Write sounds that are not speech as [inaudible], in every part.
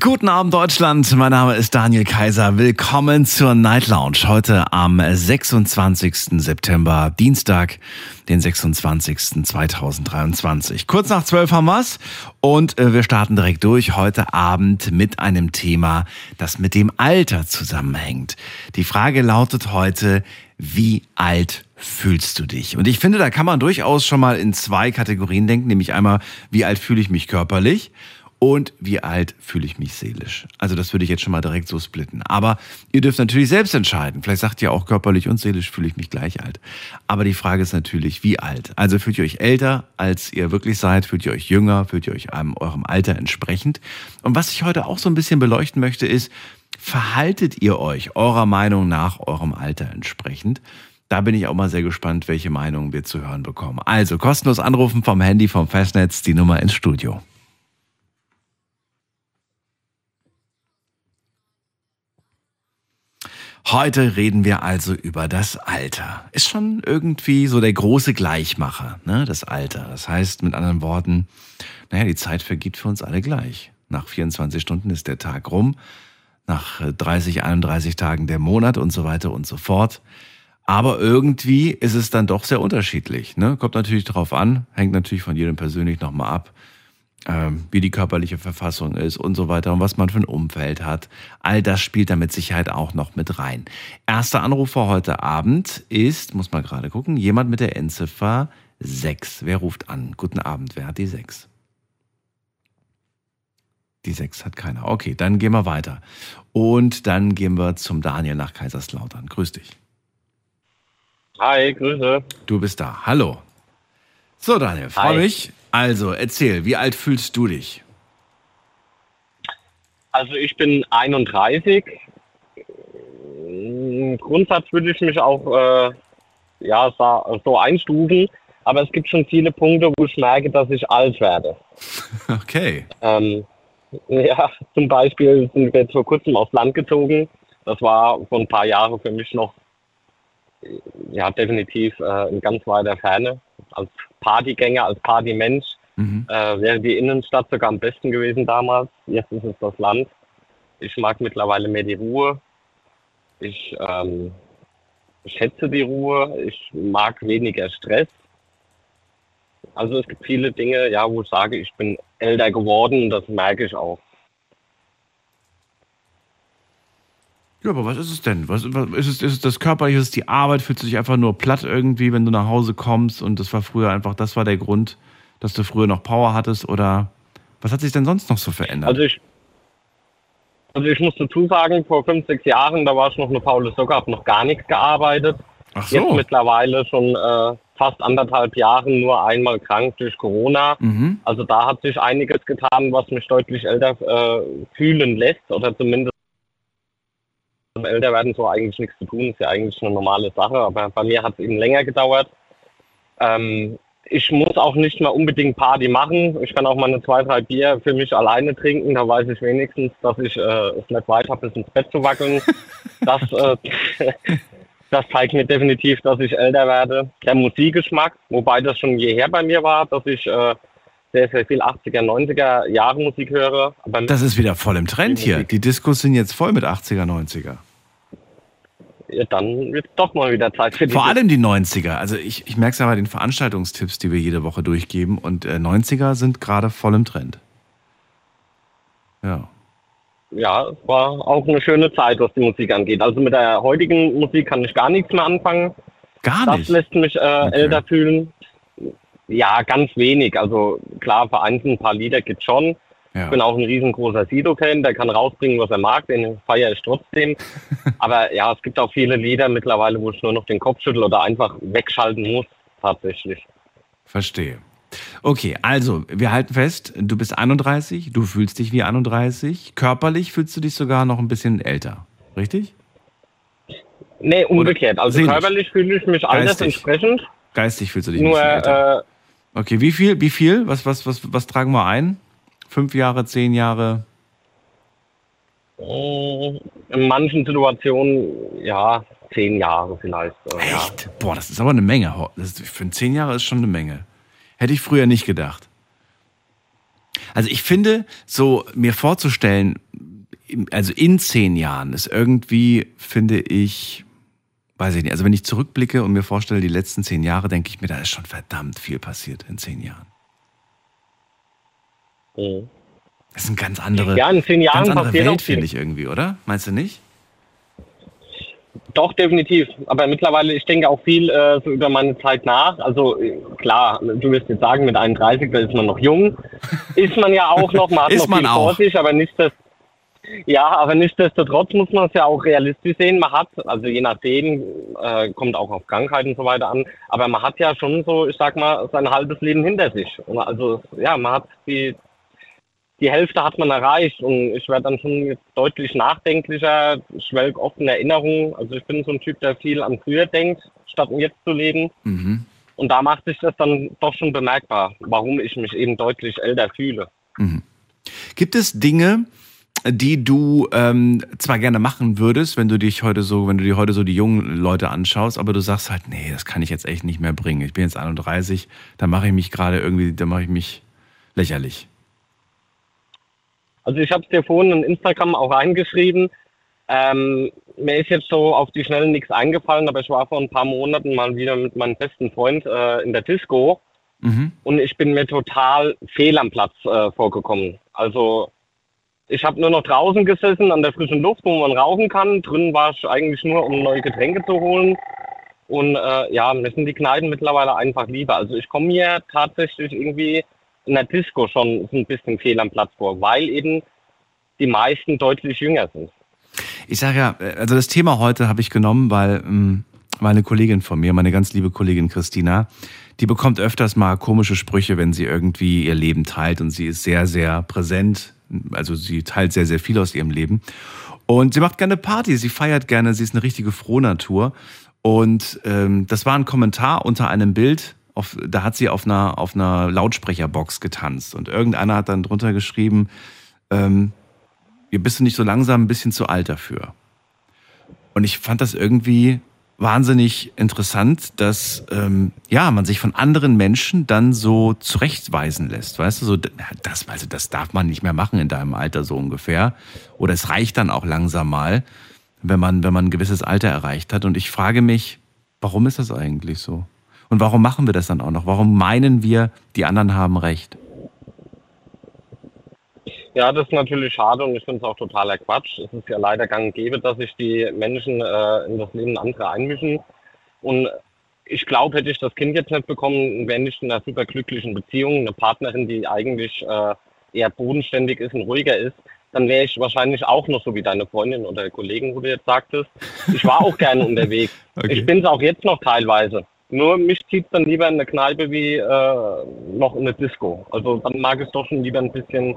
Guten Abend Deutschland, mein Name ist Daniel Kaiser. Willkommen zur Night Lounge. Heute am 26. September, Dienstag, den 26. 2023. Kurz nach 12 haben wir's und äh, wir starten direkt durch heute Abend mit einem Thema, das mit dem Alter zusammenhängt. Die Frage lautet heute, wie alt fühlst du dich? Und ich finde, da kann man durchaus schon mal in zwei Kategorien denken, nämlich einmal, wie alt fühle ich mich körperlich? Und wie alt fühle ich mich seelisch. Also das würde ich jetzt schon mal direkt so splitten. Aber ihr dürft natürlich selbst entscheiden. Vielleicht sagt ihr auch körperlich und seelisch fühle ich mich gleich alt. Aber die Frage ist natürlich, wie alt? Also fühlt ihr euch älter, als ihr wirklich seid? Fühlt ihr euch jünger? Fühlt ihr euch einem, eurem Alter entsprechend? Und was ich heute auch so ein bisschen beleuchten möchte, ist, verhaltet ihr euch eurer Meinung nach eurem Alter entsprechend? Da bin ich auch mal sehr gespannt, welche Meinungen wir zu hören bekommen. Also kostenlos anrufen vom Handy, vom Festnetz, die Nummer ins Studio. Heute reden wir also über das Alter. Ist schon irgendwie so der große Gleichmacher, ne, das Alter. Das heißt mit anderen Worten, naja, die Zeit vergeht für uns alle gleich. Nach 24 Stunden ist der Tag rum, nach 30, 31 Tagen der Monat und so weiter und so fort. Aber irgendwie ist es dann doch sehr unterschiedlich. Ne? Kommt natürlich drauf an, hängt natürlich von jedem persönlich nochmal ab wie die körperliche Verfassung ist und so weiter und was man für ein Umfeld hat. All das spielt da mit Sicherheit auch noch mit rein. Erster Anrufer heute Abend ist, muss man gerade gucken, jemand mit der Endziffer 6. Wer ruft an? Guten Abend, wer hat die 6? Die 6 hat keiner. Okay, dann gehen wir weiter. Und dann gehen wir zum Daniel nach Kaiserslautern. Grüß dich. Hi, Grüße. Du bist da. Hallo. So, Daniel, freue mich. Also, erzähl, wie alt fühlst du dich? Also ich bin 31. Im Grundsatz würde ich mich auch äh, ja, so einstufen, aber es gibt schon viele Punkte, wo ich merke, dass ich alt werde. [laughs] Okay. Ähm, ja, zum Beispiel sind wir jetzt vor kurzem aufs Land gezogen. Das war vor ein paar Jahren für mich noch ja, definitiv äh, in ganz weiter Ferne. Als Partygänger, als Partymensch mhm. äh, wäre die Innenstadt sogar am besten gewesen damals. Jetzt ist es das Land. Ich mag mittlerweile mehr die Ruhe. Ich ähm, schätze die Ruhe. Ich mag weniger Stress. Also es gibt viele Dinge, ja, wo ich sage, ich bin älter geworden. Das merke ich auch. Ja, aber was ist es denn? Was, was ist, es, ist es das Körperliche, ist es die Arbeit? Fühlst du dich einfach nur platt irgendwie, wenn du nach Hause kommst und das war früher einfach, das war der Grund, dass du früher noch Power hattest oder was hat sich denn sonst noch so verändert? Also ich, also ich muss dazu sagen, vor fünf, sechs Jahren, da war ich noch eine faule Socke, habe noch gar nichts gearbeitet. Ach so. Jetzt mittlerweile schon äh, fast anderthalb Jahren nur einmal krank durch Corona. Mhm. Also da hat sich einiges getan, was mich deutlich älter äh, fühlen lässt oder zumindest älter werden so eigentlich nichts zu tun, ist ja eigentlich eine normale Sache, aber bei mir hat es eben länger gedauert. Ähm, ich muss auch nicht mehr unbedingt Party machen. Ich kann auch mal eine zwei, drei Bier für mich alleine trinken. Da weiß ich wenigstens, dass ich äh, es nicht weit habe, bis ins Bett zu wackeln. [laughs] Das, äh, [laughs] das zeigt mir definitiv, dass ich älter werde. Der Musikgeschmack, wobei das schon jeher bei mir war, dass ich äh, sehr, sehr viel 80er, 90er Jahre Musik höre. Das ist wieder voll im Trend hier. Die Diskos sind jetzt voll mit 80er, 90er. Ja, dann wird doch mal wieder Zeit für die. Vor allem die 90er. Also ich, ich merke es ja bei den Veranstaltungstipps, die wir jede Woche durchgeben. Und äh, 90er sind gerade voll im Trend. Ja. Ja, es war auch eine schöne Zeit, was die Musik angeht. Also mit der heutigen Musik kann ich gar nichts mehr anfangen. Gar nicht? Das lässt mich äh, okay. älter fühlen. Ja, ganz wenig. Also klar, vereinzelt ein paar Lieder gibt schon. Ja. Ich bin auch ein riesengroßer Sido-Fan, der kann rausbringen, was er mag, den feiere ich trotzdem. [laughs] Aber ja, es gibt auch viele Lieder mittlerweile, wo ich nur noch den Kopf schüttel oder einfach wegschalten muss, tatsächlich. Verstehe. Okay, also wir halten fest, du bist 31, du fühlst dich wie 31. Körperlich fühlst du dich sogar noch ein bisschen älter, richtig? Nee, umgekehrt. Also körperlich fühle ich mich alles entsprechend. Geistig fühlst du dich Nur, ein bisschen älter. Äh, Okay, wie viel? Wie viel? Was, was, was, was tragen wir ein? Fünf Jahre, zehn Jahre? Mm, In manchen Situationen, ja, zehn Jahre vielleicht. äh, Ja. Echt? Boah, das ist aber eine Menge. Ist, für zehn Jahre ist schon eine Menge. Hätte ich früher nicht gedacht. Also ich finde, so mir vorzustellen, also in zehn Jahren ist irgendwie, finde ich, weiß ich nicht, also wenn ich zurückblicke und mir vorstelle, die letzten zehn Jahre, denke ich mir, da ist schon verdammt viel passiert in zehn Jahren. Mhm. Das ist eine ganz andere, Ja, in zehn Jahren ganz andere Welt, finde ich irgendwie, oder? Meinst du nicht? Doch, definitiv. Aber mittlerweile, ich denke auch viel äh, so über meine Zeit nach. Also äh, klar, du wirst jetzt sagen, mit 31, da ist man noch jung. [laughs] Ist man ja auch noch, man hat Ist noch man viel auch. vor sich, aber nicht das. Ja, aber nichtsdestotrotz muss man es ja auch realistisch sehen. Man hat, also je nachdem, äh, kommt auch auf Krankheiten und so weiter an, aber man hat ja schon so, ich sag mal, sein halbes Leben hinter sich. Und also ja, man hat die, die Hälfte hat man erreicht und ich werde dann schon deutlich nachdenklicher, schwelg oft in Erinnerungen. Also ich bin so ein Typ, der viel an früher denkt, statt im Jetzt zu leben. Mhm. Und da macht sich das dann doch schon bemerkbar, warum ich mich eben deutlich älter fühle. Gibt es Dinge, die du ähm, zwar gerne machen würdest, wenn du dich heute so, wenn du dir heute so die jungen Leute anschaust, aber du sagst halt, nee, das kann ich jetzt echt nicht mehr bringen. Ich bin jetzt 31, da mache ich mich gerade irgendwie, da mache ich mich lächerlich. Also ich habe es dir vorhin in Instagram auch reingeschrieben. Ähm, mir ist jetzt so auf die Schnelle nichts eingefallen, aber ich war vor ein paar Monaten mal wieder mit meinem besten Freund äh, in der Disco Mhm. und ich bin mir total fehl am Platz äh, vorgekommen. Also ich habe nur noch draußen gesessen an der frischen Luft, wo man rauchen kann. Drinnen war ich eigentlich nur, um neue Getränke zu holen. Und äh, ja, mir sind die Kneipen mittlerweile einfach lieber. Also ich komme mir tatsächlich irgendwie in der Disco schon ein bisschen fehl am Platz vor, weil eben die meisten deutlich jünger sind. Ich sage ja, also das Thema heute habe ich genommen, weil ähm, meine Kollegin von mir, meine ganz liebe Kollegin Christina, die bekommt öfters mal komische Sprüche, wenn sie irgendwie ihr Leben teilt und sie ist sehr, sehr präsent. Also sie teilt sehr, sehr viel aus ihrem Leben. Und sie macht gerne Party, sie feiert gerne, sie ist eine richtige Frohnatur. Und ähm, das war ein Kommentar unter einem Bild, auf, da hat sie auf einer, auf einer Lautsprecherbox getanzt. Und irgendeiner hat dann drunter geschrieben, ähm, bist du nicht so langsam ein bisschen zu alt dafür. Und ich fand das irgendwie wahnsinnig interessant, dass ähm, ja man sich von anderen Menschen dann so zurechtweisen lässt, weißt du, so das, also das darf man nicht mehr machen in deinem Alter so ungefähr, oder es reicht dann auch langsam mal, wenn man wenn man ein gewisses Alter erreicht hat. Und ich frage mich, warum ist das eigentlich so? Und warum machen wir das dann auch noch? Warum meinen wir, die anderen haben recht? Ja, das ist natürlich schade und ich finde es auch totaler Quatsch. Es ist ja leider gang und gäbe, dass sich die Menschen äh, in das Leben anderer einmischen. Und ich glaube, hätte ich das Kind jetzt nicht bekommen, wäre nicht in einer super glücklichen Beziehung, eine Partnerin, die eigentlich äh, eher bodenständig ist und ruhiger ist, dann wäre ich wahrscheinlich auch noch so wie deine Freundin oder Kollegen, wo du jetzt sagtest. Ich war auch gerne [laughs] unterwegs. Okay. Ich bin es auch jetzt noch teilweise. Nur mich zieht dann lieber in eine Kneipe wie äh, noch in eine Disco. Also dann mag ich es doch schon lieber ein bisschen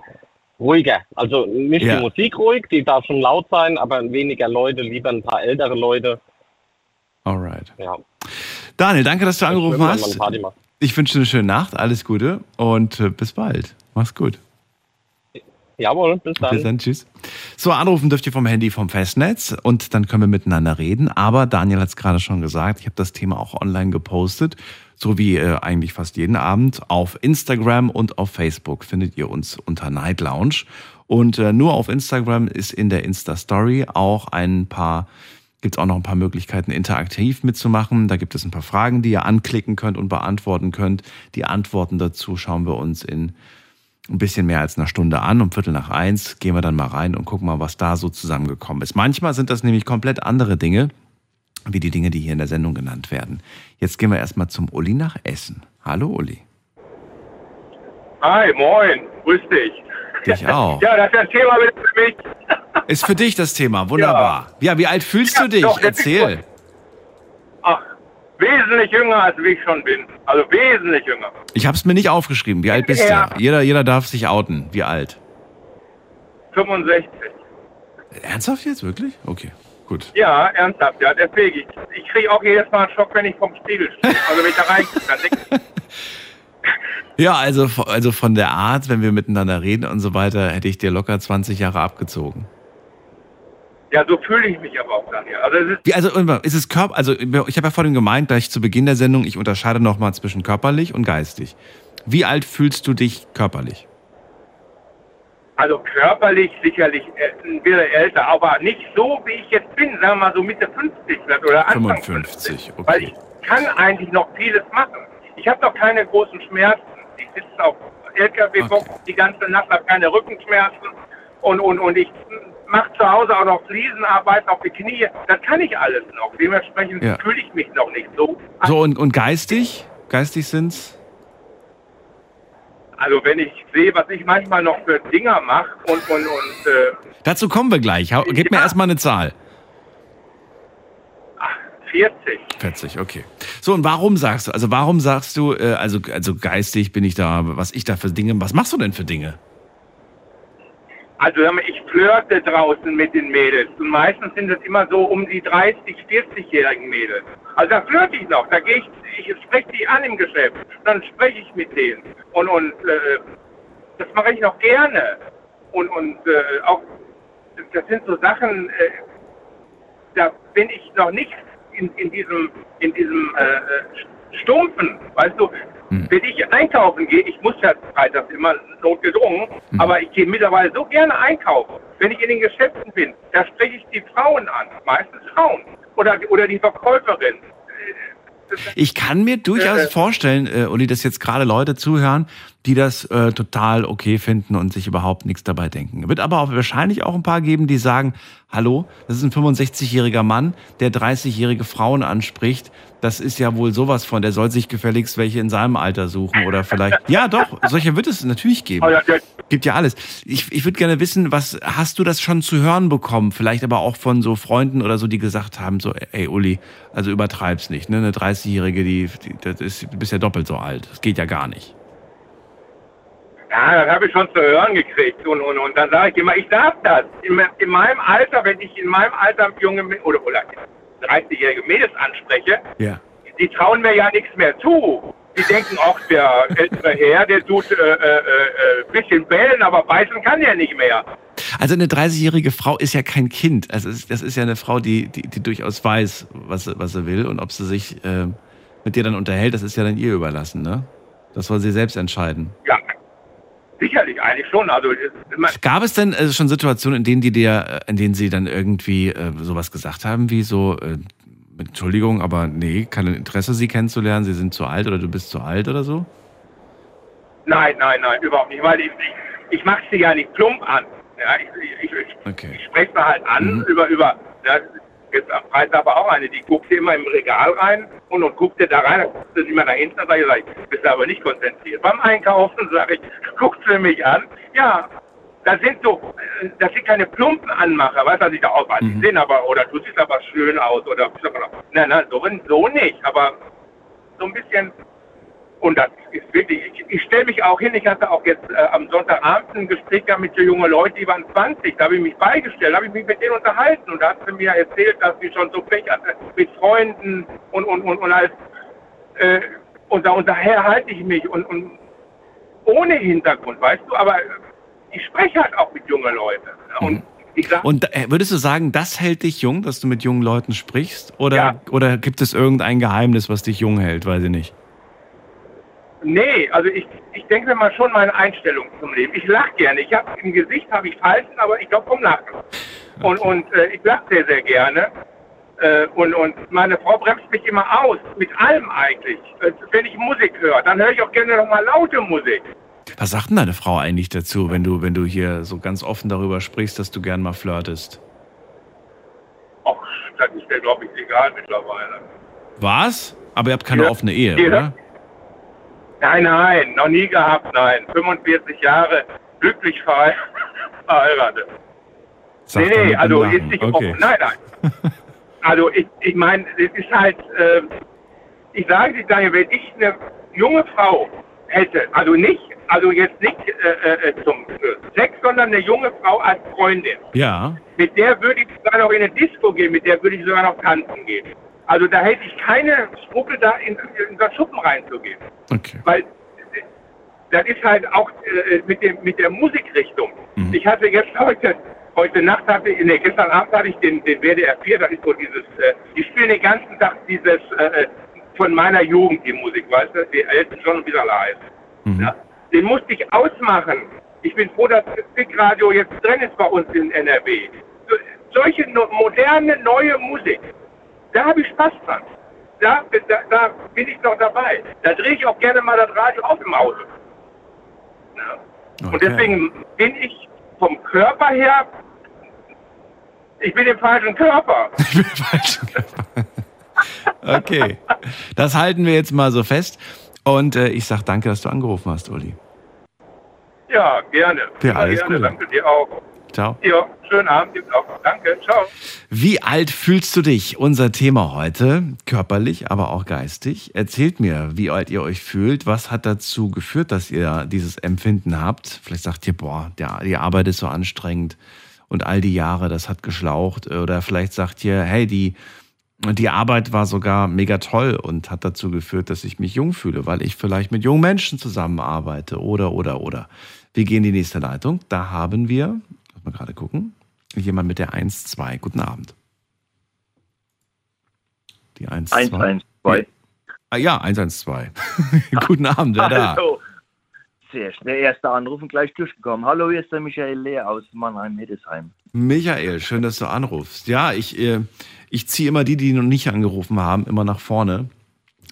ruhiger. Also nicht Ja. die Musik ruhig, die darf schon laut sein, aber weniger Leute, lieber ein paar ältere Leute. Alright. Ja. Daniel, danke, dass du angerufen wenn man hast. Ich wünsche dir eine schöne Nacht, alles Gute und äh, bis bald. Mach's gut. Jawohl, bis dann. Bis dann, tschüss. So, anrufen dürft ihr vom Handy vom Festnetz und dann können wir miteinander reden. Aber Daniel hat es gerade schon gesagt, ich habe das Thema auch online gepostet, so wie äh, eigentlich fast jeden Abend. Auf Instagram und auf Facebook findet ihr uns unter Night Lounge. Und äh, nur auf Instagram ist in der Insta-Story auch ein paar, gibt's auch noch ein paar Möglichkeiten, interaktiv mitzumachen. Da gibt es ein paar Fragen, die ihr anklicken könnt und beantworten könnt. Die Antworten dazu schauen wir uns in ein bisschen mehr als einer Stunde an. Um Viertel nach eins gehen wir dann mal rein und gucken mal, was da so zusammengekommen ist. Manchmal sind das nämlich komplett andere Dinge, wie die Dinge, die hier in der Sendung genannt werden. Jetzt gehen wir erstmal zum Uli nach Essen. Hallo Uli. Hi, moin, grüß dich. Dich auch. [laughs] Ja, das ist ein Thema mit für mich. [laughs] Ist für dich das Thema. Wunderbar. Ja, wie alt fühlst du Ja, dich? doch, Erzähl. Ach, wesentlich jünger, als wie ich schon bin. Also wesentlich jünger. Ich habe es mir nicht aufgeschrieben. Wie alt bist Ja. du? Jeder, jeder darf sich outen. Wie alt? 65. Ernsthaft jetzt? Wirklich? Okay, gut. Ja, ernsthaft, ja, deswegen. Ich, ich kriege auch jedes Mal einen Schock, wenn ich vom Spiegel stehe. Also wenn ich da dann ich, [laughs] Ja, also, also von der Art, wenn wir miteinander reden und so weiter, hätte ich dir locker 20 Jahre abgezogen. Ja, so fühle ich mich aber auch. Also es ist, Wie, also mal, ist es Körper, also ich habe ja vorhin gemeint, gleich zu Beginn der Sendung, ich unterscheide nochmal zwischen körperlich und geistig. Wie alt fühlst du dich körperlich? Also körperlich sicherlich äh, ein bisschen älter, aber nicht so, wie ich jetzt bin, sagen wir mal so Mitte 50 vielleicht oder Anfang 55, okay. Weil ich kann eigentlich noch vieles machen. Ich habe noch keine großen Schmerzen. Ich sitze auf LKW-Box Okay. die ganze Nacht, habe keine Rückenschmerzen und, und, und ich mache zu Hause auch noch Fliesenarbeit auf die Knie. Das kann ich alles noch. Dementsprechend Ja. fühle ich mich noch nicht so. So, und, und geistig? Geistig sind's? Also wenn ich sehe, was ich manchmal noch für Dinger mache und, und, und äh, Dazu kommen wir gleich. Hau- Gib mir Ja. erstmal eine Zahl. 40. 40, okay. So, und warum sagst du, also warum sagst du, äh, also, also geistig bin ich da, was ich da für Dinge, was machst du denn für Dinge? Also ich flirte draußen mit den Mädels und meistens sind es immer so um die 30, 40-jährigen Mädels. Also da flirte ich noch, da gehe ich, ich spreche die an im Geschäft, dann spreche ich mit denen. Und und äh, das mache ich noch gerne. Und und äh, auch das sind so Sachen, äh, da bin ich noch nicht in, in diesem in diesem äh, äh, Stumpfen, weißt du, wenn ich einkaufen gehe, ich muss ja freitags immer notgedrungen, aber ich gehe mittlerweile so gerne einkaufen. Wenn ich in den Geschäften bin, da spreche ich die Frauen an, meistens Frauen oder oder die Verkäuferin. Ich kann mir durchaus Äh, äh. vorstellen, äh, Uli, dass jetzt gerade Leute zuhören, die das äh, total okay finden und sich überhaupt nichts dabei denken. Wird aber auch wahrscheinlich auch ein paar geben, die sagen, hallo, das ist ein 65-jähriger Mann, der 30-jährige Frauen anspricht. Das ist ja wohl sowas von, der soll sich gefälligst welche in seinem Alter suchen oder vielleicht. Ja, doch, solche wird es natürlich geben. Das, Gibt ja alles. Ich, ich würde gerne wissen, was hast du das schon zu hören bekommen? Vielleicht aber auch von so Freunden oder so, die gesagt haben, so, ey Uli, also übertreib's nicht. Ne? Eine 30-Jährige, die, die das ist, du bist ja doppelt so alt. Das geht ja gar nicht. Ja, das habe ich schon zu hören gekriegt. Und, und, und dann sage ich immer, ich darf das. In, in meinem Alter, wenn ich in meinem Alter junge oder, oder 30-jährige Mädels anspreche, Ja. die trauen mir ja nichts mehr zu. Die denken auch, der ältere Herr, der tut äh, äh, äh, bisschen bellen, aber beißen kann er nicht mehr. Also eine 30-jährige Frau ist ja kein Kind. Also das ist ja eine Frau, die, die, die durchaus weiß, was, sie- was sie will. Und ob sie sich äh, mit dir dann unterhält, das ist ja dann ihr überlassen. Ne? Das soll sie selbst entscheiden. Ja, sicherlich, eigentlich schon. Also, Gab es denn äh, schon Situationen, in denen die dir, äh, in denen sie dann irgendwie äh, sowas gesagt haben, wie so, äh, Entschuldigung, aber nee, kein Interesse, sie kennenzulernen, sie sind zu alt oder du bist zu alt oder so? nein, nein, nein, überhaupt nicht. Weil ich, ich, ich mache sie ja nicht plump an. Ja, ich, ich, ich, Okay. ich spreche sie halt an Mhm. über, über, ja, jetzt am Freitag aber auch eine, die guckt immer im Regal rein und, und guckt dir da rein, dann guckt sie immer dahinter, sag ich, sag ich, bist aber nicht konzentriert. Beim Einkaufen [laughs] sage ich, guckt sie mich an, ja, das sind so, äh, das sind keine plumpen Anmacher, weißt du, ich da auch weiß, Mhm. sehen aber, oder du siehst aber schön aus, oder, nein, nein, so, so nicht, aber so ein bisschen, und das ist wirklich, ich, ich stelle mich auch hin, ich hatte auch jetzt äh, am Sonntagabend ein Gespräch gehabt mit so jungen Leuten, die waren 20, da habe ich mich beigestellt, habe ich mich mit denen unterhalten und da hat sie mir erzählt, dass sie schon so Pech hatte mit Freunden und, und, und, und alles. Äh, und da unterhalte ich mich und, und ohne Hintergrund, weißt du, aber ich spreche halt auch mit jungen Leuten. Und ich sag, Und äh, würdest du sagen, das hält dich jung, dass du mit jungen Leuten sprichst? Oder, Ja. oder gibt es irgendein Geheimnis, was dich jung hält? Weiß ich nicht. Nee, also ich, ich denke mir mal schon meine Einstellung zum Leben. Ich lache gerne. Ich habe im Gesicht habe ich Falten, aber ich glaube vom Lachen. Und, und äh, ich lache sehr, sehr gerne. Äh, und, und meine Frau bremst mich immer aus, mit allem eigentlich. Äh, wenn ich Musik höre, dann höre ich auch gerne noch mal laute Musik. Was sagt denn deine Frau eigentlich dazu, wenn du, wenn du hier so ganz offen darüber sprichst, dass du gern mal flirtest? Ach, das ist mir, glaube ich, egal mittlerweile. Was? Aber ihr habt keine Ja. offene Ehe, Ja. oder? Nein, nein, noch nie gehabt, nein. 45 Jahre glücklich verhe- verheiratet. Sagt nee, nee, also ist nicht okay. offen. Nein, nein. [laughs] Also ich, ich meine, es ist halt, äh, ich sage dir, Daniel, wenn ich eine junge Frau hätte, also nicht, also jetzt nicht äh, äh, zum Sex, sondern eine junge Frau als Freundin, Ja. mit der würde ich sogar noch in eine Disco gehen, mit der würde ich sogar noch tanzen gehen. Also da hätte ich keine Skrupel, da in, in das Schuppen reinzugehen. Okay. Weil äh, das ist halt auch äh, mit, dem, mit der Musikrichtung. Mhm. Ich hatte jetzt heute, heute Nacht hatte, der gestern Abend hatte ich den, den WDR 4, das ist so dieses, äh, die spielen den ganzen Tag dieses äh, von meiner Jugend die Musik, weißt du, die Elton John wieder live. Mhm. Ja, den musste ich ausmachen. Ich bin froh, dass das Big Radio jetzt drin ist bei uns in NRW. So, solche no, moderne, neue Musik, da habe ich Spaß dran. Da, da, da bin ich noch dabei. Da drehe ich auch gerne mal das Radio auf im Auto. Ja. Und Okay. deswegen bin ich vom Körper her, ich bin im falschen Körper. [laughs] okay. Das halten wir jetzt mal so fest. Und äh, ich sag danke, dass du angerufen hast, Uli. Ja, gerne. Ja, alles gerne. Gute. Danke dir auch. Ciao. Ja, schönen Abend gibt's auch. Danke, ciao. Wie alt fühlst du dich? Unser Thema heute, körperlich, aber auch geistig. Erzählt mir, wie alt ihr euch fühlt. Was hat dazu geführt, dass ihr dieses Empfinden habt? Vielleicht sagt ihr, boah, der, die Arbeit ist so anstrengend und all die Jahre, das hat geschlaucht. Oder vielleicht sagt ihr, hey, die, die Arbeit war sogar mega toll und hat dazu geführt, dass ich mich jung fühle, weil ich vielleicht mit jungen Menschen zusammenarbeite. Oder, oder, oder. Wir gehen in die nächste Leitung. Da haben wir, mal gerade gucken, jemand mit der 1-2. Guten Abend. Die 1, 2. 112. Ah, ja, 112. [laughs] Guten Abend, wer da? Hallo. Sehr schnell. Erster Anruf und gleich durchgekommen. Hallo, hier ist der Michael Lehr aus Mannheim-Hiddesheim. Michael, schön, dass du anrufst. Ja, ich, äh, ich ziehe immer die, die noch nicht angerufen haben, immer nach vorne.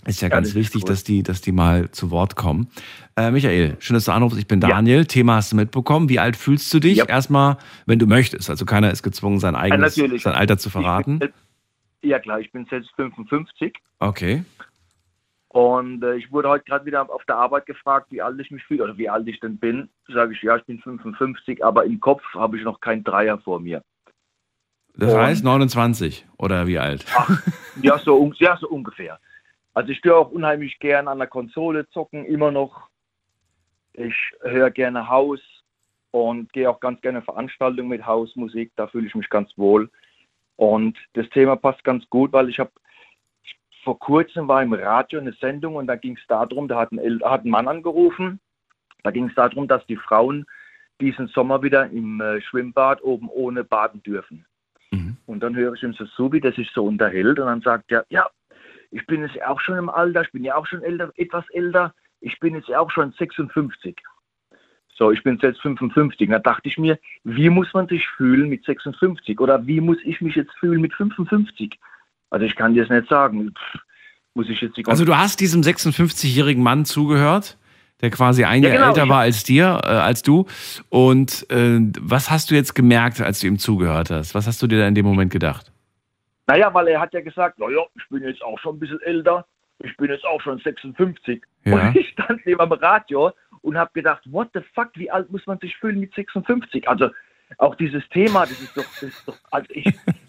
Ist ja, Ja, ganz wichtig, cool. dass, die, dass die mal zu Wort kommen. Äh, Michael, schön, dass du anrufst. Ich bin Daniel. Thema hast du mitbekommen. Wie alt fühlst du dich? Ja. Erstmal, wenn du möchtest. Also keiner ist gezwungen, sein eigenes natürlich. sein Alter zu verraten. Bin, ja klar, ich bin selbst 55 Okay. und äh, ich wurde heute gerade wieder auf der Arbeit gefragt, wie alt ich mich fühle oder wie alt ich denn bin. Sage ich, ja, ich bin 55, aber im Kopf habe ich noch kein Dreier vor mir. Das heißt 29 oder wie alt? Ja, so, ja, so ungefähr. Also ich störe auch unheimlich gern an der Konsole zocken, immer noch. Ich höre gerne Haus und gehe auch ganz gerne Veranstaltungen mit Hausmusik, da fühle ich mich ganz wohl. Und das Thema passt ganz gut, weil ich habe vor kurzem war im Radio eine Sendung und da ging es darum, da hat ein, hat ein Mann angerufen, da ging es darum, dass die Frauen diesen Sommer wieder im äh, Schwimmbad oben ohne baden dürfen. Mhm. Und dann höre ich im Suzubi, der sich so unterhält und dann sagt er, ja, ich bin jetzt auch schon im Alter, ich bin ja auch schon älter, etwas älter, ich bin jetzt auch schon 56. So, ich bin jetzt 55. Da dachte ich mir, wie muss man sich fühlen mit 56 oder wie muss ich mich jetzt fühlen mit 55? Also ich kann dir das nicht sagen. Pff, muss ich jetzt die Also du hast diesem 56-jährigen Mann zugehört, der quasi ein Ja, Jahr genau. älter war als dir, äh, als du. Und äh, was hast du jetzt gemerkt, als du ihm zugehört hast? Was hast du dir da in dem Moment gedacht? Naja, weil er hat ja gesagt, naja, ich bin jetzt auch schon ein bisschen älter, ich bin jetzt auch schon 56. Ja. Und ich stand neben am Radio und habe gedacht, what the fuck, wie alt muss man sich fühlen mit 56? Also auch dieses Thema, das ist doch, das ist doch also ich,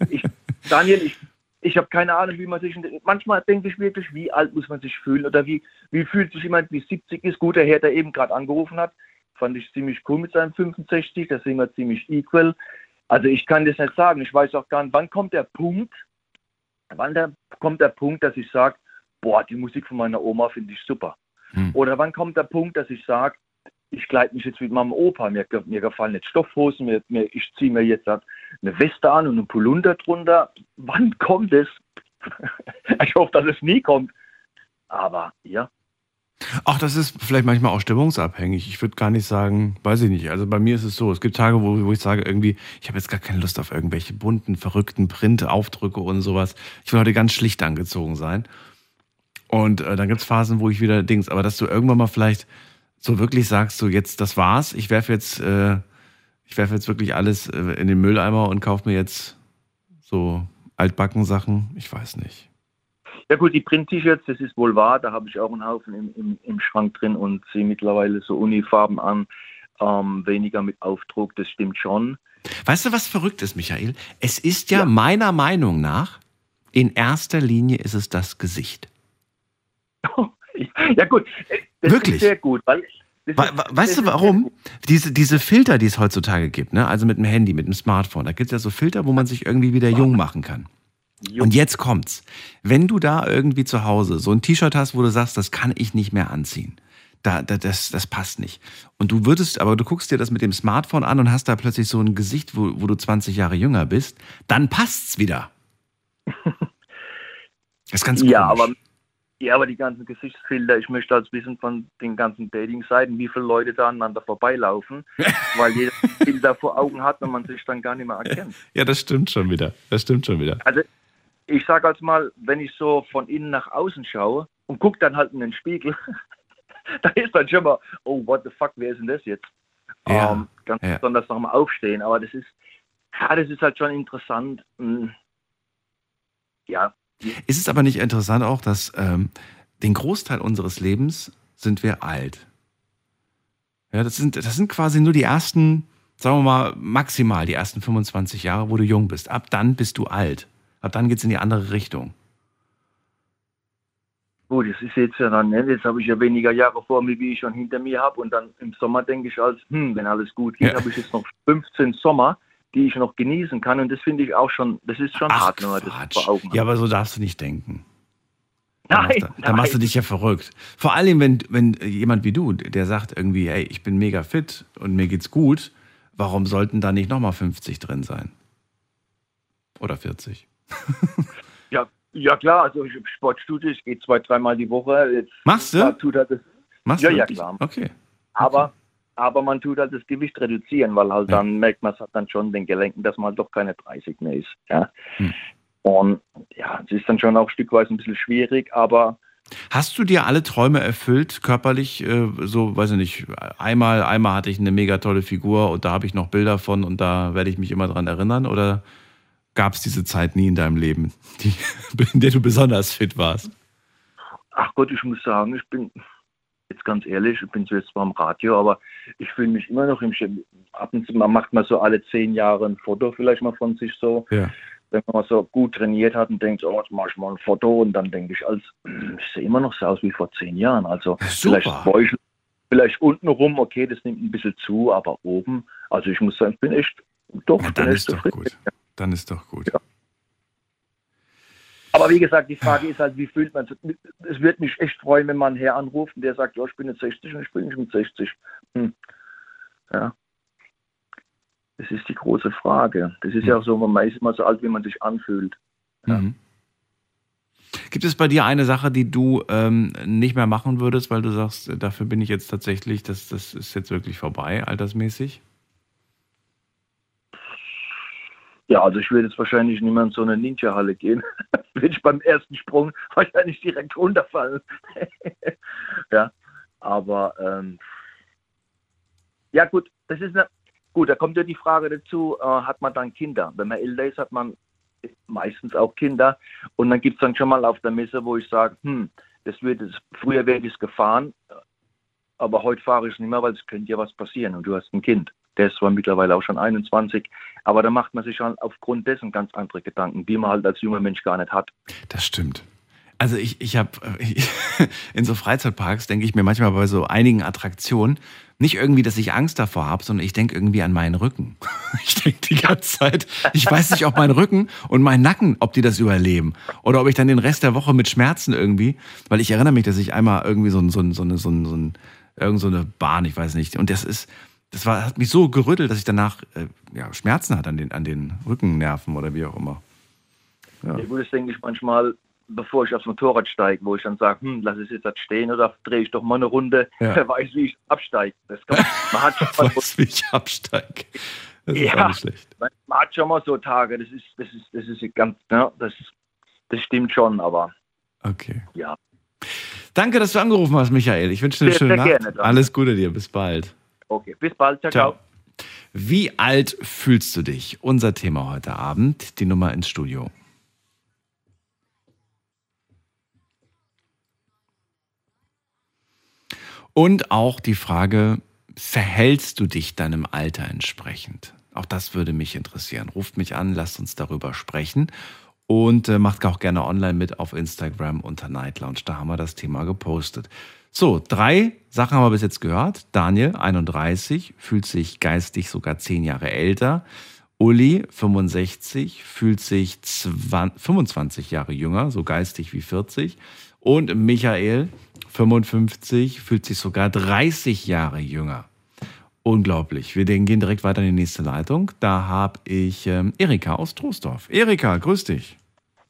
ich, Daniel, ich, ich habe keine Ahnung, wie man sich, manchmal denke ich wirklich, wie alt muss man sich fühlen oder wie, wie fühlt sich jemand, wie 70 ist. Gut, der Herr, der eben gerade angerufen hat, fand ich ziemlich cool mit seinem 65, da sind wir ziemlich equal. Also ich kann das nicht sagen, ich weiß auch gar nicht, wann kommt der Punkt, wann der, kommt der Punkt, dass ich sage, boah, die Musik von meiner Oma finde ich super. Hm. Oder wann kommt der Punkt, dass ich sage, ich kleide mich jetzt mit meinem Opa, mir, mir gefallen nicht Stoffhosen, mir, mir, ich ziehe mir jetzt eine Weste an und einen Polunder drunter. Wann kommt es? [laughs] ich hoffe, dass es nie kommt. Aber ja, Ach, das ist vielleicht manchmal auch stimmungsabhängig. Ich würde gar nicht sagen, weiß ich nicht. Also bei mir ist es so, es gibt Tage, wo, wo ich sage irgendwie, ich habe jetzt gar keine Lust auf irgendwelche bunten, verrückten Print-Aufdrücke und sowas. Ich will heute ganz schlicht angezogen sein. Und äh, dann gibt es Phasen, wo ich wieder Dings, aber dass du irgendwann mal vielleicht so wirklich sagst, so jetzt, das war's, ich werfe jetzt, äh, ich werfe jetzt wirklich alles äh, in den Mülleimer und kaufe mir jetzt so altbacken Sachen, ich weiß nicht. Ja gut, die Print-T-Shirts, das ist wohl wahr, da habe ich auch einen Haufen im, im, im Schrank drin und ziehe mittlerweile so Unifarben an, ähm, weniger mit Aufdruck, das stimmt schon. Weißt du, was verrückt ist, Michael? Es ist ja, meiner Meinung nach, in erster Linie ist es das Gesicht. [laughs] ja gut, das Wirklich? ist sehr gut, weil... weißt du warum? Diese, diese Filter, die es heutzutage gibt, ne? also mit dem Handy, mit dem Smartphone, da gibt es ja so Filter, wo man sich irgendwie wieder jung [laughs] machen kann. Jo. Und jetzt kommt's. Wenn du da irgendwie zu Hause so ein T-Shirt hast, wo du sagst, das kann ich nicht mehr anziehen, da, da, das, das passt nicht. Und du würdest, aber du guckst dir das mit dem Smartphone an und hast da plötzlich so ein Gesicht, wo, wo du 20 Jahre jünger bist, dann passt's wieder. [laughs] Das ist ganz Ja, komisch. aber, ja, aber die ganzen Gesichtsfilter, ich möchte als wissen von den ganzen Dating-Seiten, wie viele Leute da aneinander vorbeilaufen, [laughs] weil jeder Filter vor Augen hat und man sich dann gar nicht mehr erkennt. Ja, das stimmt schon wieder. Das stimmt schon wieder. Also ich sage als mal, wenn ich so von innen nach außen schaue und gucke dann halt in den Spiegel, [laughs] da ist dann schon mal, oh, what the fuck, wer ist denn das jetzt? Ja, Ähm, ganz ja. besonders nochmal aufstehen, aber das ist, ja, das ist halt schon interessant. Mm. Ja, Ist es aber nicht interessant auch, dass ähm, den Großteil unseres Lebens sind wir alt? Ja, das sind, das sind quasi nur die ersten, sagen wir mal, maximal die ersten 25 Jahre, wo du jung bist. Ab dann bist du alt. Ab dann geht's in die andere Richtung. Gut, das ist jetzt ja dann, ne? jetzt habe ich ja weniger Jahre vor mir, wie ich schon hinter mir habe. Und dann im Sommer denke ich als, hm, wenn alles gut geht, Ja. habe ich jetzt noch 15 Sommer, die ich noch genießen kann. Und das finde ich auch schon, das ist schon hart, wenn man das vor Augen hat. Ja, aber so darfst du nicht denken. Da nein, machst, du, da machst du dich ja verrückt. Vor allem, wenn, wenn jemand wie du, der sagt irgendwie, hey, ich bin mega fit und mir geht's gut, warum sollten da nicht nochmal 50 drin sein? Oder 40? Ja, ja klar, also ich habe Sportstudio, ich gehe zwei, dreimal die Woche. Jetzt Machst du? tut er das, Machst Ja, du ja, klar. Okay. aber, aber man tut halt das Gewicht reduzieren, weil halt Ja. dann merkt man es halt dann schon den Gelenken, dass man halt doch keine 30 mehr ist. Ja. Hm. Und ja, es ist dann schon auch stückweise ein bisschen schwierig, aber Hast du dir alle Träume erfüllt, körperlich? Äh, so, weiß ich nicht, einmal, einmal hatte ich eine mega tolle Figur und da habe ich noch Bilder von und da werde ich mich immer dran erinnern? Oder gab es diese Zeit nie in deinem Leben, die, [laughs] in der du besonders fit warst? ach Gott, ich muss sagen, ich bin jetzt ganz ehrlich, ich bin jetzt zwar am Radio, aber ich fühle mich immer noch im Sch- ab und zu man macht mal so alle zehn Jahre ein Foto vielleicht mal von sich so. Ja. wenn man so gut trainiert hat und denkt, oh, jetzt mache ich mal ein Foto und dann denke ich, als ich sehe immer noch so aus wie vor zehn Jahren. Also super. vielleicht Bäuchel, vielleicht unten rum, okay, das nimmt ein bisschen zu, aber oben, also ich muss sagen, ich bin echt, doch, Ja, dann ist echt doch zufrieden. gut. Dann ist doch gut. Ja. Aber wie gesagt, die Frage ist halt, wie fühlt man sich? Es würde mich echt freuen, wenn man einen Herr anruft und der sagt, ja, ich bin jetzt 60 und ich bin nicht mit 60. Hm. Ja. Das ist die große Frage. Das ist ja auch so, man ist immer so alt, wie man sich anfühlt. Ja. Mhm. Gibt es bei dir eine Sache, die du ähm, nicht mehr machen würdest, weil du sagst, dafür bin ich jetzt tatsächlich, das, das ist jetzt wirklich vorbei, altersmäßig? Ja, also ich würde jetzt wahrscheinlich nicht mehr in so eine Ninja-Halle gehen. [laughs] würde ich beim ersten Sprung [laughs] wahrscheinlich direkt runterfallen. [laughs] ja, aber ähm, ja gut, das ist eine, gut, da kommt ja die Frage dazu, äh, hat man dann Kinder? Wenn man älter ist, hat man meistens auch Kinder und dann gibt es dann schon mal auf der Messe, wo ich sage, hm, das wird es, früher wäre ich es gefahren, aber heute fahre ich es nicht mehr, weil es könnte ja was passieren und du hast ein Kind. Der ist zwar mittlerweile auch schon 21, aber da macht man sich halt aufgrund dessen ganz andere Gedanken, die man halt als junger Mensch gar nicht hat. Das stimmt. Also ich, ich habe [laughs] in so Freizeitparks denke ich mir manchmal bei so einigen Attraktionen nicht irgendwie, dass ich Angst davor habe, sondern ich denke irgendwie an meinen Rücken. [laughs] Ich denke die ganze Zeit, ich weiß nicht, ob mein Rücken und mein Nacken, ob die das überleben oder ob ich dann den Rest der Woche mit Schmerzen irgendwie, weil ich erinnere mich, dass ich einmal irgendwie so, ein- so, ein- so eine so, ein- so, ein- so eine Bahn, ich weiß nicht, und das ist das war, hat mich so gerüttelt, dass ich danach äh, ja, Schmerzen hatte an den, an den Rückennerven oder wie auch immer. Ja. Ja. Gut, das denke ich manchmal, bevor ich aufs Motorrad steige, wo ich dann sage, hm, lass es jetzt halt stehen oder drehe ich doch mal eine Runde, Ja. [laughs] wer weiß, wie ich absteige. Das kann man, hat schon [laughs] mal, Weiß, wie ich absteige. Das ist Ja. auch nicht schlecht. man, hat schon mal so Tage, das ist, das ist, das ist ganz, ja, das, das stimmt schon, aber Okay. Ja. Danke, dass du angerufen hast, Michael. Ich wünsche dir eine Sehr, schöne sehr Nacht. gerne. Alles Gute dir. Bis bald. Okay. Bis bald, ciao, ciao. Ciao. Wie alt fühlst du dich? Unser Thema heute Abend. Die Nummer ins Studio. Und auch die Frage, verhältst du dich deinem Alter entsprechend? Auch das würde mich interessieren. Ruft mich an, lasst uns darüber sprechen. Und äh, macht auch gerne online mit auf Instagram unter Night Lounge. Da haben wir das Thema gepostet. So, drei Sachen haben wir bis jetzt gehört. Daniel, 31, fühlt sich geistig sogar zehn Jahre älter. Uli, 65, fühlt sich 20, 25 Jahre jünger, so geistig wie 40. Und Michael, 55, fühlt sich sogar 30 Jahre jünger. Unglaublich. Wir gehen direkt weiter in die nächste Leitung. Da habe ich ähm, Erika aus Troisdorf. Erika, grüß dich.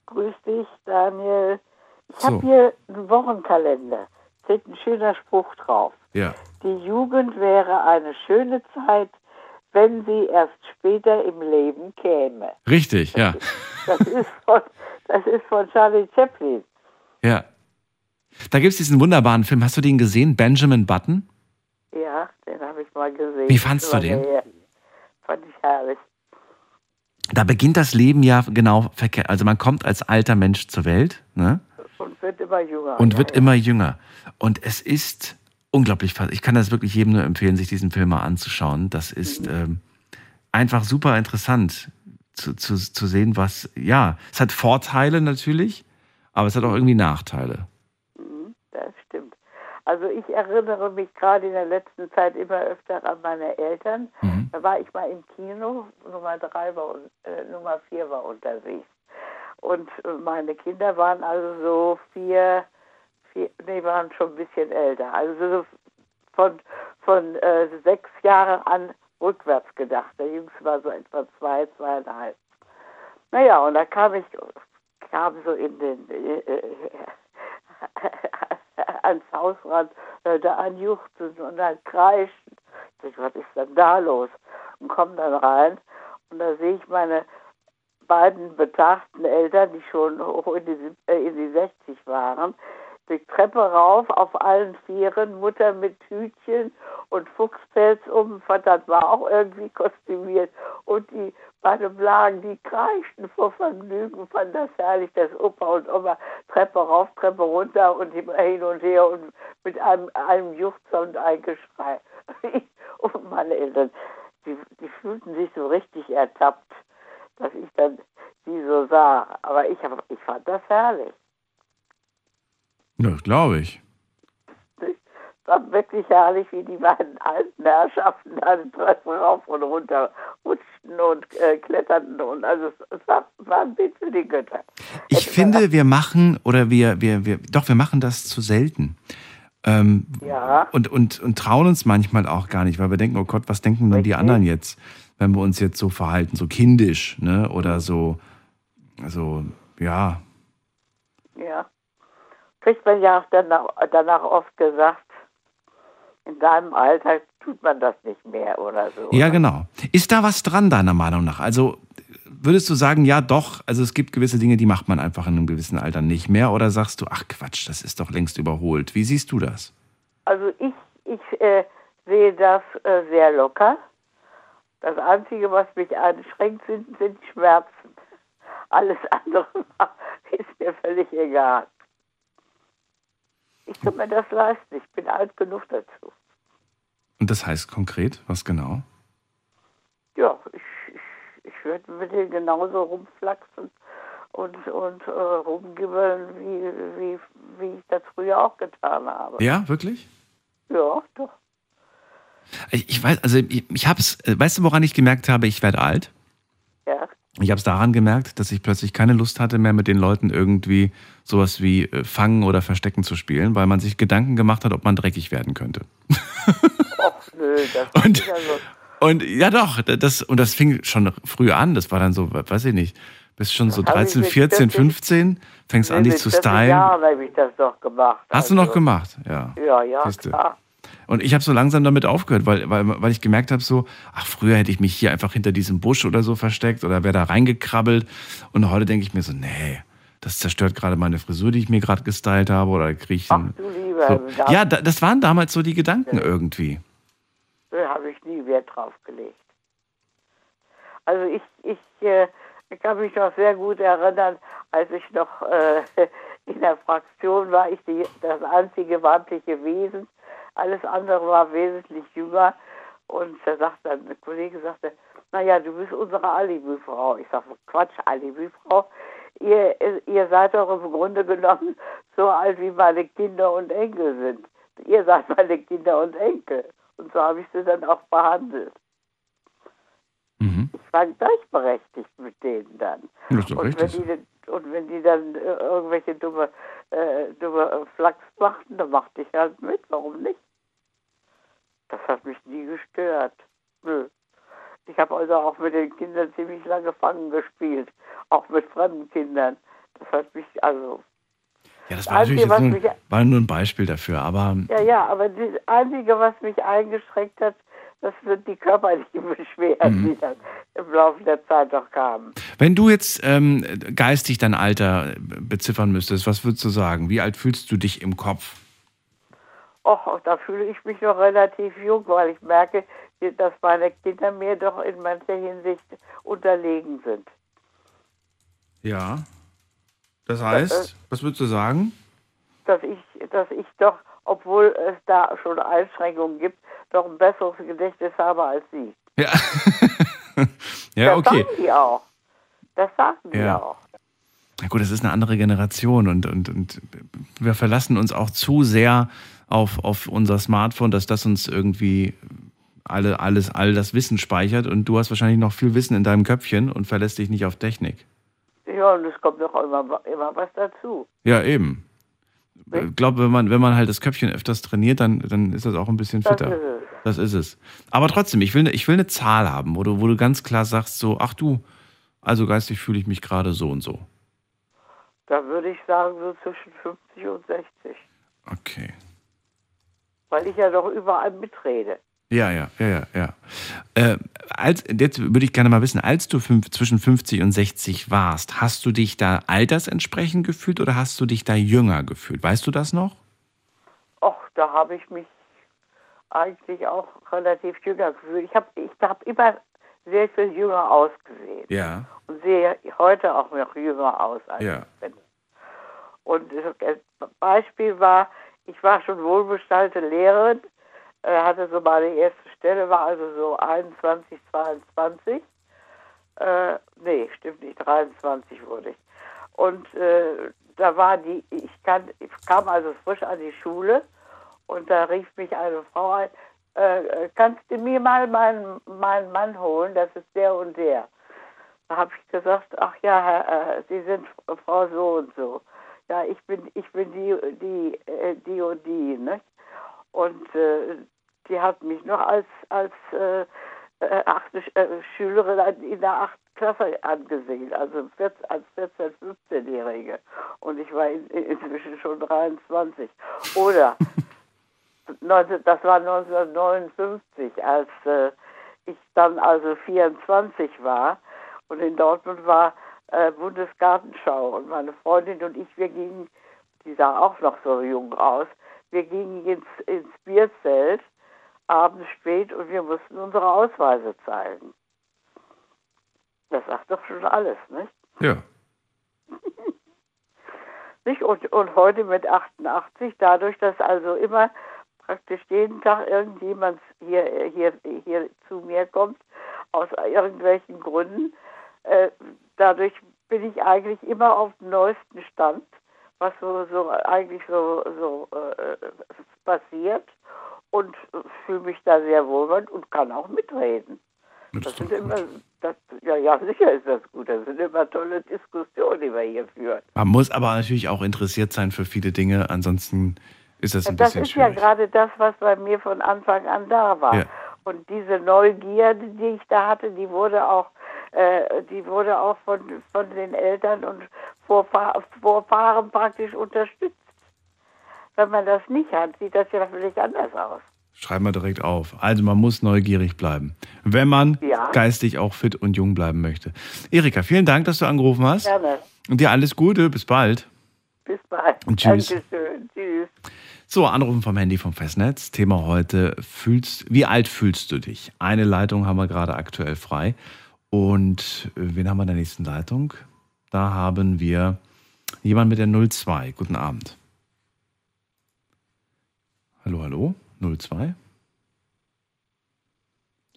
Grüß dich, Daniel. Ich So. habe hier einen Wochenkalender. Steht ein schöner Spruch drauf. Ja. Die Jugend wäre eine schöne Zeit, wenn sie erst später im Leben käme. Richtig, ja. Das ist von, das ist von Charlie Chaplin. Ja. Da gibt es diesen wunderbaren Film. Hast du den gesehen? Benjamin Button? Ja, den habe ich mal gesehen. Wie fandst du den? her. Fand ich herrlich. Da beginnt das Leben ja genau verkehrt. Also man kommt als alter Mensch zur Welt ne? Und wird immer jünger. und ja, wird ja. immer jünger. Und es ist unglaublich. Ich kann das wirklich jedem nur empfehlen, sich diesen Film mal anzuschauen. Das ist ähm, einfach super interessant zu, zu, zu sehen, was, ja, es hat Vorteile natürlich, aber es hat auch irgendwie Nachteile. Das stimmt. Also ich erinnere mich gerade in der letzten Zeit immer öfter an meine Eltern. Mhm. Da war ich mal im Kino, Nummer drei war äh, Nummer vier war unterwegs. Und äh, meine Kinder waren also so vier, vier nee, waren schon ein bisschen älter. Also so von, von äh, sechs Jahren an rückwärts gedacht. Der Jüngste war so etwa zwei, zweieinhalb. Naja, und da kam ich, kam so in den, äh, äh, [laughs] ans Hausrand, hörte an juchzen und dann kreischen. Ich dachte, was ist denn da los? Und komme dann rein und da sehe ich meine beiden betagten Eltern, die schon hoch in die, äh, in die 60 waren, die Treppe rauf auf allen Vieren, Mutter mit Hütchen und Fuchspelz um, Vater war auch irgendwie kostümiert und die beiden lagen, die kreischten vor Vergnügen, fanden das herrlich, dass Opa und Oma Treppe rauf, Treppe runter und immer hin und her und mit einem, einem Juchzer und ein Geschrei. Und [laughs] meine Eltern, die, die fühlten sich so richtig ertappt, dass ich dann die so sah. Aber ich, hab, ich fand das herrlich. Ja, glaube ich. Es war wirklich herrlich, wie die beiden alten Herrschaften da die Treppe rauf und runter rutschten und äh, kletterten. Und also es, war, war ein Bild für die Götter. Ich Hätte finde, wir machen, oder wir, wir, wir, doch, wir machen das zu selten. Ähm, Ja. und, und, und trauen uns manchmal auch gar nicht, weil wir denken, oh Gott, was denken denn die anderen jetzt, wenn wir uns jetzt so verhalten, so kindisch, ne? Oder so, also, ja. Ja. Kriegt man ja auch danach, danach oft gesagt, in deinem Alter tut man das nicht mehr oder so. Ja, genau. Ist da was dran, deiner Meinung nach? Also, würdest du sagen, ja, doch, also es gibt gewisse Dinge, die macht man einfach in einem gewissen Alter nicht mehr? Oder sagst du, ach Quatsch, das ist doch längst überholt? Wie siehst du das? Also ich, ich äh, sehe das äh, sehr locker. Das Einzige, was mich einschränkt, sind, sind Schmerzen. Alles andere [laughs] ist mir völlig egal. Ich kann mir das leisten. Ich bin alt genug dazu. Und das heißt konkret, was genau? Ja, ich, ich, ich würde mit denen genauso rumflaxen und, und äh, rumgibbeln, wie, wie, wie ich das früher auch getan habe. Ja, wirklich? Ja, doch. Ich, ich weiß, also ich, ich hab's, äh, weißt du, woran ich gemerkt habe, ich werde alt? Ja. Ich habe es daran gemerkt, dass ich plötzlich keine Lust hatte mehr mit den Leuten irgendwie sowas wie äh, Fangen oder Verstecken zu spielen, weil man sich Gedanken gemacht hat, ob man dreckig werden könnte. Och, nö, das [laughs] Und- ist ja so. Und ja doch, das, und das fing schon früh an, das war dann so, weiß ich nicht, bis schon so Das hab ich 13, mit 14, 14 15, fängst an, Nee, dich mit zu 40 stylen. Jahren habe ich das doch gemacht. Hast du also. noch gemacht? Ja. Ja, ja, Siehste. klar. Und ich habe so langsam damit aufgehört, weil, weil, weil ich gemerkt habe, so, ach, früher hätte ich mich hier einfach hinter diesem Busch oder so versteckt oder wäre da reingekrabbelt. Und heute denke ich mir so, nee, das zerstört gerade meine Frisur, die ich mir gerade gestylt habe oder kriege ich Ach einen- du lieber, so. da, Ja, da, das waren damals so die Gedanken irgendwie. da habe ich nie Wert drauf gelegt. Also ich, ich, äh, ich kann mich noch sehr gut erinnern, als ich noch äh, [laughs] in der Fraktion war, ich die, das einzige weibliche Wesen. Alles andere war wesentlich jünger. Und da sagt dann, ein Kollege sagte, naja, du bist unsere Alibi-Frau. Ich sage, Quatsch, Alibi-Frau. Ihr, ihr seid doch im Grunde genommen so alt, wie meine Kinder und Enkel sind. Ihr seid meine Kinder und Enkel. Und so habe ich sie dann auch behandelt. Mhm. Ich war gleichberechtigt mit denen dann. Das ist doch Und wenn, die, dann- und wenn die dann äh, irgendwelche dumme, äh, dumme Flachs machten, dann machte ich halt mit. Warum nicht? Das hat mich nie gestört. Nö. Ich habe also auch mit den Kindern ziemlich lange Fangen gespielt. Auch mit fremden Kindern. Das hat mich, also, Ja, das Das war natürlich Einzige, jetzt nur, war nur ein Beispiel dafür, aber ja, ja, aber das Einzige, was mich eingeschränkt hat, das sind die körperlichen [laughs] Beschwerden, Mhm. die dann im Laufe der Zeit noch kamen. wenn du jetzt ähm, geistig dein Alter beziffern müsstest, was würdest du sagen? Wie alt fühlst du dich im Kopf? Och, da fühle ich mich noch relativ jung, weil ich merke, dass meine Kinder mir doch in mancher Hinsicht unterlegen sind. Ja. Das heißt, was würdest du sagen? Dass ich, dass ich doch, obwohl es da schon Einschränkungen gibt, doch ein besseres Gedächtnis habe als sie. Ja. [laughs] ja, das okay. sagen die auch. Das sagen die Ja. auch. Na gut, das ist eine andere Generation und, und, und wir verlassen uns auch zu sehr auf, auf unser Smartphone, dass das uns irgendwie alle, alles, all das Wissen speichert und du hast wahrscheinlich noch viel Wissen in deinem Köpfchen und verlässt dich nicht auf Technik. Ja, und es kommt doch immer, immer was dazu. Ja, eben. Ich glaube, wenn man, wenn man halt das Köpfchen öfters trainiert, dann, dann ist das auch ein bisschen Das fitter. ist es. Das ist es. Aber trotzdem, ich will, ne- ich will eine Zahl haben, wo du, wo du ganz klar sagst, so, ach du, also geistig fühle ich mich gerade so und so. Da würde ich sagen, so zwischen 50 und 60. Okay. Weil ich ja doch überall mitrede. Ja, ja, ja, ja, ja. Äh, als, jetzt würde ich gerne mal wissen, als du fünf, zwischen 50 und 60 warst, hast du dich da altersentsprechend gefühlt oder hast du dich da jünger gefühlt? Weißt du das noch? Och, da habe ich mich eigentlich auch relativ jünger gefühlt. Ich habe ich hab immer sehr viel jünger ausgesehen. Ja. Und sehe heute auch noch jünger aus als Ja. ich bin. Und das Beispiel war, ich war schon wohlbestallte Lehrerin, äh, hatte so meine erste Stelle, war also so 21, 22. Äh, nee, stimmt nicht, 23 wurde ich. Und äh, da war die, ich, kann, ich kam also frisch an die Schule und da rief mich eine Frau ein, äh, äh, kannst du mir mal meinen, meinen Mann holen, das ist der und der. Da habe ich gesagt, ach ja, Herr, äh, Sie sind Frau so und so. Ja, ich bin, ich bin die, die, äh, die und die, ne? Und äh, die hat mich noch als, als äh, äh, achte, äh, Schülerin in der achten Klasse angesehen, also 14, als 14-, 15-Jährige. Und ich war in, inzwischen schon 23. Oder [laughs] 19, das war 1959, als äh, ich dann also 24 war und in Dortmund war äh, Bundesgartenschau und meine Freundin und ich, wir gingen, die sah auch noch so jung aus, wir gingen ins, ins Bierzelt abends spät und wir mussten unsere Ausweise zeigen. Das sagt doch schon alles, nicht? Ja. [laughs] nicht? Und, und heute mit 88, dadurch, dass also immer praktisch jeden Tag irgendjemand hier, hier, hier zu mir kommt, aus irgendwelchen Gründen, äh, dadurch bin ich eigentlich immer auf dem neuesten Stand, was so, so eigentlich so, so äh, passiert und fühle mich da sehr wohl und kann auch mitreden. Das Das ist sind immer, das, ja, ja, sicher ist das gut. Das sind immer tolle Diskussionen, die wir hier führen. Man muss aber natürlich auch interessiert sein für viele Dinge, ansonsten ist das ein Das bisschen ist ja schwierig. gerade das, was bei mir von Anfang an da war. Ja. Und diese Neugierde, die ich da hatte, die wurde auch, äh, die wurde auch von, von den Eltern und Vorfahr Vorfahren praktisch unterstützt. Wenn man das nicht hat, sieht das ja völlig anders aus. Schreib mal direkt auf. Also man muss neugierig bleiben, wenn man Ja. geistig auch fit und jung bleiben möchte. Erika, vielen Dank, dass du angerufen hast. Gerne. Und dir alles Gute, bis bald. Bis bald. Und tschüss. Dankeschön. Tschüss. So, Anrufen vom Handy vom Festnetz. Thema heute, fühlst, wie alt fühlst du dich? Eine Leitung haben wir gerade aktuell frei. Und äh, wen haben wir in der nächsten Leitung? Da haben wir jemanden mit der 02. Guten Abend. Hallo, hallo? 02?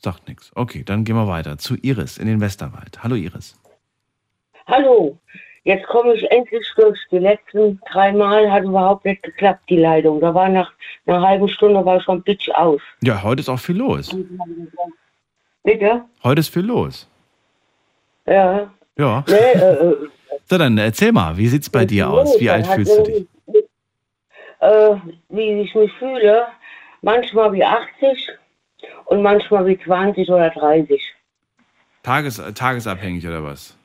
Sagt nichts. Okay, dann gehen wir weiter zu Iris in den Westerwald. Hallo Iris. Hallo, jetzt komme ich endlich durch. Die letzten drei Mal hat überhaupt nicht geklappt, die Leitung. Da war nach einer halben Stunde war ich schon pitch aus. Ja, heute ist auch viel los. Bitte? Heute ist viel los. Ja. Ja. Nee, äh, äh, So, dann erzähl mal, wie sieht's bei dir aus? Wie alt fühlst du dich? Äh, wie ich mich fühle, manchmal wie 80 und manchmal wie 20 oder 30. Tages, tagesabhängig oder was?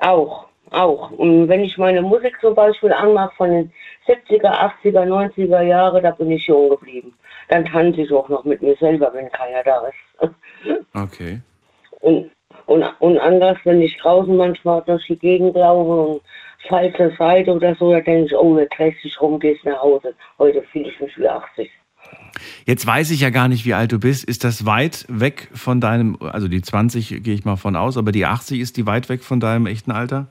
Auch, auch. Und wenn ich meine Musik zum Beispiel anmache von den 70er, 80er, 90er Jahre, da bin ich jung geblieben. Dann tanze ich auch noch mit mir selber, wenn keiner da ist. Okay. Und, und, und anders, wenn ich draußen manchmal durch die Gegend laufe und falsche Seite oder so, da denke ich, oh, jetzt drehst dich rum, gehst nach Hause. Heute fühle ich mich wie 80. Jetzt weiß ich ja gar nicht, wie alt du bist. Ist das weit weg von deinem, also die 20 gehe ich mal von aus, aber die 80 ist die weit weg von deinem echten Alter?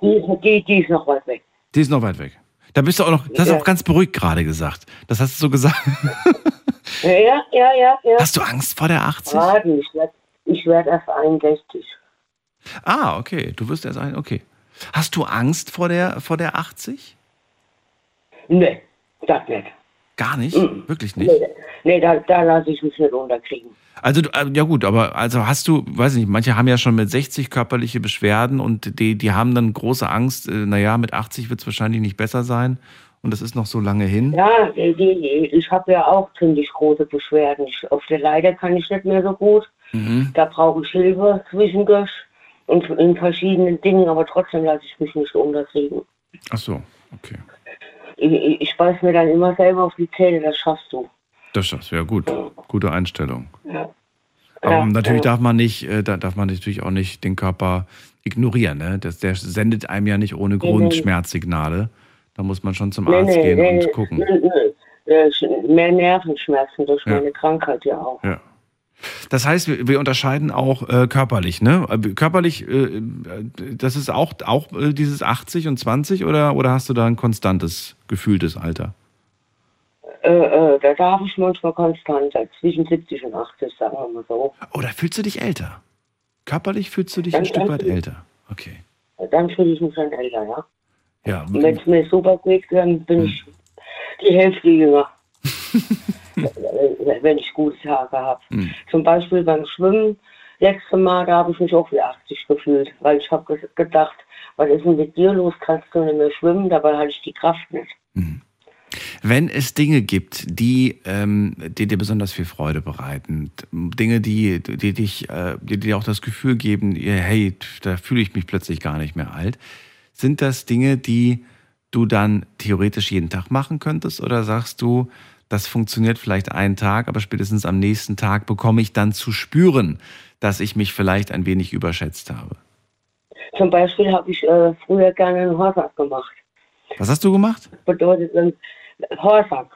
Die, ist- die, die ist noch weit weg. Die ist noch weit weg. Da bist du auch noch, das hast du Ja. auch ganz beruhigt gerade gesagt. Das hast du so gesagt. Ja, ja, ja, ja. Hast du Angst vor der 80? Raten, ich werde ich werd erst 61. Ah, okay. Du wirst erst ein, okay. Hast du Angst vor der, vor der 80? Nee, das nicht. Gar nicht? Wirklich nicht? Nee, nee da, da lasse ich mich nicht unterkriegen. Also, äh, ja gut, aber also hast du, weiß ich nicht, manche haben ja schon mit 60 körperliche Beschwerden und die, die haben dann große Angst, äh, naja, mit 80 wird es wahrscheinlich nicht besser sein und das ist noch so lange hin. Ja, die, die, ich habe ja auch ziemlich große Beschwerden. Ich, auf der Leiter kann ich nicht mehr so gut. Mhm. Da brauche ich Hilfe zwischendurch und in verschiedenen Dingen, aber trotzdem lasse ich mich nicht unterkriegen. Ach so, okay. Ich, ich, beiß mir dann immer selber auf die Zähne, das schaffst du. Das das wäre gut. Gute Einstellung. Ja. Aber Ja, natürlich ja. darf man nicht, äh, da darf man natürlich auch nicht den Körper ignorieren. Ne? Das, der sendet einem ja nicht ohne Grund nee. Schmerzsignale. Da muss man schon zum Nee, Arzt nee, gehen nee, und gucken. nee, nee. Äh, Mehr Nervenschmerzen durch Ja. meine Krankheit ja auch. Ja. Das heißt, wir, wir unterscheiden auch äh, körperlich, ne? Äh, Körperlich, äh, das ist auch, auch äh, dieses 80 und 20 oder, oder hast du da ein konstantes, gefühltes Alter? Äh, äh, da darf ich manchmal konstant zwischen 70 und 80, sagen wir mal so. Oh, da fühlst du dich älter. Körperlich fühlst du dich Dann ein Stück weit älter. Okay. Dann fühle ich mich dann älter, ja. Ja, Und wenn es mir super geht, dann bin ich die Hälfte jünger. [laughs] wenn ich gute Tage habe. Hm. Zum Beispiel beim Schwimmen, letzte Mal, da habe ich mich auch wie 80 gefühlt, weil ich habe gedacht, was ist denn mit dir los, kannst du nicht mehr schwimmen, dabei hatte ich die Kraft nicht. Wenn es Dinge gibt, die, ähm, die dir besonders viel Freude bereiten, Dinge, die, die dich, äh, die dir auch das Gefühl geben, hey, da fühle ich mich plötzlich gar nicht mehr alt, sind das Dinge, die du dann theoretisch jeden Tag machen könntest? Oder sagst du, das funktioniert vielleicht einen Tag, aber spätestens am nächsten Tag bekomme ich dann zu spüren, dass ich mich vielleicht ein wenig überschätzt habe? Zum Beispiel habe ich äh, früher gerne einen Horsack gemacht. Was hast du gemacht? Bedeutet ein Horsack,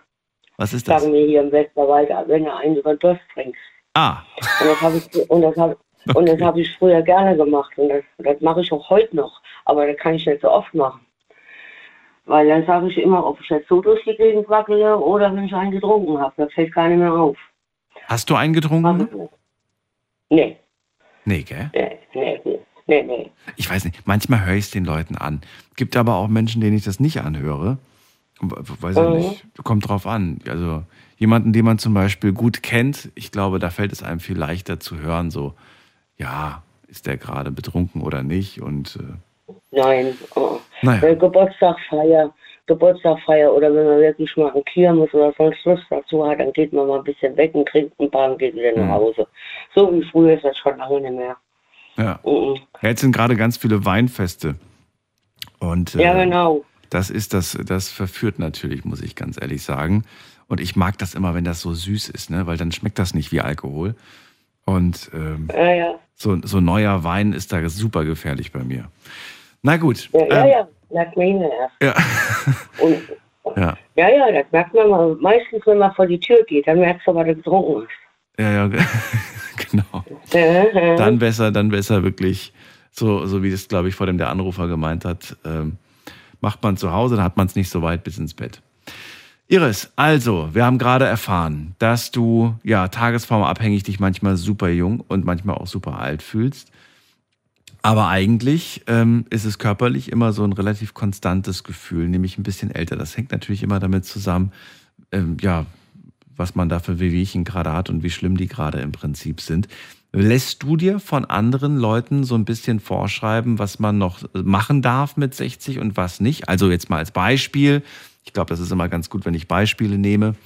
Was ist das? sagen wir hier im Westerwald, wenn du einen über den Durst trinkst. Ah, Und das habe ich, und das hab, und das hab ich früher gerne gemacht. Und das, das mache ich auch heute noch. Aber das kann ich nicht so oft machen. Weil dann sage ich immer, ob ich jetzt so durch die Gegend wackele oder wenn ich einen getrunken habe. Da fällt keiner mehr auf. hast du einen getrunken? Nee, Nee, gell? nee, nee, nee, nee, nee. Ich weiß nicht, manchmal höre ich es den Leuten an. Gibt aber auch Menschen, denen ich das nicht anhöre. Weiß ich Mhm. nicht. Kommt drauf an. Also jemanden, den man zum Beispiel gut kennt, ich glaube, da fällt es einem viel leichter zu hören, so, ja, ist der gerade betrunken oder nicht? Und äh, Nein. Oh. Naja. Äh, Geburtstagfeier, Geburtstagfeier oder wenn man wirklich mal ein Kirmes oder sonst Lust dazu hat, dann geht man mal ein bisschen weg und trinkt ein paar und geht wieder nach Mhm. Hause. So wie früher ist das schon lange nicht mehr. ja. Mhm. Ja, Jetzt sind gerade ganz viele Weinfeste. Und Ja, äh, genau. das ist das, das verführt natürlich, muss ich ganz ehrlich sagen. Und ich mag das immer, wenn das so süß ist, ne? weil dann schmeckt das nicht wie Alkohol. Und ähm, Ja, ja. so, so neuer Wein ist da super gefährlich bei mir. Na gut. Ja, ja, ähm, ja, merkt man immer erst. ja. [laughs] Und, [laughs] ja. ja, ja, das merkt man mal. Meistens, wenn man vor die Tür geht, dann merkst du, was du getrunken Ja, ja, [laughs] genau. Ja, ja. Dann besser, dann besser wirklich, so, so wie es, glaube ich, vor dem der Anrufer gemeint hat, ähm, macht man zu Hause, dann hat man es nicht so weit bis ins Bett. Iris, also, wir haben gerade erfahren, dass du ja tagesformabhängig dich manchmal super jung und manchmal auch super alt fühlst. Aber eigentlich ähm, ist es körperlich immer so ein relativ konstantes Gefühl, nämlich ein bisschen älter. Das hängt natürlich immer damit zusammen, ähm, ja, was man da für Wehwehchen gerade hat und wie schlimm die gerade im Prinzip sind. Lässt du dir von anderen Leuten so ein bisschen vorschreiben, was man noch machen darf mit 60 und was nicht? Also jetzt mal als Beispiel. Ich glaube, das ist immer ganz gut, wenn ich Beispiele nehme.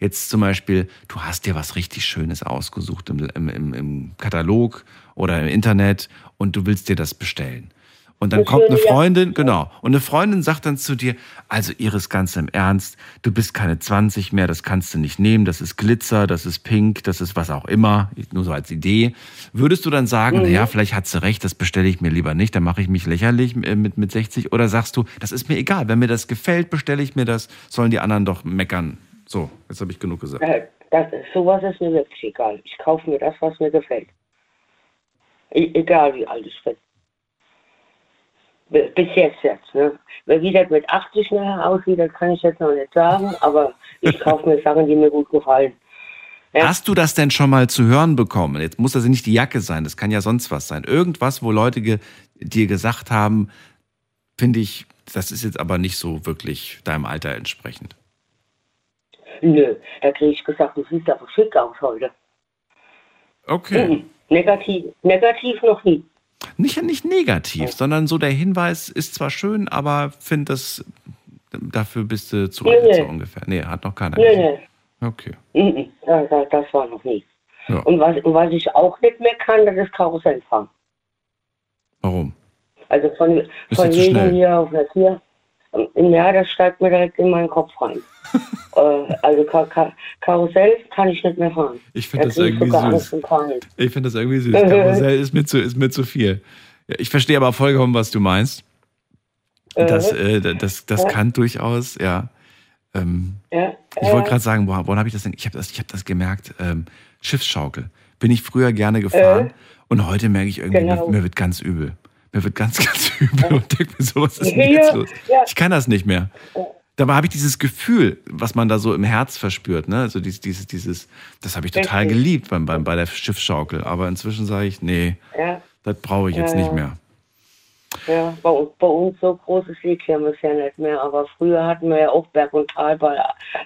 Jetzt zum Beispiel, du hast dir was richtig Schönes ausgesucht im, im, im Katalog oder im Internet und du willst dir das bestellen. Und dann kommt eine Freundin, genau, und eine Freundin sagt dann zu dir, also Iris, ganz im Ernst, du bist keine 20 mehr, das kannst du nicht nehmen, das ist Glitzer, das ist Pink, das ist was auch immer, nur so als Idee. Würdest du dann sagen, Mhm. naja, vielleicht hat sie recht, das bestelle ich mir lieber nicht, dann mache ich mich lächerlich äh, mit, mit 60? Oder sagst du, das ist mir egal, wenn mir das gefällt, bestelle ich mir das, sollen die anderen doch meckern. So, jetzt habe ich genug gesagt. Äh, Das, sowas ist mir wirklich egal. Ich kaufe mir das, was mir gefällt. E egal wie alt ich bin. Bis jetzt jetzt. Ne? Wie das mit 80 nachher aussieht, das kann ich jetzt noch nicht sagen, aber ich kaufe mir Sachen, die mir gut gefallen. Ja. Hast du das denn schon mal zu hören bekommen? Jetzt muss das ja nicht die Jacke sein, das kann ja sonst was sein. Irgendwas, wo Leute ge dir gesagt haben, finde ich, das ist jetzt aber nicht so wirklich deinem Alter entsprechend. Nö, da kriege ich gesagt, du siehst aber schick aus heute. Okay. Mhm. Negativ, negativ noch nie. Nicht, nicht negativ, sondern so der Hinweis ist zwar schön, aber finde das, dafür bist du zu Nee, alt, nee. so ungefähr. Nee, hat noch keiner Nee, nee. Okay. Mhm. Das, das, war noch nie. Ja. Und, was, was ich auch nicht mehr kann, das ist Karussell fahren. Warum? Also von, von schnell? hier auf das hier. Ja, das steigt mir direkt in meinen Kopf rein. [laughs] äh, also Ka Ka Karussell kann ich nicht mehr fahren. Ich finde Da das irgendwie süß. Ich finde das irgendwie süß. Karussell [laughs] ist mir zu, ist mir zu viel. Ja, ich verstehe aber vollkommen, was du meinst. Das, äh, das, das Ja. kann durchaus, ja. Ähm, Ja, ich äh, wollte gerade sagen, woran, woran habe ich das denn? Ich habe das, ich hab das gemerkt. Ähm, Schiffsschaukel. Bin ich früher gerne gefahren und heute merke ich irgendwie, Genau. mir, mir wird ganz übel. Mir wird ganz, [laughs] ganz übel und denke mir so, was ist denn Ja, jetzt los? ja. Ich kann das nicht mehr. Dabei habe ich dieses Gefühl, was man da so im Herz verspürt, ne? Also dieses, dieses, dieses das habe ich total Richtig. geliebt beim, beim, bei der Schiffsschaukel. Aber inzwischen sage ich, nee, ja, das brauche ich jetzt Ja, nicht mehr. ja. Bei, uns- bei uns so großes Seekirmes ja nicht mehr. Aber früher hatten wir ja auch Berg- und Talbahn,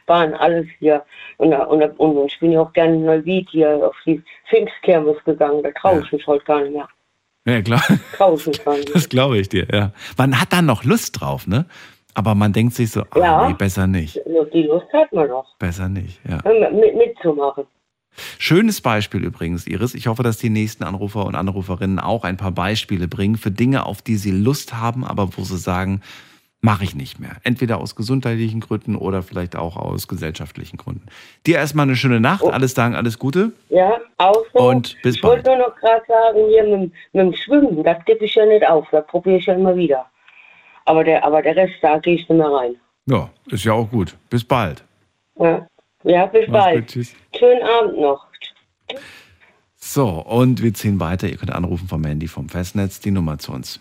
Bahn, alles hier. Und, und, da- und ich bin ja auch gerne in Neuwied hier auf die Pfingstkirmes gegangen. Da traue ich Ja. mich heute gar nicht mehr. Ja, klar. Traue ich mich gar nicht mehr. Das glaube ich dir, ja. Man hat da noch Lust drauf, ne? Aber man denkt sich so, ah, Ja. nee, besser nicht. Die Lust hat man noch, Besser nicht, ja. mit, mitzumachen. Schönes Beispiel übrigens, Iris. Ich hoffe, dass die nächsten Anrufer und Anruferinnen auch ein paar Beispiele bringen für Dinge, auf die sie Lust haben, aber wo sie sagen, mache ich nicht mehr. Entweder aus gesundheitlichen Gründen oder vielleicht auch aus gesellschaftlichen Gründen. Dir erstmal eine schöne Nacht. Oh. Alles Dank, alles Gute. Ja, auch so. Und bis ich wollte bald. nur noch gerade sagen, hier mit, mit dem Schwimmen, das gebe ich ja nicht auf, das probiere ich ja immer wieder. Aber der, aber der Rest, da gehe ich nicht mehr rein. Ja, ist ja auch gut. Bis bald. Ja, ja bis Mach's bald. gut, tschüss. Schönen Abend noch. So, und wir ziehen weiter. Ihr könnt anrufen vom Handy vom Festnetz die Nummer zu uns.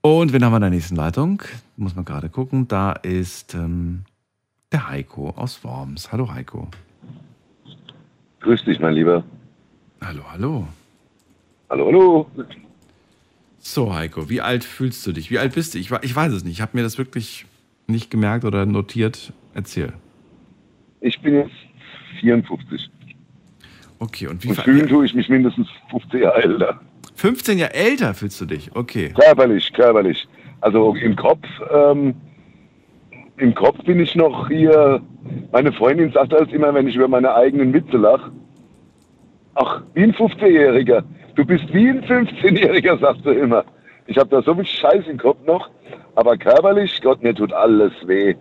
Und wen haben wir in der nächsten Leitung? Muss man gerade gucken. Da ist ähm, der Heiko aus Worms. Hallo Heiko. Grüß dich, mein Lieber. Hallo, hallo. Hallo, hallo. So, Heiko, wie alt fühlst du dich? Wie alt bist du? Ich, ich weiß es nicht. Ich habe mir das wirklich nicht gemerkt oder notiert. Erzähl. Ich bin jetzt 54. Okay, und wie Und fühlen tue ich mich mindestens 50 Jahre älter. 15 Jahre älter fühlst du dich? Okay. Körperlich, körperlich. Also im Kopf, ähm, im Kopf bin ich noch hier. Meine Freundin sagt als immer, wenn ich über meine eigenen Witze lache, ach, wie ein 15-Jähriger. Du bist wie ein 15-Jähriger, sagt sie immer. Ich habe da so viel Scheiß im Kopf noch, aber körperlich, Gott, mir tut alles weh.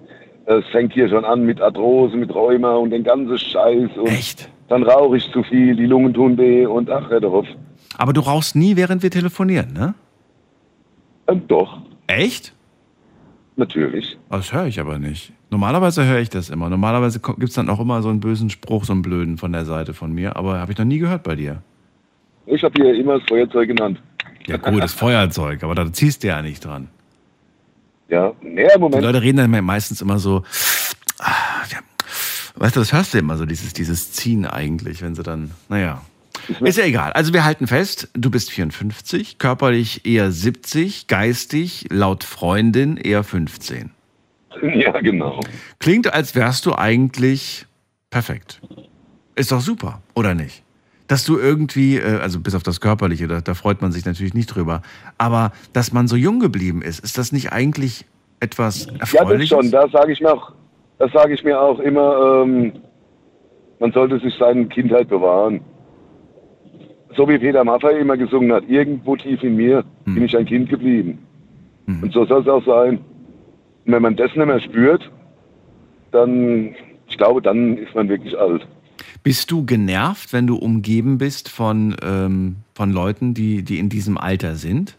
Es fängt hier schon an mit Arthrose, mit Rheuma und den ganzen Scheiß. Und Echt? Dann rauche ich zu viel, die Lungen tun weh und ach, doch auf. Aber du rauchst nie, während wir telefonieren, ne? Ähm, doch, Echt? natürlich. Das höre ich aber nicht. Normalerweise höre ich das immer. Normalerweise gibt es dann auch immer so einen bösen Spruch, so einen blöden von der Seite von mir. Aber habe ich noch nie gehört bei dir. Ich habe hier immer das Feuerzeug genannt. Ja gut, das Feuerzeug, aber da ziehst du ja nicht dran. Ja, nee, Die Moment. Leute reden dann meistens immer so, ah, ja. weißt du, das hörst du immer so, dieses, dieses Ziehen eigentlich, wenn sie dann, naja. Ist ja egal. Also wir halten fest, du bist 54, körperlich eher 70, geistig laut Freundin eher 15. [laughs] Ja, genau. Klingt, als wärst du eigentlich perfekt. Ist doch super, oder nicht? Dass du irgendwie, äh, also bis auf das Körperliche, da, da freut man sich natürlich nicht drüber, aber dass man so jung geblieben ist, ist das nicht eigentlich etwas Ja, das Erfreuliches? schon. Da sage ich mir auch, das sage ich mir auch immer, ähm, man sollte sich seine Kindheit bewahren. So wie Peter Maffay immer gesungen hat, irgendwo tief in mir Hm. bin ich ein Kind geblieben. Und so soll es auch sein. Wenn man das nicht mehr spürt, dann, ich glaube, dann ist man wirklich alt. Bist du genervt, wenn du umgeben bist von, ähm, von Leuten, die, die in diesem Alter sind?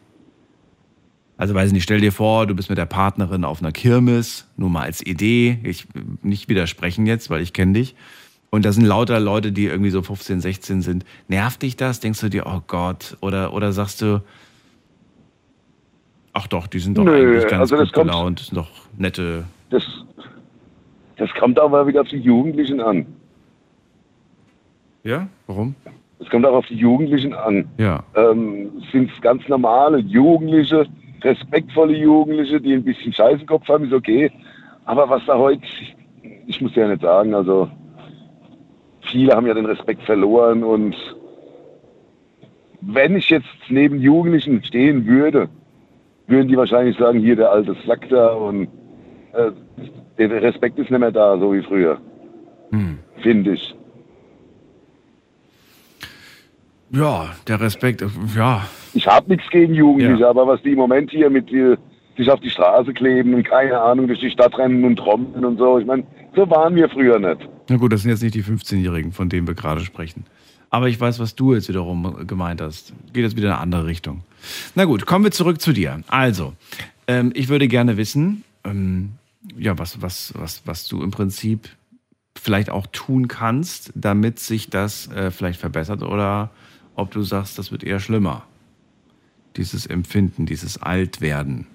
Also weiß nicht, stell dir vor, du bist mit der Partnerin auf einer Kirmes, nur mal als Idee, ich nicht widersprechen jetzt, weil ich kenne dich. Und da sind lauter Leute, die irgendwie so 15, 16 sind. Nervt dich das? Denkst du dir, oh Gott? Oder, oder sagst du, ach doch, die sind doch Nö, eigentlich ganz also das gut kommt- gelaunt, sind doch nette. Das, das kommt aber wieder auf die Jugendlichen an. Ja? Warum? Es kommt auch auf die Jugendlichen an. Ja. ähm, sind es ganz normale Jugendliche, respektvolle Jugendliche, die ein bisschen Scheißenkopf haben, ist okay. Aber was da heute, ich muss ja nicht sagen, also viele haben ja den Respekt verloren und wenn ich jetzt neben Jugendlichen stehen würde, würden die wahrscheinlich sagen, hier der alte Sack da und äh, der Respekt ist nicht mehr da, so wie früher, Hm. finde ich. Ja, der Respekt, ja. Ich habe nichts gegen Jugendliche, aber was die im Moment hier mit äh, sich auf die Straße kleben und keine Ahnung, durch die Stadt rennen und trommeln und so, ich meine, so waren wir früher nicht. Na gut, das sind jetzt nicht die 15-Jährigen, von denen wir gerade sprechen. Aber ich weiß, was du jetzt wiederum gemeint hast. Geht jetzt wieder in eine andere Richtung. Na gut, kommen wir zurück zu dir. Also, ähm, ich würde gerne wissen, ähm, ja, was, was, was, was du im Prinzip vielleicht auch tun kannst, damit sich das äh, vielleicht verbessert oder ob du sagst, das wird eher schlimmer. Dieses Empfinden, dieses Altwerden.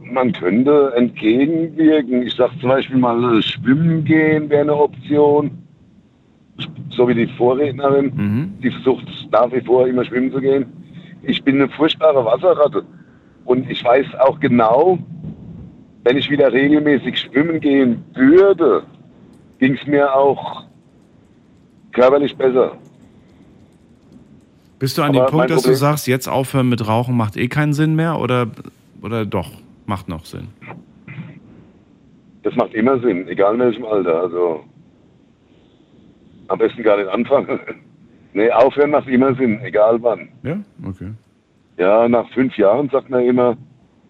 Man könnte entgegenwirken. Ich sag zum Beispiel mal, schwimmen gehen wäre eine Option. So wie die Vorrednerin, die versucht nach wie vor immer schwimmen zu gehen. Ich bin eine furchtbare Wasserratte. Und ich weiß auch genau, wenn ich wieder regelmäßig schwimmen gehen würde, ging es mir auch körperlich besser. Bist du an Aber dem Punkt, dass du Problem- sagst, jetzt aufhören mit Rauchen macht eh keinen Sinn mehr oder, oder doch, macht noch Sinn? Das macht immer Sinn, egal in welchem Alter. Also am besten gar nicht anfangen. [laughs] nee, aufhören macht immer Sinn, egal wann. Ja, okay. Ja, nach fünf Jahren sagt man immer,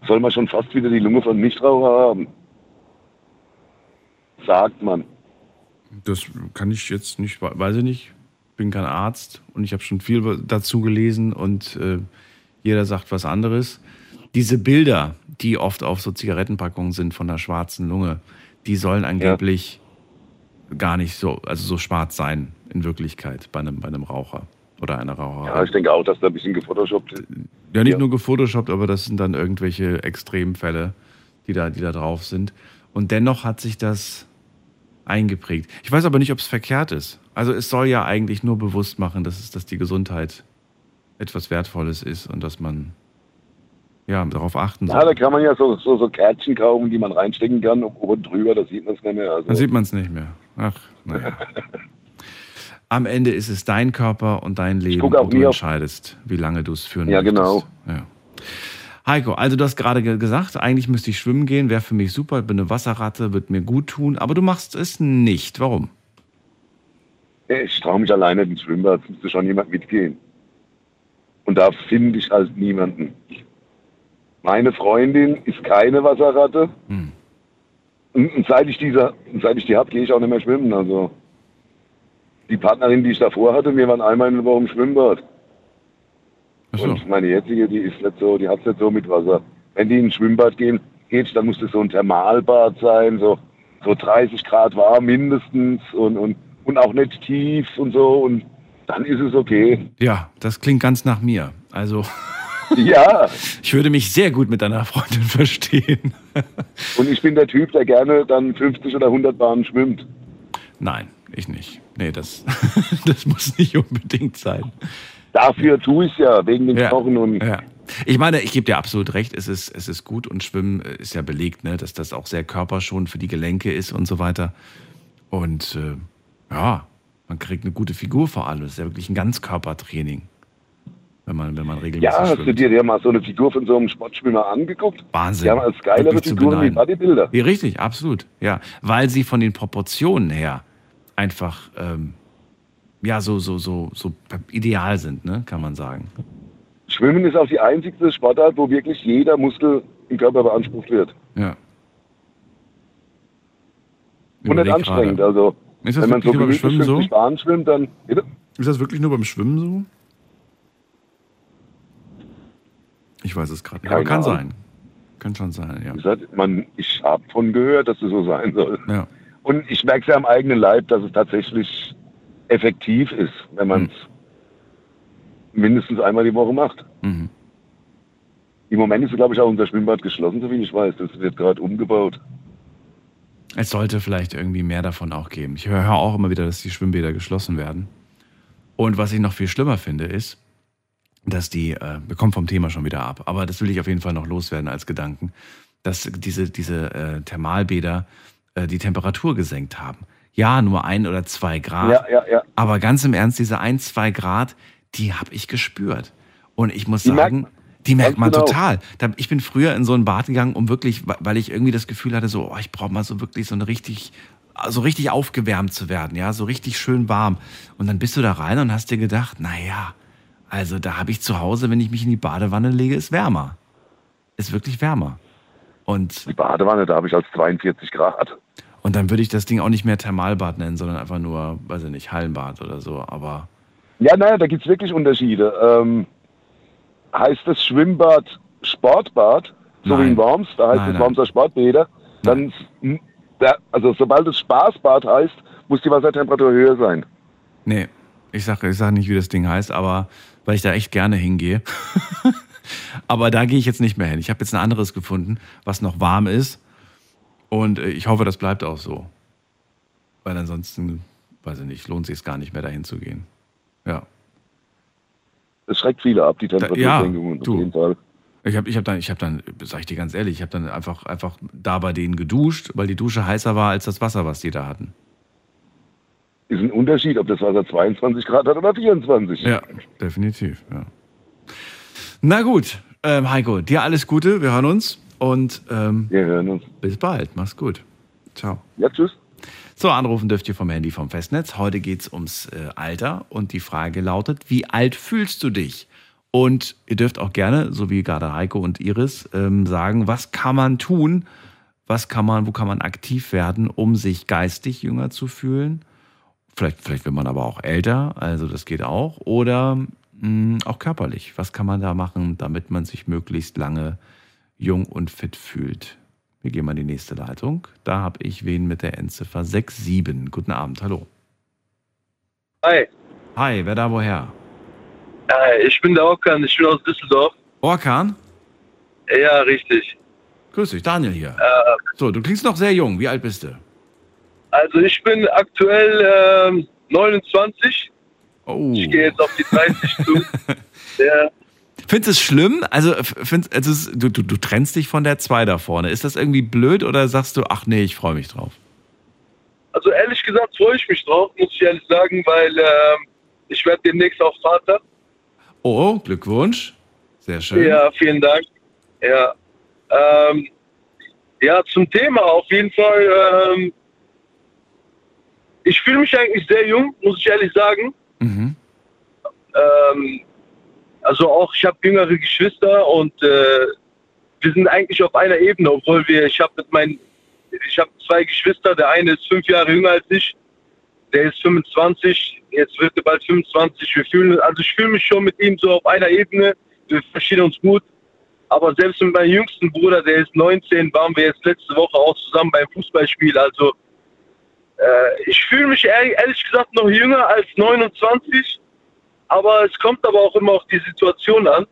soll man schon fast wieder die Lunge von Nichtraucher haben. Sagt man. Das kann ich jetzt nicht, weiß ich nicht. Bin kein Arzt und ich habe schon viel dazu gelesen und äh, jeder sagt was anderes. Diese Bilder, die oft auf so Zigarettenpackungen sind von der schwarzen Lunge, die sollen angeblich gar nicht so, also so schwarz sein in Wirklichkeit bei einem, bei einem Raucher oder einer Raucherin. Ja, ich denke auch, dass da ein bisschen gefotoshoppt ist. Ja, nicht nur gefotoshoppt, aber das sind dann irgendwelche Extremfälle, die da, die da drauf sind. Und dennoch hat sich das eingeprägt. Ich weiß aber nicht, ob es verkehrt ist. Also es soll ja eigentlich nur bewusst machen, dass, es, dass die Gesundheit etwas Wertvolles ist und dass man ja darauf achten Ja, soll. da kann man ja so, so, so Kärtchen kaufen, die man reinstecken kann, oben drüber, da sieht man es nicht mehr. Also, Dann sieht man es nicht mehr. Ach, naja. Am Ende ist es dein Körper und dein Leben und du entscheidest, wie lange du es führen Ja, möchtest. genau. Ja. Heiko, also du hast gerade ge- gesagt, eigentlich müsste ich schwimmen gehen, wäre für mich super, bin eine Wasserratte, wird mir gut tun, aber du machst es nicht. Warum? Ich traue mich alleine ins Schwimmbad, es müsste schon jemand mitgehen. Und da finde ich halt niemanden. Meine Freundin ist keine Wasserratte. Hm. Und, seit ich diese, seit ich die habe, gehe ich auch nicht mehr schwimmen. Also die Partnerin, die ich davor hatte, wir waren einmal in der Woche im Schwimmbad. So. Und meine jetzige, die ist nicht so, die hat es nicht so mit Wasser. Wenn die ins Schwimmbad gehen, geht, dann muss das so ein Thermalbad sein, so, so 30 Grad warm mindestens und, und, und auch nicht tief und so. Und dann ist es okay. Ja, das klingt ganz nach mir. Also [laughs] Ja, ich würde mich sehr gut mit deiner Freundin verstehen. und ich bin der Typ, der gerne dann 50 oder 100 Bahnen schwimmt. Nein, ich nicht. Nee, das, [laughs] das muss nicht unbedingt sein. Dafür tue ich es ja, wegen dem Ja, Kochen und ja. Ich meine, ich gebe dir absolut recht, es ist, es ist gut und Schwimmen ist ja belegt, ne, dass das auch sehr körperschonend für die Gelenke ist und so weiter. Und äh, ja, man kriegt eine gute Figur vor allem. Es ist ja wirklich ein Ganzkörpertraining, wenn man, wenn man regelmäßig Ja, hast du schwimmt. dir ja mal so eine Figur von so einem Sportschwimmer angeguckt? Wahnsinn. Haben als geilere Figuren wie. Bodybuilder. Ja, richtig, absolut. Ja, weil sie von den Proportionen her einfach ähm, ja so so so so ideal sind, ne, kann man sagen. Schwimmen ist auch die einzige Sportart, wo wirklich jeder Muskel im Körper beansprucht wird. Ja. Und nicht anstrengend. gerade. Also, Ist das wenn man so gemütlich Schwimmen so? 50 Bahnen schwimmt, dann. Bitte? Ist das wirklich nur beim Schwimmen so? Ich weiß es gerade nicht. Aber kann Ahnung. sein. Kann schon sein, ja. Gesagt, man, ich habe von gehört, dass es so sein soll. Ja. Und ich merke es ja am eigenen Leib, dass es tatsächlich effektiv ist, wenn man es mindestens einmal die Woche macht. Mhm. Im Moment ist, glaube ich, auch unser Schwimmbad geschlossen, so wie ich weiß. Das wird gerade umgebaut. Es sollte vielleicht irgendwie mehr davon auch geben. Ich höre auch immer wieder, dass die Schwimmbäder geschlossen werden. Und was ich noch viel schlimmer finde, ist, dass die, äh, wir kommen vom Thema schon wieder ab, aber das will ich auf jeden Fall noch loswerden als Gedanken, dass diese, diese äh, Thermalbäder äh, die Temperatur gesenkt haben. Ja, nur ein oder zwei Grad. Ja, ja, ja. Aber ganz im Ernst, diese ein, zwei Grad, die habe ich gespürt. Und ich muss Die merkt sagen, man. die merkt man genau. total. Ich bin früher in so ein Bad gegangen, um wirklich, weil ich irgendwie das Gefühl hatte, so, oh, ich brauche mal so wirklich so eine richtig, so richtig aufgewärmt zu werden, ja, so richtig schön warm. Und dann bist du da rein und hast dir gedacht, naja, also da habe ich zu Hause, wenn ich mich in die Badewanne lege, ist wärmer. Ist wirklich wärmer. Und Die Badewanne, da habe ich als 42 Grad. und dann würde ich das Ding auch nicht mehr Thermalbad nennen, sondern einfach nur, weiß ich nicht, Hallenbad oder so. Aber Ja, naja, da gibt es wirklich Unterschiede. Ähm, heißt das Schwimmbad Sportbad, so Nein. wie in Worms, da heißt Nein, es. Wormser Sportbäder, dann, da, also sobald es Spaßbad heißt, muss die Wassertemperatur höher sein. nee, ich sage ich sag nicht, wie das Ding heißt, aber weil ich da echt gerne hingehe. [laughs] aber da gehe ich jetzt nicht mehr hin. Ich habe jetzt ein anderes gefunden, was noch warm ist. Und äh, ich hoffe, das bleibt auch so. Weil ansonsten, weiß ich nicht, lohnt sich es gar nicht mehr dahin zu gehen. Ja. Das schreckt viele ab, die Temperatursenkung. du. auf jeden Fall. Ich habe ich hab dann, ich hab dann, sag ich dir ganz ehrlich, ich habe dann einfach, einfach da bei denen geduscht, weil die Dusche heißer war als das Wasser, was die da hatten. Ist ein Unterschied, ob das Wasser 22 Grad hat oder 24. Ja, definitiv. Ja. Na gut, ähm, Heiko, dir alles Gute, wir hören uns und ähm, Wir hören uns. bis bald. Mach's gut. Ciao. Ja, tschüss. So, anrufen dürft ihr vom Handy vom Festnetz. Heute geht's ums äh, Alter und die Frage lautet, wie alt fühlst du dich? Und ihr dürft auch gerne, so wie gerade Heiko und Iris, ähm, sagen, was kann man tun, was kann man, wo kann man aktiv werden, um sich geistig jünger zu fühlen? Vielleicht, vielleicht wird man aber auch älter, also das geht auch. Oder mh, auch körperlich. Was kann man da machen, damit man sich möglichst lange jung und fit fühlt? Wir gehen mal in die nächste Leitung. Da habe ich wen mit der Endziffer 67. Guten Abend, hallo. Hi, Hi, wer da woher? äh, ich bin der Okan, ich bin aus Düsseldorf. Orkan? Ja, richtig. Grüß dich, Daniel hier. Äh, So, du klingst noch sehr jung. Wie alt bist du? Also ich bin aktuell ähm, 29. Oh. Ich gehe jetzt auf die 30 zu. [laughs] Ja, Findest du es schlimm? Also, findest, also du, du, du trennst dich von der 2 da vorne. Ist das irgendwie blöd oder sagst du, ach nee, ich freue mich drauf? also ehrlich gesagt freue ich mich drauf, muss ich ehrlich sagen, weil ähm, ich werde demnächst auch Vater. Oh, Glückwunsch. Sehr schön. Ja, vielen Dank. Ja, ähm, ja zum Thema auf jeden Fall. Ähm, ich fühle mich eigentlich sehr jung, muss ich ehrlich sagen. Mhm. Ähm, also auch, ich habe jüngere Geschwister und äh, wir sind eigentlich auf einer Ebene, obwohl wir, ich habe mit meinen, ich habe zwei Geschwister, der eine ist fünf Jahre jünger als ich, der ist 25, jetzt wird er bald 25. Wir fühlen, also ich fühle mich schon mit ihm so auf einer Ebene, wir verstehen uns gut. Aber selbst mit meinem jüngsten Bruder, der ist 19, waren wir jetzt letzte Woche auch zusammen beim Fußballspiel. Also äh, ich fühle mich ehrlich, gesagt noch jünger als 29. Aber es kommt aber auch immer auf die Situation an.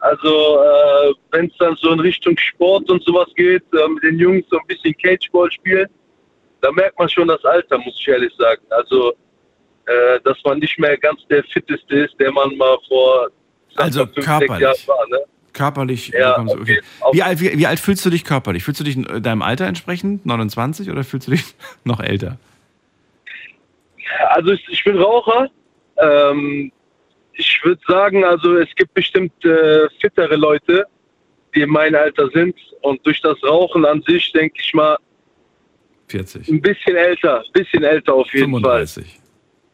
Also äh, wenn es dann so in Richtung Sport und sowas geht, äh, mit den Jungs so ein bisschen Cageball spielen, da merkt man schon das Alter, muss ich ehrlich sagen. Also äh, dass man nicht mehr ganz der Fitteste ist, der man mal vor Also fünf, sechs körperlich. Jahren war. Ne? Körperlich. Ja, du- okay. Wie, alt, wie, wie alt fühlst du dich körperlich? Fühlst du dich in deinem Alter entsprechend, 29, oder fühlst du dich [laughs] noch älter? Also ich, ich bin Raucher. Ähm, ich würde sagen, also es gibt bestimmt äh, fittere Leute, die in meinem Alter sind. Und durch das Rauchen an sich, denke ich mal, 40. ein bisschen älter, ein bisschen älter auf jeden 35. Fall.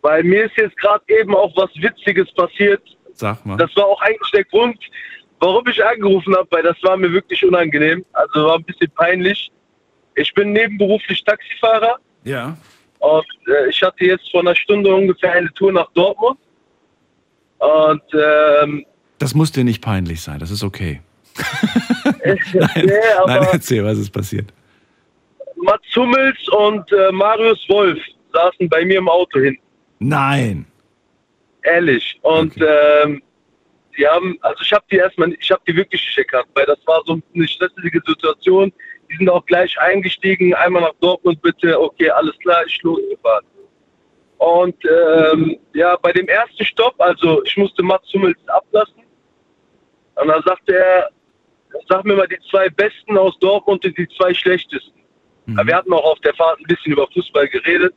Weil mir ist jetzt gerade eben auch was Witziges passiert. Sag mal. Das war auch eigentlich der Grund, warum ich angerufen habe, weil das war mir wirklich unangenehm. Also war ein bisschen peinlich. Ich bin nebenberuflich Taxifahrer ja. und äh, ich hatte jetzt vor einer Stunde ungefähr eine Tour nach Dortmund. Und ähm, Das muss dir nicht peinlich sein, das ist okay. [laughs] [laughs] nein, Nein, aber erzähl, was ist passiert. Mats Hummels und äh, Marius Wolf saßen bei mir im Auto hin. Nein. Ehrlich. Und ähm, die haben, also ich habe die erstmal, ich habe die wirklich erkannt, weil das war so eine stressige Situation. Die sind auch gleich eingestiegen, einmal nach Dortmund bitte, okay, alles klar, ich losgefahren. Und ähm, ja, bei dem ersten Stopp, also ich musste Mats Hummels ablassen. Und dann sagte er, sag mir mal die zwei besten aus Dortmund und die zwei schlechtesten. Ja, Wir hatten auch auf der Fahrt ein bisschen über Fußball geredet.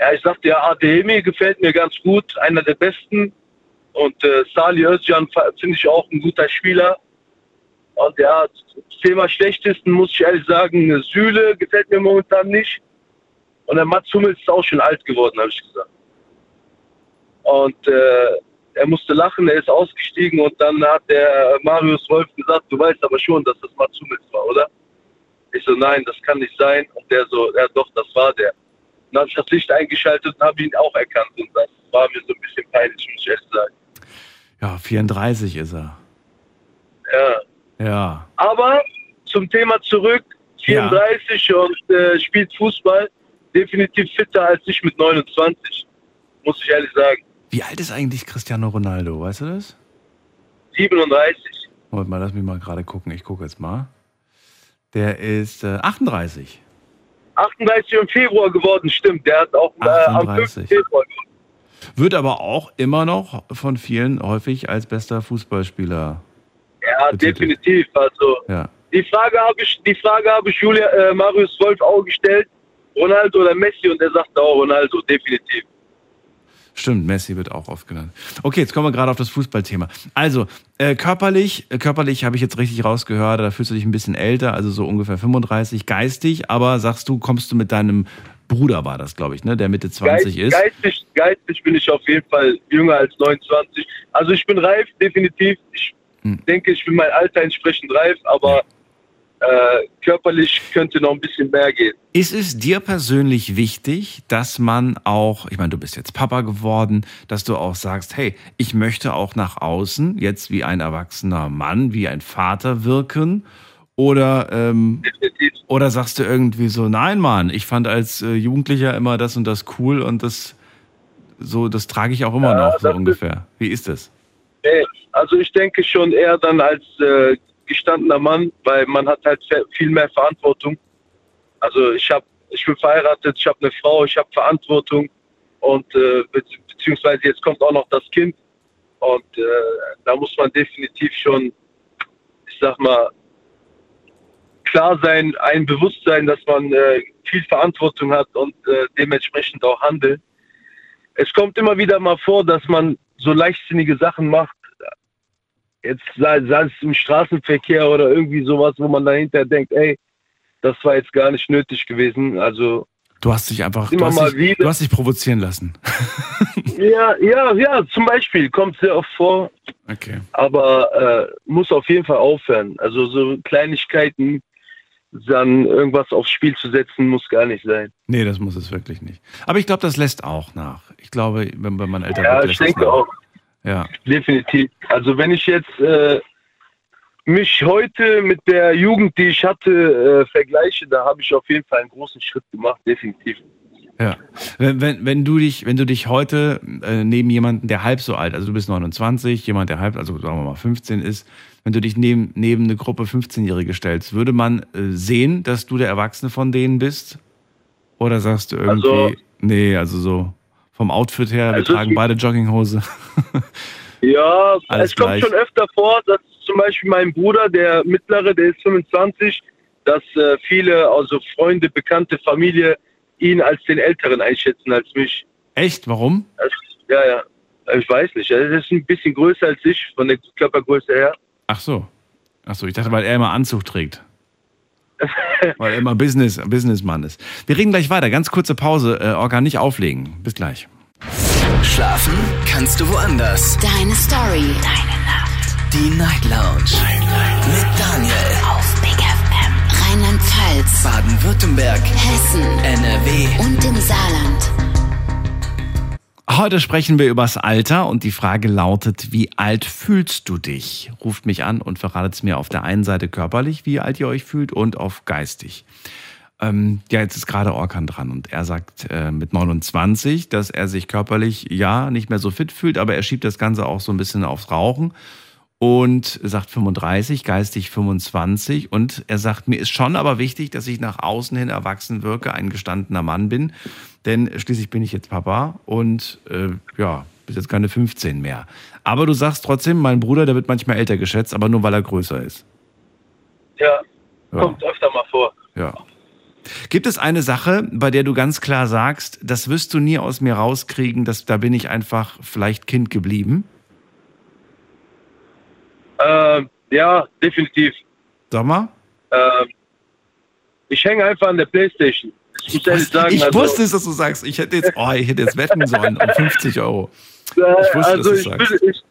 Ja, ich sagte ja, Ademi gefällt mir ganz gut, einer der besten. Und äh, Salih Özcan finde ich auch ein guter Spieler. Und ja, das Thema schlechtesten muss ich ehrlich sagen, Süle gefällt mir momentan nicht. Und der Mats Hummels ist auch schon alt geworden, habe ich gesagt. Und äh, er musste lachen, er ist ausgestiegen und dann hat der Marius Wolf gesagt, du weißt aber schon, dass das Mats Hummels war, oder? Ich so, nein, das kann nicht sein. Und der so, ja doch, das war der. Dann habe ich das Licht eingeschaltet und habe ihn auch erkannt. Und das war mir so ein bisschen peinlich, muss ich echt sagen. Ja, 34 ist er. Ja. Ja. Aber zum Thema zurück, 34 und äh, spielt Fußball, definitiv fitter als ich mit 29, muss ich ehrlich sagen. Wie alt ist eigentlich Cristiano Ronaldo? Weißt du das? 37. Moment mal, lass mich mal gerade gucken. Ich gucke jetzt mal. Der ist äh, 38. 38 im Februar geworden, stimmt. Der hat auch äh, am 5. 38. Februar gewonnen. Wird aber auch immer noch von vielen häufig als bester Fußballspieler. Ja, definitiv. Also Ja. die Frage habe ich, die Frage habe ich Julia, äh, Marius Wolf auch gestellt. Ronaldo oder Messi und er sagte auch Ronaldo, definitiv. Stimmt, Messi wird auch oft genannt. Okay, jetzt kommen wir gerade auf das Fußballthema. Also, äh, körperlich, äh, körperlich habe ich jetzt richtig rausgehört, da fühlst du dich ein bisschen älter, also so ungefähr 35, geistig, aber sagst du, kommst du mit deinem Bruder, war das, glaube ich, ne, der Mitte 20 Geist- ist. Geistig, geistig bin ich auf jeden Fall jünger als 29. Also ich bin reif, definitiv. Ich Hm. denke, ich bin mein Alter entsprechend reif, aber äh, körperlich könnte noch ein bisschen mehr gehen. Ist es dir persönlich wichtig, dass man auch, ich meine, du bist jetzt Papa geworden, dass du auch sagst, hey, ich möchte auch nach außen jetzt wie ein erwachsener Mann, wie ein Vater wirken? Oder, ähm, oder sagst du irgendwie so, nein, Mann, ich fand als äh, Jugendlicher immer das und das cool und das so, das trage ich auch immer Ja, noch, so ungefähr. Wie ist das? Also ich denke schon eher dann als äh, gestandener Mann, weil man hat halt viel mehr Verantwortung. Also ich habe, ich bin verheiratet, ich habe eine Frau, ich habe Verantwortung und äh, be beziehungsweise jetzt kommt auch noch das Kind und äh, da muss man definitiv schon, ich sag mal, klar sein, ein Bewusstsein, dass man äh, viel Verantwortung hat und äh, dementsprechend auch handelt. Es kommt immer wieder mal vor, dass man so leichtsinnige Sachen macht, jetzt sei, sei es im Straßenverkehr oder irgendwie sowas, wo man dahinter denkt, ey, das war jetzt gar nicht nötig gewesen. Also Du hast dich einfach, du hast mal dich, du hast dich provozieren lassen. [laughs] ja, ja, ja, zum Beispiel kommt sehr oft vor, Okay. aber äh, muss auf jeden Fall aufhören. Also so Kleinigkeiten, dann irgendwas aufs Spiel zu setzen, muss gar nicht sein. Nee, das muss es wirklich nicht. Aber ich glaube, das lässt auch nach. Ich glaube, wenn, wenn man älter Ja, wird, ich lässt es denke nach. auch. Ja. Definitiv. Also wenn ich jetzt äh, mich heute mit der Jugend, die ich hatte, äh, vergleiche, da habe ich auf jeden Fall einen großen Schritt gemacht, definitiv. Ja. Wenn, wenn, wenn du dich, wenn du dich heute äh, neben jemanden, der halb so alt, also du bist 29, jemand, der halb, also sagen wir mal 15 ist, wenn du dich neben, neben eine Gruppe 15-Jährige stellst, würde man äh, sehen, dass du der Erwachsene von denen bist? Oder sagst du irgendwie, Also- nee, also so vom Outfit her, wir Also tragen beide Jogginghose. [laughs] Ja, Alles es kommt gleich. schon öfter vor, dass zum Beispiel mein Bruder, der mittlere, der ist 25, dass äh, viele, also Freunde, Bekannte, Familie, ihn als den Älteren einschätzen als mich. Echt? Warum? Das, ja, ja. Ich weiß nicht. Er ist ein bisschen größer als ich, von der Körpergröße her. Ach so. Ach so, ich dachte, weil er immer Anzug trägt. [laughs] weil er immer Business, Businessmann ist. Wir reden gleich weiter. Ganz kurze Pause. Äh, Orga, nicht auflegen. Bis gleich. Schlafen kannst du woanders. Deine Story. Deine Nacht. Die Night Lounge. Mit Daniel. Auf Big FM. Rheinland-Pfalz. Baden-Württemberg. Hessen. NRW. Und im Saarland. Heute sprechen wir übers Alter und die Frage lautet, wie alt fühlst du dich? Ruft mich an und verratet es mir auf der einen Seite körperlich, wie alt ihr euch fühlt und auf geistig. Ähm, ja, jetzt ist gerade Orkan dran und er sagt äh, mit 29, dass er sich körperlich ja nicht mehr so fit fühlt, aber er schiebt das Ganze auch so ein bisschen aufs Rauchen und sagt 35, geistig 25 und er sagt, mir ist schon aber wichtig, dass ich nach außen hin erwachsen wirke, ein gestandener Mann bin, denn schließlich bin ich jetzt Papa und äh, ja, bis jetzt keine 15 mehr. Aber du sagst trotzdem, mein Bruder, der wird manchmal älter geschätzt, aber nur weil er größer ist. Ja, Ja. kommt öfter mal vor. Ja. Gibt es eine Sache, bei der du ganz klar sagst, das wirst du nie aus mir rauskriegen, dass, da bin ich einfach vielleicht Kind geblieben? Ähm, ja, definitiv. Sag mal. Ähm, ich hänge einfach an der Playstation. Ich muss ehrlich sagen, ich also, wusste es, dass du sagst, ich hätte jetzt, oh, ich hätte jetzt wetten sollen um 50 Euro. Äh, Ich wusste, also, dass ich du will, ich,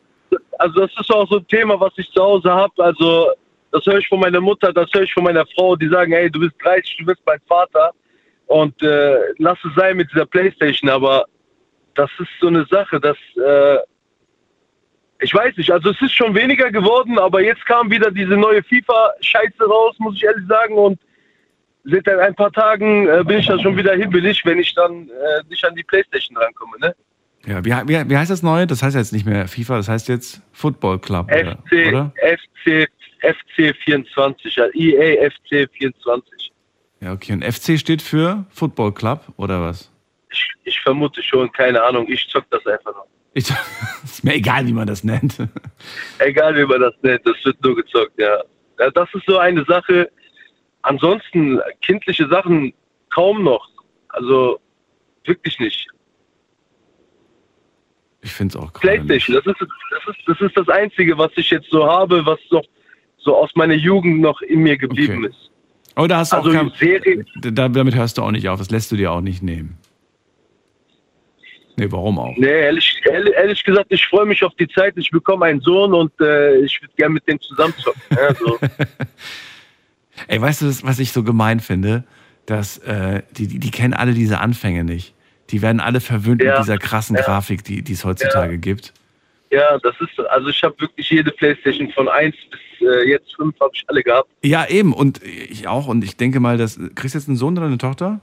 also das ist auch so ein Thema, was ich zu Hause habe. Also das höre ich von meiner Mutter, das höre ich von meiner Frau, die sagen, hey, du bist 30, du bist mein Vater und äh, lass es sein mit dieser Playstation. Aber das ist so eine Sache, dass äh, ich weiß nicht, also es ist schon weniger geworden, aber jetzt kam wieder diese neue FIFA-Scheiße raus, muss ich ehrlich sagen. Und seit ein paar Tagen äh, bin ich da schon wieder hibbelig, wenn ich dann äh, nicht an die Playstation rankomme. Ne? Ja, wie, wie, wie heißt das neue? Das heißt jetzt nicht mehr FIFA, das heißt jetzt Football Club? FC, oder? FC, FC 24, ja, EA FC 24. Ja, okay. Und FC steht für Football Club, oder was? Ich, ich vermute schon, keine Ahnung, ich zock das einfach noch. Ich, [laughs] ist mir egal, wie man das nennt. Egal wie man das nennt, das wird nur gezockt, ja. ja. Das ist so eine Sache. Ansonsten kindliche Sachen kaum noch. Also wirklich nicht. Ich finde es auch nicht. Playstation, das ist, das, ist, das ist das Einzige, was ich jetzt so habe, was noch so aus meiner Jugend noch in mir geblieben Okay. ist. Oh, da hast du Also auch kein, Serien, da, damit hörst du auch nicht auf, das lässt du dir auch nicht nehmen. Nee, warum auch? Nee, ehrlich, ehrlich, ehrlich gesagt, ich freue mich auf die Zeit. Ich bekomme einen Sohn und äh, ich würde gerne mit dem zusammenzocken. Ja, so. [laughs] Ey, weißt du, was ich so gemein finde? Dass äh, die, die, die kennen alle diese Anfänge nicht. Die werden alle verwöhnt Ja. mit dieser krassen Ja. Grafik, die die es heutzutage gibt. ja, das ist, also ich habe wirklich jede Playstation von 1 bis äh, jetzt 5 habe ich alle gehabt. Ja, eben. Und ich auch. Und ich denke mal, dass. Kriegst du jetzt einen Sohn oder eine Tochter?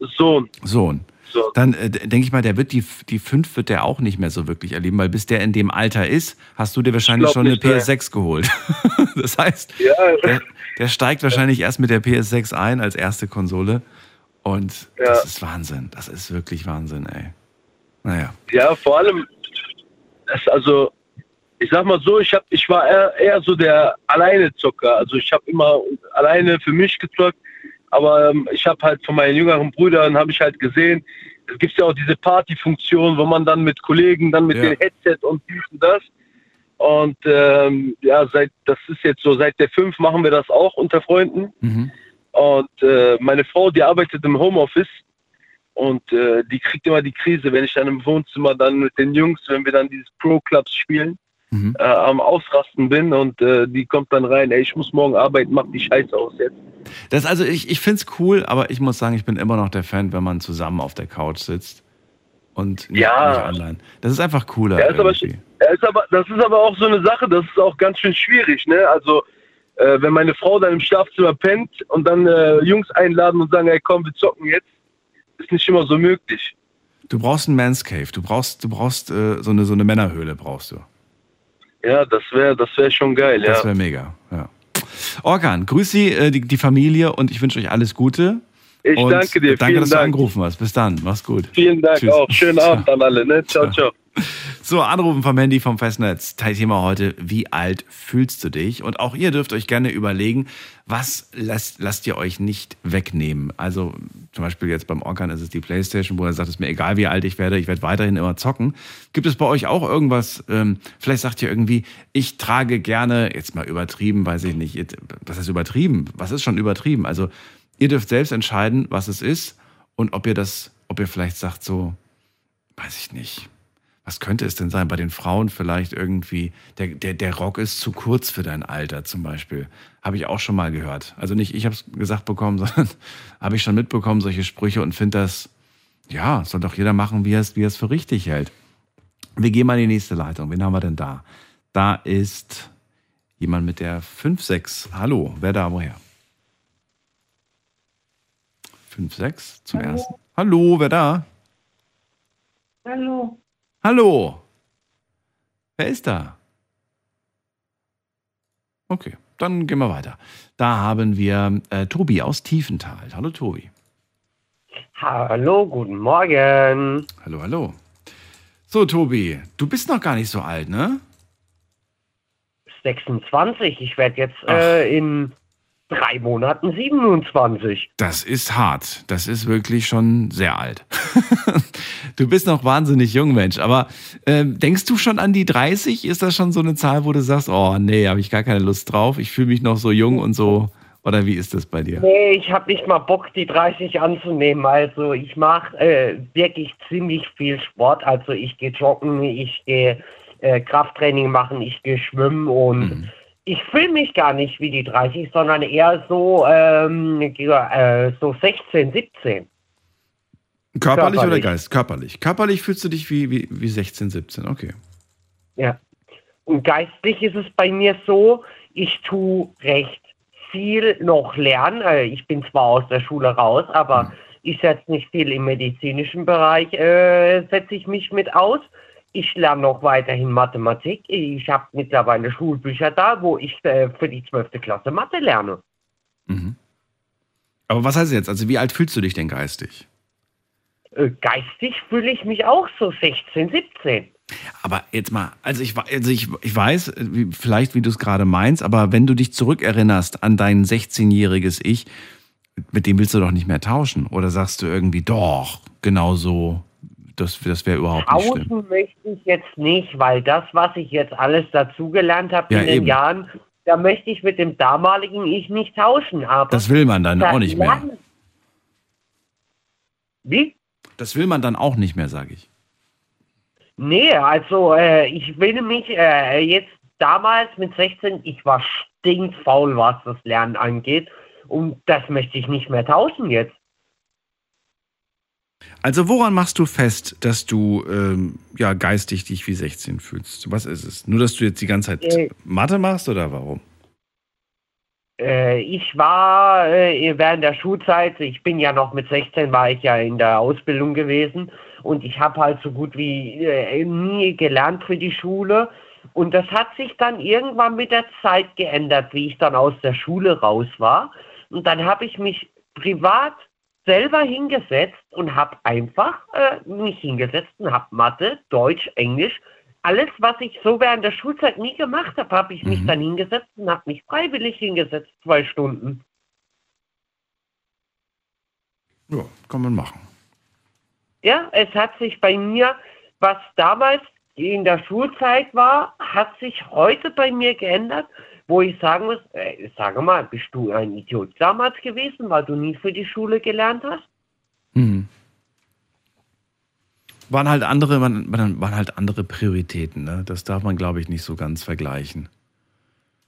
Sohn. Sohn. So. Dann äh, denke ich mal, der wird die, die 5 wird der auch nicht mehr so wirklich erleben, weil bis der in dem Alter ist, hast du dir wahrscheinlich schon eine nicht, nee. PS6 geholt. [laughs] das heißt, Ja, der, der steigt wahrscheinlich erst mit der PS6 ein als erste Konsole. Und Ja. das ist Wahnsinn. Das ist wirklich Wahnsinn, ey. Naja. ja, vor allem, das, also ich sag mal so, ich hab, ich war eher, eher so der alleine Zocker. Also ich habe immer alleine für mich gezockt, aber ähm, ich habe halt von meinen jüngeren Brüdern habe ich halt gesehen, es gibt ja auch diese Partyfunktion, wo man dann mit Kollegen, dann mit Ja. dem Headset und dies und das. Und ähm, ja, seit das ist jetzt so, seit der 5 machen wir das auch unter Freunden. Mhm. Und äh, meine Frau, die arbeitet im Homeoffice und äh, die kriegt immer die Krise, wenn ich dann im Wohnzimmer dann mit den Jungs, wenn wir dann dieses Pro-Clubs spielen, Mhm. äh, am Ausrasten bin und äh, die kommt dann rein, ey, ich muss morgen arbeiten, mach die Scheiße aus jetzt. Das also ich, ich finde es cool, aber ich muss sagen, ich bin immer noch der Fan, wenn man zusammen auf der Couch sitzt und nicht, Ja. nicht online. Das ist einfach cooler. Ja, ist aber, ist aber, das ist aber auch so eine Sache, das ist auch ganz schön schwierig, ne? Also, äh, wenn meine Frau dann im Schlafzimmer pennt und dann äh, Jungs einladen und sagen, ey, komm, wir zocken jetzt, ist nicht immer so möglich. Du brauchst einen Man's Cave. Du brauchst, du brauchst äh, so, eine, so eine Männerhöhle brauchst du. Ja, das wäre das wär schon geil, Das ja. wäre mega. Ja. Orkan, grüß Sie, äh, die, die Familie und ich wünsche euch alles Gute. Ich und danke dir, Danke, vielen dass du Dank. angerufen hast. Bis dann. Mach's gut. Vielen Dank Tschüss. auch. Schönen Abend an alle, ne? Ciao, ciao. So, anrufen vom Handy vom Festnetz. Teilthema heute, wie alt fühlst du dich? Und auch ihr dürft euch gerne überlegen, was lasst, lasst ihr euch nicht wegnehmen? Also zum Beispiel jetzt beim Orkan ist es die Playstation, wo er sagt, es ist mir egal, wie alt ich werde, ich werde weiterhin immer zocken. Gibt es bei euch auch irgendwas, ähm, vielleicht sagt ihr irgendwie, ich trage gerne, jetzt mal übertrieben, weiß ich nicht, was ist übertrieben? Was ist schon übertrieben? Also ihr dürft selbst entscheiden, was es ist und ob ihr das, ob ihr vielleicht sagt so, weiß ich nicht, was könnte es denn sein? Bei den Frauen vielleicht irgendwie, der, der, der Rock ist zu kurz für dein Alter zum Beispiel. Habe ich auch schon mal gehört. Also nicht ich habe es gesagt bekommen, [laughs] sondern habe ich schon mitbekommen, solche Sprüche und finde das, ja, soll doch jeder machen, wie er es, wie er es für richtig hält. Wir gehen mal in die nächste Leitung. Wen haben wir denn da? Da ist jemand mit der 5-6. Hallo, wer da, woher? 5-6 zum Hallo. ersten. Hallo, wer da? Hallo. Hallo. Wer ist da? Okay, dann gehen wir weiter. Da haben wir äh, Tobi aus Tiefenthal. Hallo Tobi. Hallo, guten Morgen. Hallo, hallo. So, Tobi, du bist noch gar nicht so alt, ne? 26. Ich werde jetzt äh, in drei Monaten 27. Das ist hart. Das ist wirklich schon sehr alt. [laughs] du bist noch wahnsinnig jung, Mensch. Aber äh, denkst du schon an die 30? Ist das schon so eine Zahl, wo du sagst, oh nee, habe ich gar keine Lust drauf. Ich fühle mich noch so jung und so. Oder wie ist das bei dir? Nee, ich habe nicht mal Bock, die 30 anzunehmen. Also ich mache äh, wirklich ziemlich viel Sport. Also ich gehe joggen, ich gehe äh, Krafttraining machen, ich gehe schwimmen und mhm ich fühle mich gar nicht wie die 30, sondern eher so, ähm, äh, so 16, 17. Körperlich, Körperlich, oder Geist? Körperlich. Körperlich fühlst du dich wie, wie, wie 16, 17, okay. Ja. Und geistlich ist es bei mir so, ich tue recht viel noch lernen. Äh, ich bin zwar aus der Schule raus, aber hm. ich setze nicht viel im medizinischen Bereich, äh, setze ich mich mit aus. Ich lerne noch weiterhin Mathematik. Ich habe mittlerweile Schulbücher da, wo ich äh, für die 12. Klasse Mathe lerne. Mhm. Aber was heißt jetzt? Also wie alt fühlst du dich denn geistig? Äh, geistig fühle ich mich auch so 16, 17. Aber jetzt mal, also ich, also ich, ich weiß, wie, vielleicht wie du es gerade meinst, aber wenn du dich zurückerinnerst an dein 16-jähriges Ich, mit dem willst du doch nicht mehr tauschen? Oder sagst du irgendwie, doch, genau so das, das wäre überhaupt nicht schlimm. Tauschen möchte ich jetzt nicht, weil das, was ich jetzt alles dazugelernt habe ja, in den eben. Jahren, da möchte ich mit dem damaligen Ich nicht tauschen. Aber das will man dann auch nicht mehr. Wie? Das will man dann auch nicht mehr, sage ich. Nee, also äh, ich will mich äh, jetzt damals mit 16, ich war stinkfaul, was das Lernen angeht. Und das möchte ich nicht mehr tauschen jetzt. Also woran machst du fest, dass du ähm, ja geistig dich wie 16 fühlst? Was ist es? Nur, dass du jetzt die ganze Zeit äh, Mathe machst oder warum? Äh, ich war äh, während der Schulzeit, ich bin ja noch mit 16, war ich ja in der Ausbildung gewesen und ich habe halt so gut wie äh, nie gelernt für die Schule. Und das hat sich dann irgendwann mit der Zeit geändert, wie ich dann aus der Schule raus war. Und dann habe ich mich privat selber hingesetzt und habe einfach äh, mich hingesetzt und habe Mathe, Deutsch, Englisch, alles, was ich so während der Schulzeit nie gemacht habe, habe ich mhm. mich dann hingesetzt und habe mich freiwillig hingesetzt, zwei Stunden. Ja, kann man machen. Ja, es hat sich bei mir, was damals in der Schulzeit war, hat sich heute bei mir geändert wo ich sagen muss, äh, sage mal, bist du ein Idiot damals gewesen, weil du nie für die Schule gelernt hast? Mhm. Waren halt andere, waren, waren halt andere Prioritäten, ne? Das darf man, glaube ich, nicht so ganz vergleichen.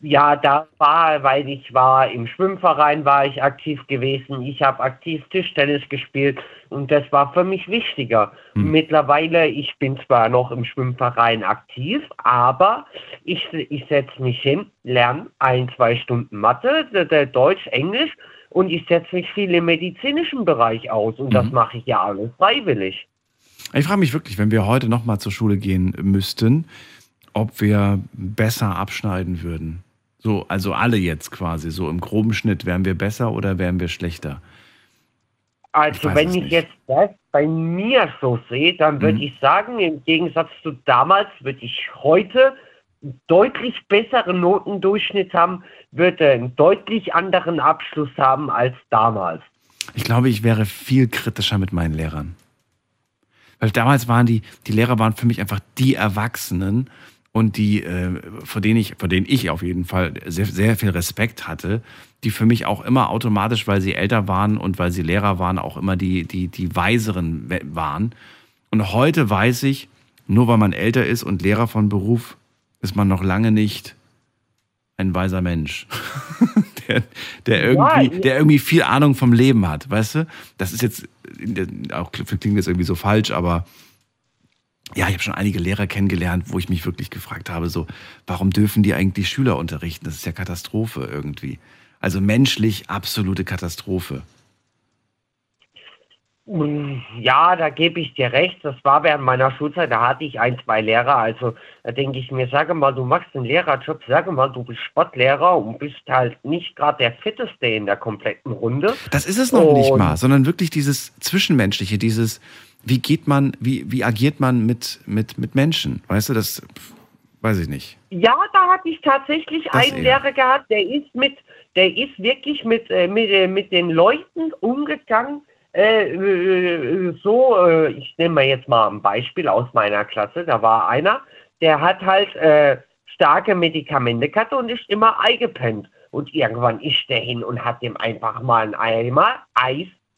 Ja, da war, weil ich war im Schwimmverein, war ich aktiv gewesen. Ich habe aktiv Tischtennis gespielt und das war für mich wichtiger. Hm. Mittlerweile, ich bin zwar noch im Schwimmverein aktiv, aber ich, ich setze mich hin, lerne ein, zwei Stunden Mathe, Deutsch, Englisch und ich setze mich viel im medizinischen Bereich aus und mhm. das mache ich ja alles freiwillig. Ich frage mich wirklich, wenn wir heute nochmal zur Schule gehen müssten, ob wir besser abschneiden würden. So, also alle jetzt quasi, so im groben Schnitt, wären wir besser oder wären wir schlechter? Also weiß wenn ich nicht. jetzt das bei mir so sehe, dann würde Mhm. ich sagen, im Gegensatz zu damals würde ich heute einen deutlich besseren Notendurchschnitt haben, würde einen deutlich anderen Abschluss haben als damals. Ich glaube, ich wäre viel kritischer mit meinen Lehrern. Weil damals waren die, die Lehrer waren für mich einfach die Erwachsenen und die, äh, vor denen ich, vor denen ich auf jeden Fall sehr, sehr viel Respekt hatte, die für mich auch immer automatisch, weil sie älter waren und weil sie Lehrer waren, auch immer die, die, die Weiseren we- waren. Und heute weiß ich, nur weil man älter ist und Lehrer von Beruf, ist man noch lange nicht ein weiser Mensch. [laughs] der, der, irgendwie, der irgendwie viel Ahnung vom Leben hat, weißt du? Das ist jetzt, auch klingt jetzt irgendwie so falsch, aber ja, ich habe schon einige Lehrer kennengelernt, wo ich mich wirklich gefragt habe, so, warum dürfen die eigentlich Schüler unterrichten? Das ist ja Katastrophe irgendwie. Also menschlich absolute Katastrophe. Ja, da gebe ich dir recht. Das war während meiner Schulzeit, da hatte ich ein, zwei Lehrer. Also da denke ich mir, sage mal, du machst einen Lehrerjob, sage mal, du bist Sportlehrer und bist halt nicht gerade der Fitteste in der kompletten Runde. Das ist es noch nicht Und- mal, sondern wirklich dieses Zwischenmenschliche, dieses, wie geht man, wie, wie agiert man mit, mit, mit Menschen? Weißt du, das weiß ich nicht. Ja, da hatte ich tatsächlich Das einen eher. Lehrer gehabt, der ist mit, der ist wirklich mit, äh, mit, äh, mit den Leuten umgegangen. Äh, so, ich nehme mal jetzt mal ein Beispiel aus meiner Klasse. Da war einer, der hat halt äh, starke Medikamente gehabt und ist immer eingepennt. Und irgendwann ist der hin und hat dem einfach mal ein Eimer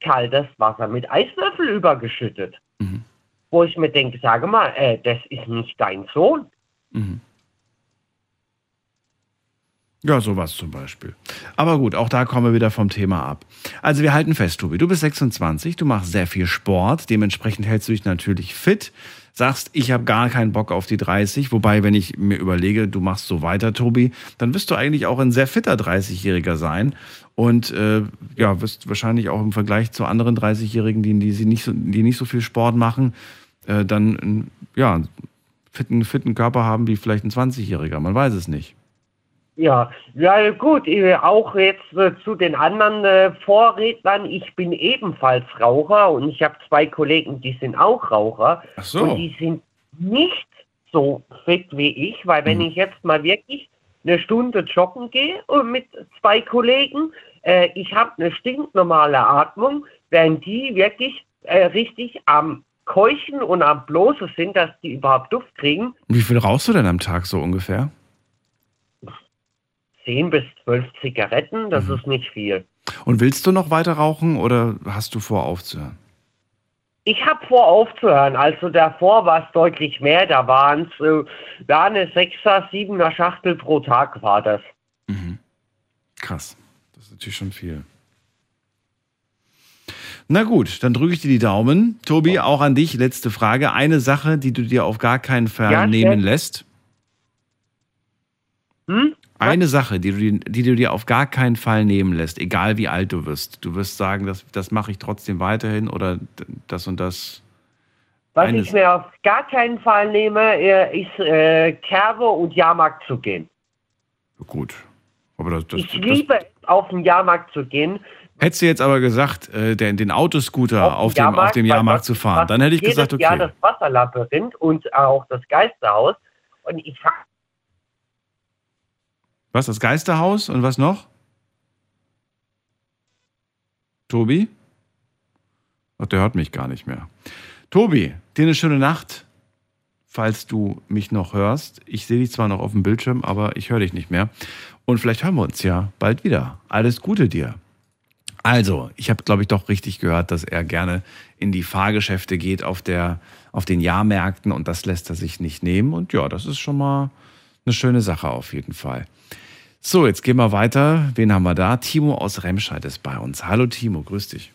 eiskaltes Wasser mit Eiswürfel übergeschüttet. Mhm. Wo ich mir denke, sage mal, äh, das ist nicht dein Sohn. Mhm. Ja, sowas zum Beispiel. Aber gut, auch da kommen wir wieder vom Thema ab. Also wir halten fest, Tobi, du bist 26, du machst sehr viel Sport, dementsprechend hältst du dich natürlich fit, sagst, ich habe gar keinen Bock auf die 30, wobei, wenn ich mir überlege, du machst so weiter, Tobi, dann wirst du eigentlich auch ein sehr fitter 30-Jähriger sein und äh, ja, wirst wahrscheinlich auch im Vergleich zu anderen 30-Jährigen, die, die, nicht so, die nicht so viel Sport machen, äh, dann einen, ja, einen fitten, fitten Körper haben wie vielleicht ein 20-Jähriger, man weiß es nicht. Ja, ja gut, äh, auch jetzt äh, zu den anderen äh, Vorrednern. Ich bin ebenfalls Raucher und ich habe zwei Kollegen, die sind auch Raucher. Ach so. Und die sind nicht so fit wie ich, weil wenn Mhm. ich jetzt mal wirklich eine Stunde joggen gehe und mit zwei Kollegen, äh, ich habe eine stinknormale Atmung, während die wirklich äh, richtig am Keuchen und am Bloße sind, dass die überhaupt Duft kriegen. Wie viel rauchst du denn am Tag so ungefähr? 10 bis 12 Zigaretten, das Mhm. ist nicht viel. Und willst du noch weiter rauchen oder hast du vor aufzuhören? Ich habe vor aufzuhören, also davor war es deutlich mehr, da waren es äh, ja, eine 6er, 7er Schachtel pro Tag war das. Krass. Das ist natürlich schon viel. Na gut, dann drücke ich dir die Daumen. Tobi, auch an dich, letzte Frage. Eine Sache, die du dir auf gar keinen Fall Ja, nehmen lässt. Hm? Eine Sache, die du, dir- die du dir auf gar keinen Fall nehmen lässt, egal wie alt du wirst. Du wirst sagen, das, das mache ich trotzdem weiterhin oder das und das. Was Eine- ich mir auf gar keinen Fall nehme, äh, ist äh, Kerbe und Jahrmarkt zu gehen. Gut. Aber das, das, ich liebe es, auf den Jahrmarkt zu gehen. Hättest du jetzt aber gesagt, äh, den, den Autoscooter auf, dem, auf dem weil Jahrmarkt das zu fahren, dann hätte ich gesagt, okay. das Wasserlabyrinth und auch das Geisterhaus. Und ich Was, das Geisterhaus und was noch? Tobi? Ach, der hört mich gar nicht mehr. Tobi, dir eine schöne Nacht, falls du mich noch hörst. Ich sehe dich zwar noch auf dem Bildschirm, aber ich höre dich nicht mehr. Und vielleicht hören wir uns ja bald wieder. Alles Gute dir. Also, ich habe, glaube ich, doch richtig gehört, dass er gerne in die Fahrgeschäfte geht auf, der, auf den Jahrmärkten und das lässt er sich nicht nehmen. Und ja, das ist schon mal eine schöne Sache auf jeden Fall. So, jetzt gehen wir weiter. Wen haben wir da? Timo aus Remscheid ist bei uns. Hallo Timo, grüß dich.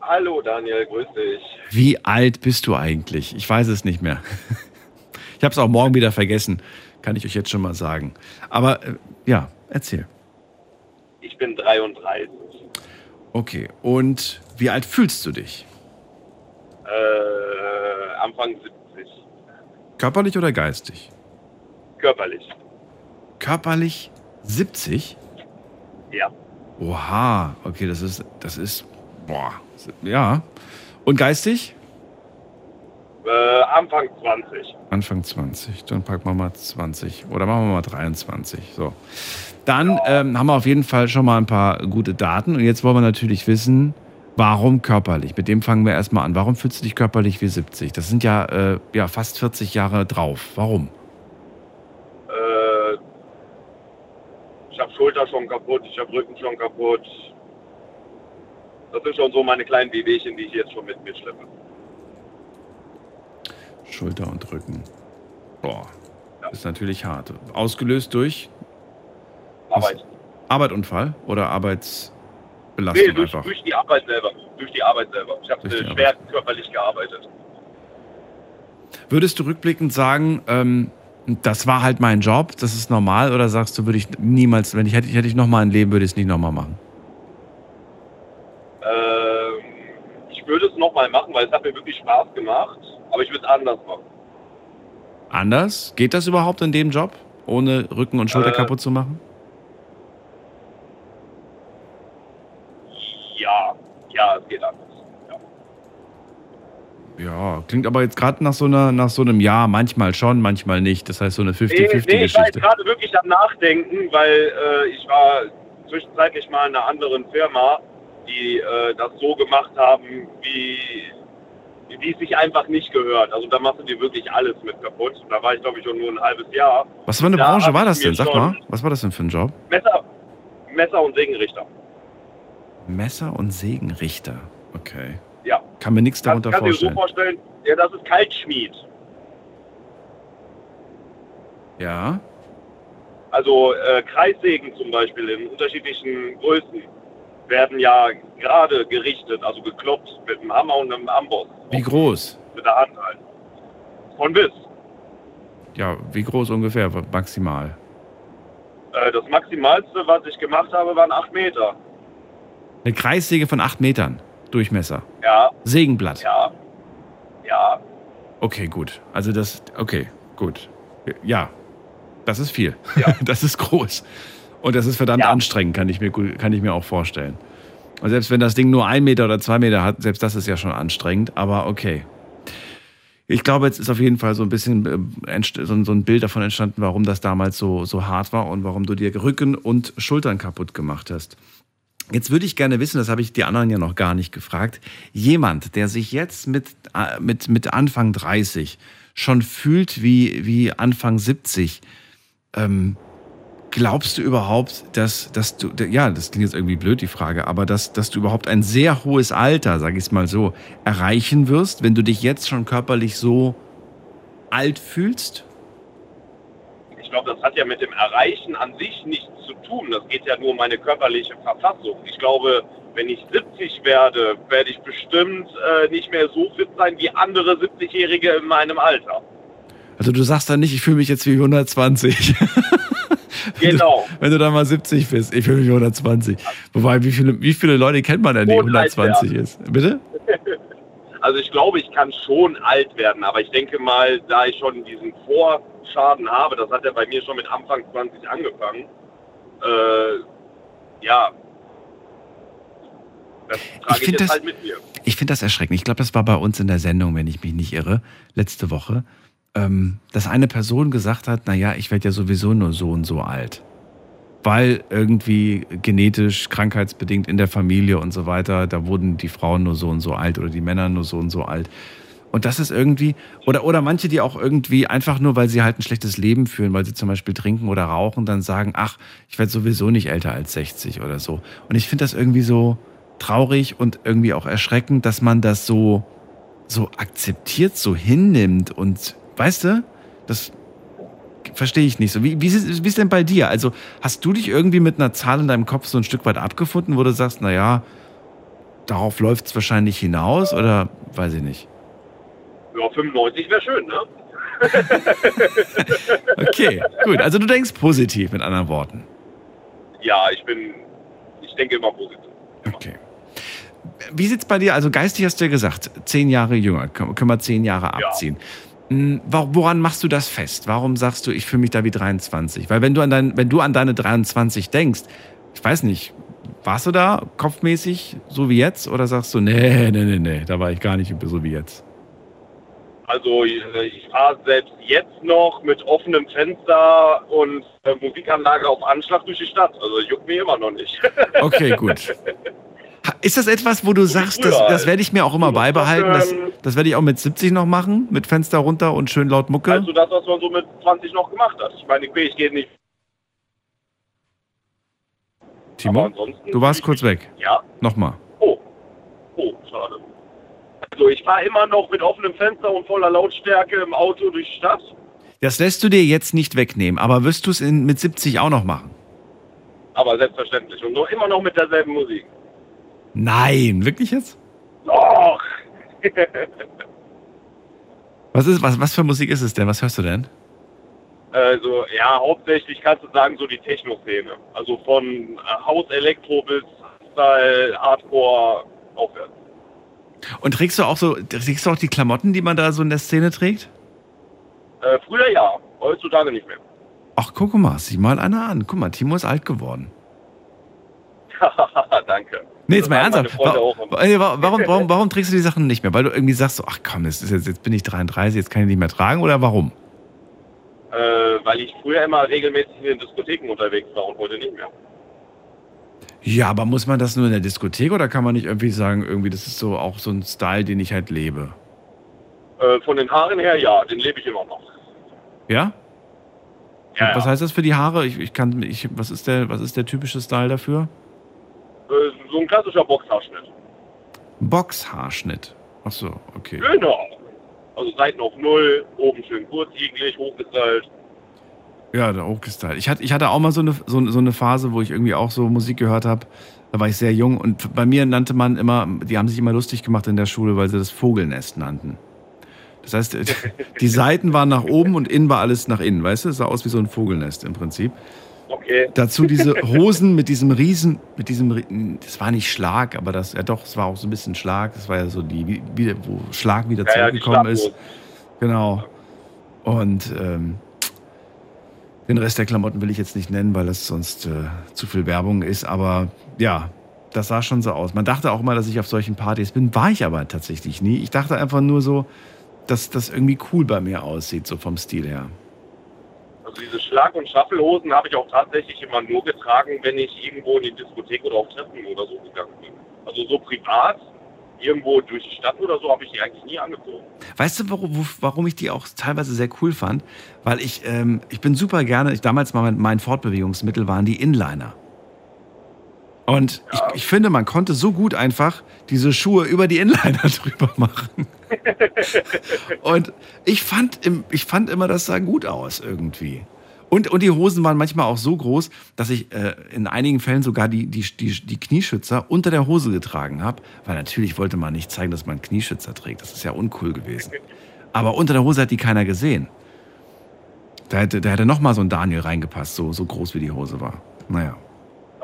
Hallo Daniel, grüß dich. Wie alt bist du eigentlich? Ich weiß es nicht mehr. [laughs] Ich habe es auch morgen wieder vergessen, kann ich euch jetzt schon mal sagen. Aber äh, ja, erzähl. Ich bin 33. Okay, und wie alt fühlst du dich? Äh, Anfang 70. Körperlich oder geistig? Körperlich. Körperlich 70? Ja. Oha, okay, das ist, das ist Boah, ja. Und geistig? Äh, Anfang 20. Anfang 20. Dann packen wir mal 20. Oder machen wir mal 23. So. Dann ähm, haben wir auf jeden Fall schon mal ein paar gute Daten. Und jetzt wollen wir natürlich wissen, warum körperlich? Mit dem fangen wir erstmal an. Warum fühlst du dich körperlich wie 70? Das sind ja, äh, ja fast 40 Jahre drauf. Warum? Äh, ich habe Schulter schon kaputt, ich habe Rücken schon kaputt. Das sind schon so meine kleinen Wehwehchen, die ich jetzt schon mit mir schleppe. Schulter und Rücken. Boah, ist natürlich hart. Ausgelöst durch Arbeit. Arbeitunfall oder Arbeitsbelastung Nee, durch, einfach? durch die Arbeit selber. Durch die Arbeit selber. Ich habe äh, schwer körperlich gearbeitet. Würdest du rückblickend sagen, ähm, das war halt mein Job, das ist normal, oder sagst du, würde ich niemals, wenn ich hätte, hätte ich noch mal ein Leben, würde ich es nicht nochmal machen? Ähm, ich würde es nochmal machen, weil es hat mir wirklich Spaß gemacht. Aber ich würde es anders machen. Anders? Geht das überhaupt in dem Job, ohne Rücken und Schulter Äh, kaputt zu machen? Ja, ja, es geht anders. Ja, klingt aber jetzt gerade nach so einer, nach so einem Jahr, manchmal schon, manchmal nicht. Das heißt so eine Nee, nee, ich war jetzt 50-50-Geschichte. gerade wirklich am Nachdenken, weil äh, ich war zwischenzeitlich mal in einer anderen Firma, die äh, das so gemacht haben, wie, wie es sich einfach nicht gehört. Also da machst du dir wirklich alles mit kaputt. Da war ich, glaube ich, schon nur ein halbes Jahr. Was für eine Da Branche war das denn? Sag mal, was war das denn für ein Job? Messer, Messer und Sägenrichter. Messer und Sägenrichter. Okay. Kann mir nichts darunter kannst du dir so vorstellen. vorstellen, ja, das ist Kaltschmied. Ja. Also äh, Kreissägen zum Beispiel in unterschiedlichen Größen werden ja gerade gerichtet, also gekloppt mit einem Hammer und einem Amboss. Wie groß? Mit der Hand halt. Von bis. Ja, wie groß ungefähr, maximal? Äh, das Maximalste, was ich gemacht habe, waren 8 Meter. Eine Kreissäge von 8 Metern Durchmesser. Ja, Sägenblatt. ja, ja. Okay, gut. Also das, okay, gut. Ja, das ist viel. [laughs] Das ist groß. Und das ist verdammt anstrengend, kann ich, mir, kann ich mir auch vorstellen. Und selbst wenn das Ding nur ein Meter oder zwei Meter hat, selbst das ist ja schon anstrengend, aber okay. Ich glaube, jetzt ist auf jeden Fall so ein bisschen äh, entst- so ein- so ein Bild davon entstanden, warum das damals so, so hart war und warum du dir Rücken und Schultern kaputt gemacht hast. Jetzt würde ich gerne wissen, das habe ich die anderen ja noch gar nicht gefragt, jemand, der sich jetzt mit, äh, mit, mit Anfang 30 schon fühlt wie, wie Anfang 70, ähm, glaubst du überhaupt, dass, dass du, ja, das klingt jetzt irgendwie blöd, die Frage, aber dass, dass du überhaupt ein sehr hohes Alter, sage ich es mal so, erreichen wirst, wenn du dich jetzt schon körperlich so alt fühlst? Ich glaube, das hat ja mit dem Erreichen an sich nichts zu tun. Das geht ja nur um meine körperliche Verfassung. Ich glaube, wenn ich 70 werde, werde ich bestimmt äh, nicht mehr so fit sein wie andere 70-Jährige in meinem Alter. Also du sagst dann nicht, ich fühle mich jetzt wie 120. [laughs] Genau. Wenn du dann mal 70 bist, ich fühle mich wie 120. Wobei, wie viele, wie viele Leute kennt man denn, die Und alt 120 werden. ist? Bitte? [laughs] Also ich glaube, ich kann schon alt werden, aber ich denke mal, da ich schon diesen Vorschaden habe, das hat ja bei mir schon mit Anfang 20 angefangen, äh, ja, das trage ich, jetzt das- halt mit mir. Ich finde das erschreckend. Ich glaube, das war bei uns in der Sendung, wenn ich mich nicht irre, letzte Woche, ähm, dass eine Person gesagt hat, naja, ich werde ja sowieso nur so und so alt. Weil irgendwie genetisch, krankheitsbedingt in der Familie und so weiter, da wurden die Frauen nur so und so alt oder die Männer nur so und so alt. Und das ist irgendwie, oder, oder manche, die auch irgendwie einfach nur, weil sie halt ein schlechtes Leben führen, weil sie zum Beispiel trinken oder rauchen, dann sagen, ach, ich werde sowieso nicht älter als 60 oder so. Und ich finde das irgendwie so traurig und irgendwie auch erschreckend, dass man das so, so akzeptiert, so hinnimmt und, weißt du, das verstehe ich nicht so. Wie, wie, ist, wie ist denn bei dir? Also hast du dich irgendwie mit einer Zahl in deinem Kopf so ein Stück weit abgefunden, wo du sagst, naja, darauf läuft es wahrscheinlich hinaus oder weiß ich nicht. Ja, 95 wäre schön, ne? [laughs] Okay, gut. Also du denkst positiv mit anderen Worten. Ja, ich bin, ich denke immer positiv. Okay. Wie sieht's bei dir? Also geistig hast du ja gesagt, zehn Jahre jünger, können wir zehn Jahre abziehen. Hm, wa- Woran machst du das fest? Warum sagst du, ich fühle mich da wie 23? Weil wenn du an dein, wenn du an deine 23 denkst, ich weiß nicht, warst du da kopfmäßig so wie jetzt oder sagst du, nee, nee, nee, nee, da war ich gar nicht so wie jetzt? Also ich, ich fahre selbst jetzt noch mit offenem Fenster und äh, Musikanlage auf Anschlag durch die Stadt. Also juckt mir immer noch nicht. [laughs] Okay, gut. Ist das etwas, wo du sagst, das, das werde ich mir auch immer beibehalten? Das, das werde ich auch mit 70 noch machen, mit Fenster runter und schön laut Mucke? Also das, was man so mit 20 noch gemacht hat. Ich meine, ich gehe nicht. Timo, du warst kurz weg. Ja. Nochmal. Oh, schade. Also ich fahre immer noch mit offenem Fenster und voller Lautstärke im Auto durch die Stadt. Das lässt du dir jetzt nicht wegnehmen, aber wirst du es mit 70 auch noch machen? Aber selbstverständlich. Und noch immer noch mit derselben Musik. Nein, wirklich jetzt? Doch! [laughs] Was, ist, was, was für Musik ist es denn? Was hörst du denn? Also, ja, hauptsächlich kannst du sagen, so die Techno-Szene. Also von äh, Haus Elektro bis Style, Hardcore, aufwärts. Und trägst du auch so, trägst du auch die Klamotten, die man da so in der Szene trägt? Äh, früher ja, heutzutage nicht mehr. Ach, guck mal, sieh mal einer an. Guck mal, Timo ist alt geworden. [laughs] Danke. Nee, jetzt mal sagen ernsthaft. meine Freunde Wa- auch immer. wa- wa- Warum, [laughs] warum, warum trägst du die Sachen nicht mehr? Weil du irgendwie sagst, so, ach komm, das ist jetzt, jetzt bin ich 33, jetzt kann ich nicht mehr tragen oder warum? Äh, weil ich früher immer regelmäßig in den Diskotheken unterwegs war und heute nicht mehr. Ja, aber muss man das nur in der Diskothek oder kann man nicht irgendwie sagen, irgendwie, das ist so auch so ein Style, den ich halt lebe? Äh, von den Haaren her, ja, den lebe ich immer noch. Ja? Ja, was ja. heißt das für die Haare? Ich, ich kann, ich, was ist der, was ist der typische Style dafür? Äh, so ein klassischer Boxhaarschnitt. Boxhaarschnitt. Ach so, okay. Genau. Also Seiten auf Null, oben schön kurzigelig, hochgestylt. Ja, der hochgestylt. Ich hatte, ich hatte auch mal so eine, so, so eine Phase, wo ich irgendwie auch so Musik gehört habe. Da war ich sehr jung und bei mir nannte man immer, die haben sich immer lustig gemacht in der Schule, weil sie das Vogelnest nannten. Das heißt, [laughs] die Seiten waren nach oben und innen war alles nach innen, weißt du? Es sah aus wie so ein Vogelnest im Prinzip. Okay. Dazu diese Hosen mit diesem Riesen, mit diesem, das war nicht Schlag, aber das, ja doch, es war auch so ein bisschen Schlag. Das war ja so die, wie- wo Schlag wieder Ja, ja, zurückgekommen ist. Schlaghosen. Genau. Und ähm, den Rest der Klamotten will ich jetzt nicht nennen, weil das sonst äh, zu viel Werbung ist. Aber ja, das sah schon so aus. Man dachte auch mal, dass ich auf solchen Partys bin, war ich aber tatsächlich nie. Ich dachte einfach nur so, dass das irgendwie cool bei mir aussieht, so vom Stil her. Also diese Schlag- und Schaffelhosen habe ich auch tatsächlich immer nur getragen, wenn ich irgendwo in die Diskothek oder auf Treffen oder so gegangen bin. Also so privat, irgendwo durch die Stadt oder so, habe ich die eigentlich nie angezogen. Weißt du, warum, warum ich die auch teilweise sehr cool fand? Weil ich, ähm, ich bin super gerne, ich, damals mal mein, mein Fortbewegungsmittel waren die Inliner. Und ich, ich finde, man konnte so gut einfach diese Schuhe über die Inliner [laughs] drüber machen. [laughs] Und ich fand, ich fand immer, das sah gut aus irgendwie. Und, und die Hosen waren manchmal auch so groß, dass ich äh, in einigen Fällen sogar die, die, die, die Knieschützer unter der Hose getragen habe. Weil natürlich wollte man nicht zeigen, dass man Knieschützer trägt. Das ist ja uncool gewesen. [laughs] Aber unter der Hose hat die keiner gesehen. Da hätte, da hätte noch mal so ein Daniel reingepasst, so, so groß wie die Hose war. Naja.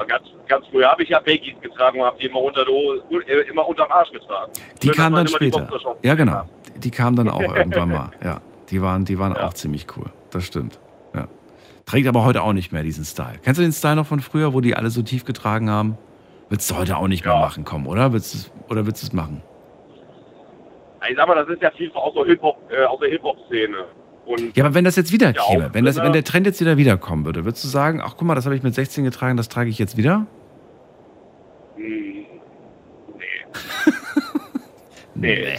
Ganz, ganz früher habe ich ja Baggies getragen und habe die immer unter der Hose, äh, immer unterm Arsch getragen. Die Schön, kamen dann die später. Ja, genau. hat. Die kamen dann auch [laughs] irgendwann mal. Ja, die waren, die waren auch ziemlich cool. Das stimmt. Ja. Trägt aber heute auch nicht mehr diesen Style. Kennst du den Style noch von früher, wo die alle so tief getragen haben? Willst du heute auch nicht mehr machen, komm, oder? Willst du's- oder willst du es machen? Ich sag mal, das ist ja viel aus der Hip-Hop, äh, aus der Hip-Hop-Szene. Und Ja, aber wenn das jetzt wieder Ja, käme, wenn, das, wenn der Trend jetzt wieder wiederkommen würde, würdest du sagen, ach guck mal, das habe ich mit 16 getragen, das trage ich jetzt wieder? Hm, [laughs] nee. nee.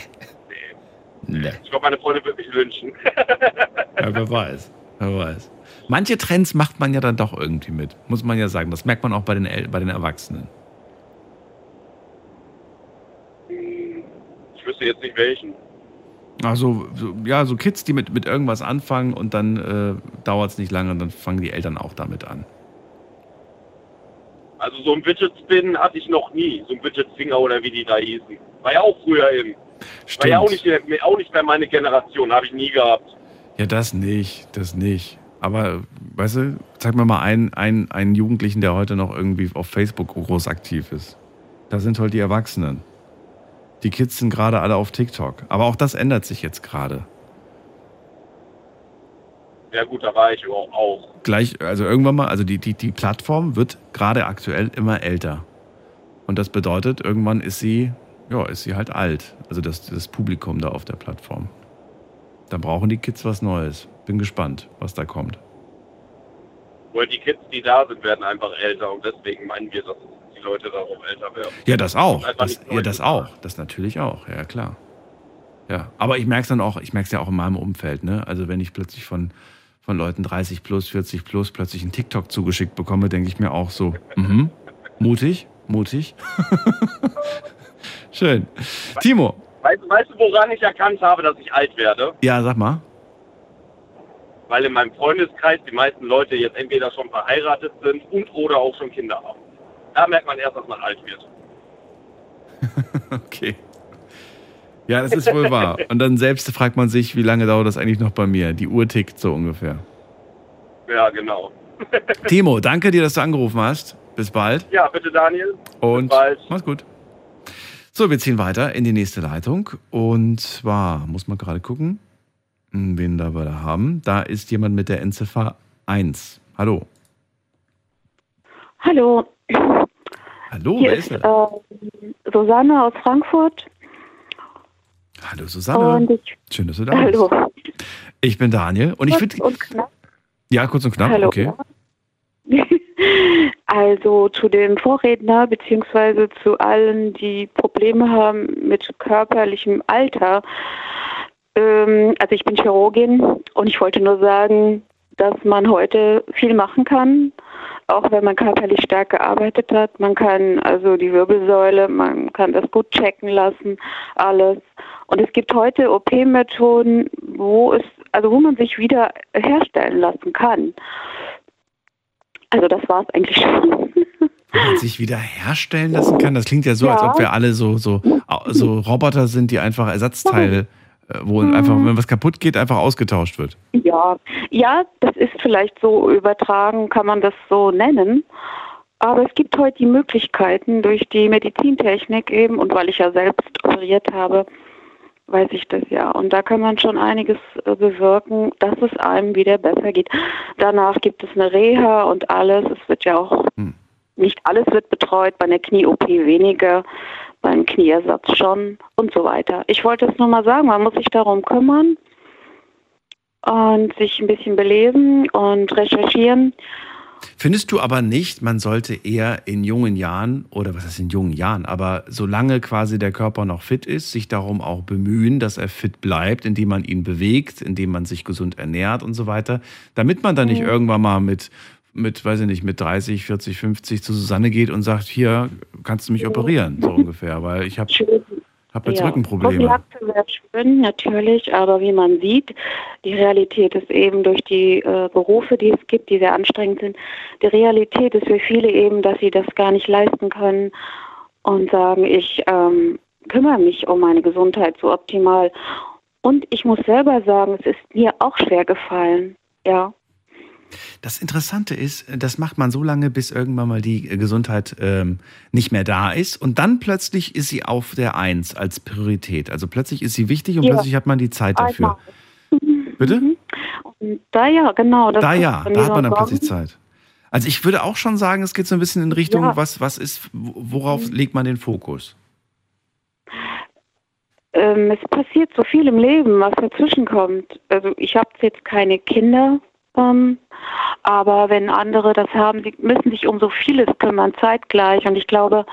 Nee. Ich glaube, meine Freunde würden mich wünschen. [laughs] Ja, wer weiß. Wer weiß. Manche Trends macht man ja dann doch irgendwie mit, muss man ja sagen. Das merkt man auch bei den, El bei den Erwachsenen. Ich wüsste jetzt nicht welchen. Also, so, ja, so Kids, die mit, mit irgendwas anfangen und dann äh, dauert es nicht lange und dann fangen die Eltern auch damit an. Also so ein Widget Spin hatte ich noch nie. So ein Widget Finger oder wie die da hießen. War ja auch früher in. War ja auch nicht, auch nicht mehr meine Generation. Habe ich nie gehabt. Ja, das nicht, das nicht. Aber, weißt du, zeig mir mal einen, einen, einen Jugendlichen, der heute noch irgendwie auf Facebook groß aktiv ist. Da sind halt die Erwachsenen. Die Kids sind gerade alle auf TikTok. Aber auch das ändert sich jetzt gerade. Ja gut, da war ich auch. Gleich, also irgendwann mal, also die, die, die Plattform wird gerade aktuell immer älter. Und das bedeutet, irgendwann ist sie, ja, ist sie halt alt. Also das, das Publikum da auf der Plattform. Da brauchen die Kids was Neues. Bin gespannt, was da kommt. Weil die Kids, die da sind, werden einfach älter und deswegen meinen wir, dass die Leute darauf älter werden. Ja, das auch. Das, ja, das auch. Das natürlich auch. Ja, klar. Ja, aber ich merke es dann auch, ich merke es ja auch in meinem Umfeld, ne? Also wenn ich plötzlich von, von Leuten 30 plus, 40 plus plötzlich einen TikTok zugeschickt bekomme, denke ich mir auch so, mhm, mutig, mutig. [laughs] Schön. Timo, Weißt, weißt du, woran ich erkannt habe, dass ich alt werde? ja, sag mal. Weil in meinem Freundeskreis die meisten Leute jetzt entweder schon verheiratet sind und oder auch schon Kinder haben. Da merkt man erst, dass man alt wird. [laughs] Okay. Ja, das ist wohl wahr. Und dann selbst fragt man sich, wie lange dauert das eigentlich noch bei mir? Die Uhr tickt so ungefähr. Ja, genau. [laughs] Timo, danke dir, dass du angerufen hast. Bis bald. Ja, bitte Daniel. Und Bis bald. mach's gut. So, wir ziehen weiter in die nächste Leitung. Und zwar, muss man gerade gucken, hm, wen da wir da haben. Da ist jemand mit der Endziffer 1. Hallo. Hallo, Hallo, hier wer ist ist äh, Susanne aus Frankfurt. Hallo, Susanne. Ich, Schön, dass du da hallo. bist. Ich bin Daniel und ich Kurz würde. und knapp. Ja, kurz und knapp, Hallo. okay. [laughs] Also zu dem Vorredner beziehungsweise zu allen, die Probleme haben mit körperlichem Alter. Ähm, also ich bin Chirurgin und ich wollte nur sagen, dass man heute viel machen kann, auch wenn man körperlich stark gearbeitet hat. Man kann also die Wirbelsäule, man kann das gut checken lassen, alles. Und es gibt heute OP-Methoden, wo es, also wo man sich wieder herstellen lassen kann. Also das war es eigentlich schon. Wenn man sich wieder herstellen lassen kann, das klingt ja so, als Ja. ob wir alle so, so, so Roboter sind, die einfach Ersatzteile, äh, wo einfach, wenn was kaputt geht, einfach ausgetauscht wird. Ja, ja, das ist vielleicht so übertragen, kann man das so nennen. Aber es gibt heute die Möglichkeiten durch die Medizintechnik eben und weil ich ja selbst operiert habe, weiß ich das ja. Und da kann man schon einiges äh, bewirken, dass es einem wieder besser geht. Danach gibt es eine Reha und alles. Es wird ja auch, nicht alles wird betreut, bei einer Knie-OP weniger, beim Knieersatz schon und so weiter. Ich wollte es nur mal sagen, man muss sich darum kümmern und sich ein bisschen belesen und recherchieren. Findest du aber nicht, man sollte eher in jungen Jahren, oder was heißt in jungen Jahren, aber solange quasi der Körper noch fit ist, sich darum auch bemühen, dass er fit bleibt, indem man ihn bewegt, indem man sich gesund ernährt und so weiter, damit man dann nicht Mhm. irgendwann mal mit, mit, weiß ich nicht, mit 30, 40, 50 zu Susanne geht und sagt, hier, kannst du mich operieren, so ungefähr, weil ich habe hab jetzt Rückenprobleme. Prophylaxe wäre schön, natürlich, aber wie man sieht, die Realität ist eben durch die äh, Berufe, die es gibt, die sehr anstrengend sind, die Realität ist für viele eben, dass sie das gar nicht leisten können und sagen, ich ähm, kümmere mich um meine Gesundheit so optimal. Und ich muss selber sagen, es ist mir auch schwer gefallen, ja. Das Interessante ist, das macht man so lange, bis irgendwann mal die Gesundheit ähm, nicht mehr da ist. Und dann plötzlich ist sie auf der Eins als Priorität. Also plötzlich ist sie wichtig und Ja. plötzlich hat man die Zeit dafür. Bitte? Und da ja, genau. Da ja, da hat man dann plötzlich. Zeit. Also ich würde auch schon sagen, es geht so ein bisschen in Richtung, Ja. was, was ist, worauf legt man den Fokus? Ähm, es passiert so viel im Leben, was dazwischen kommt. Also ich habe jetzt keine Kinder, ähm, aber wenn andere das haben, sie müssen sich um so vieles kümmern zeitgleich. Und ich glaube,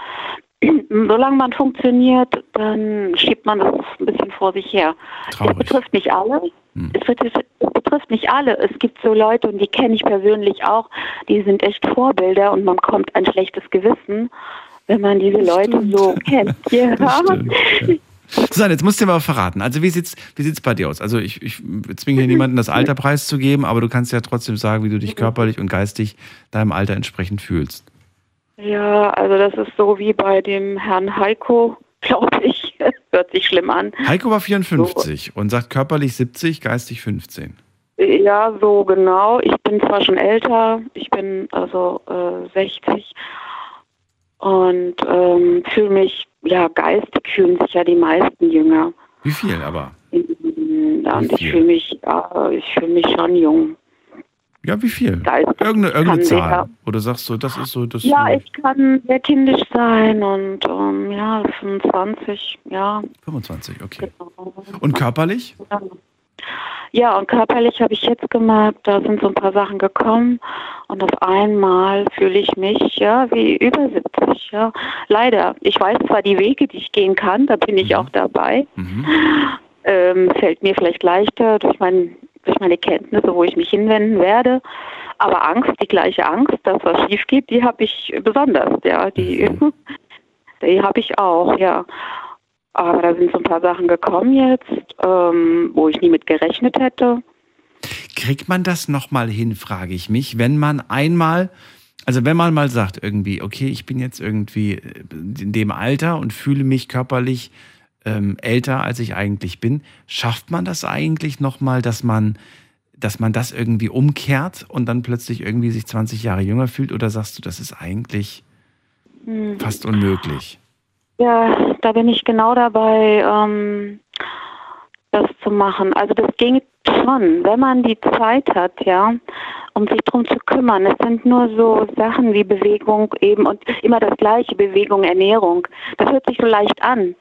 [clears throat] solange man funktioniert, dann schiebt man das ein bisschen vor sich her. Traurig. Es betrifft nicht alle. Es, wird, es betrifft nicht alle. Es gibt so Leute, und die kenne ich persönlich auch, die sind echt Vorbilder und man kommt ein schlechtes Gewissen, wenn man diese Leute so kennt. [laughs] Ja. Susanne, jetzt musst du dir mal verraten. Also wie sieht's, wie sieht's bei dir aus? Also ich, ich zwinge hier niemanden, das Alter preiszugeben, aber du kannst ja trotzdem sagen, wie du dich körperlich und geistig deinem Alter entsprechend fühlst. Ja, also das ist so wie bei dem Herrn Heiko, [laughs] glaube ich. Hört sich schlimm an. Heiko war 54 und sagt körperlich 70, geistig 15. Ja, so genau. Ich bin zwar schon älter, ich bin also äh, 60 und ähm, fühle mich, ja, geistig fühlen sich ja die meisten jünger. Wie viel aber? Und ich fühle mich, ja, ich fühle mich schon jung. Ja, wie viel? Ist, Irgendeine, irgendeine Zahl. der- Wo du sagst, so, das ist so, das Ja, ich kann sehr kindisch sein und ähm, ja, 25, ja. 25, okay. Genau. Und körperlich? Ja, und körperlich habe ich jetzt gemerkt, da sind so ein paar Sachen gekommen und auf einmal fühle ich mich ja wie über 70, ja. Leider. Ich weiß zwar die Wege, die ich gehen kann, da bin ich auch dabei. Ähm, fällt mir vielleicht leichter durch, mein, durch meine Kenntnisse, wo ich mich hinwenden werde. Aber Angst, die gleiche Angst, dass was schief geht, die habe ich besonders, ja. Die, [laughs] die habe ich auch, ja. Aber da sind so ein paar Sachen gekommen jetzt, ähm, wo ich nie mit gerechnet hätte. Kriegt man das nochmal hin, frage ich mich, wenn man einmal, also wenn man mal sagt irgendwie, okay, ich bin jetzt irgendwie äh, in dem Alter und fühle mich körperlich ähm, älter, als ich eigentlich bin, schafft man das eigentlich nochmal, dass man, dass man das irgendwie umkehrt und dann plötzlich irgendwie sich 20 Jahre jünger fühlt oder sagst du, das ist eigentlich Hm. fast unmöglich? Ja, da bin ich genau dabei, ähm, das zu machen. Also das ging schon, wenn man die Zeit hat, ja, um sich drum zu kümmern. Es sind nur so Sachen wie Bewegung eben und immer das gleiche, Bewegung, Ernährung. Das hört sich so leicht an.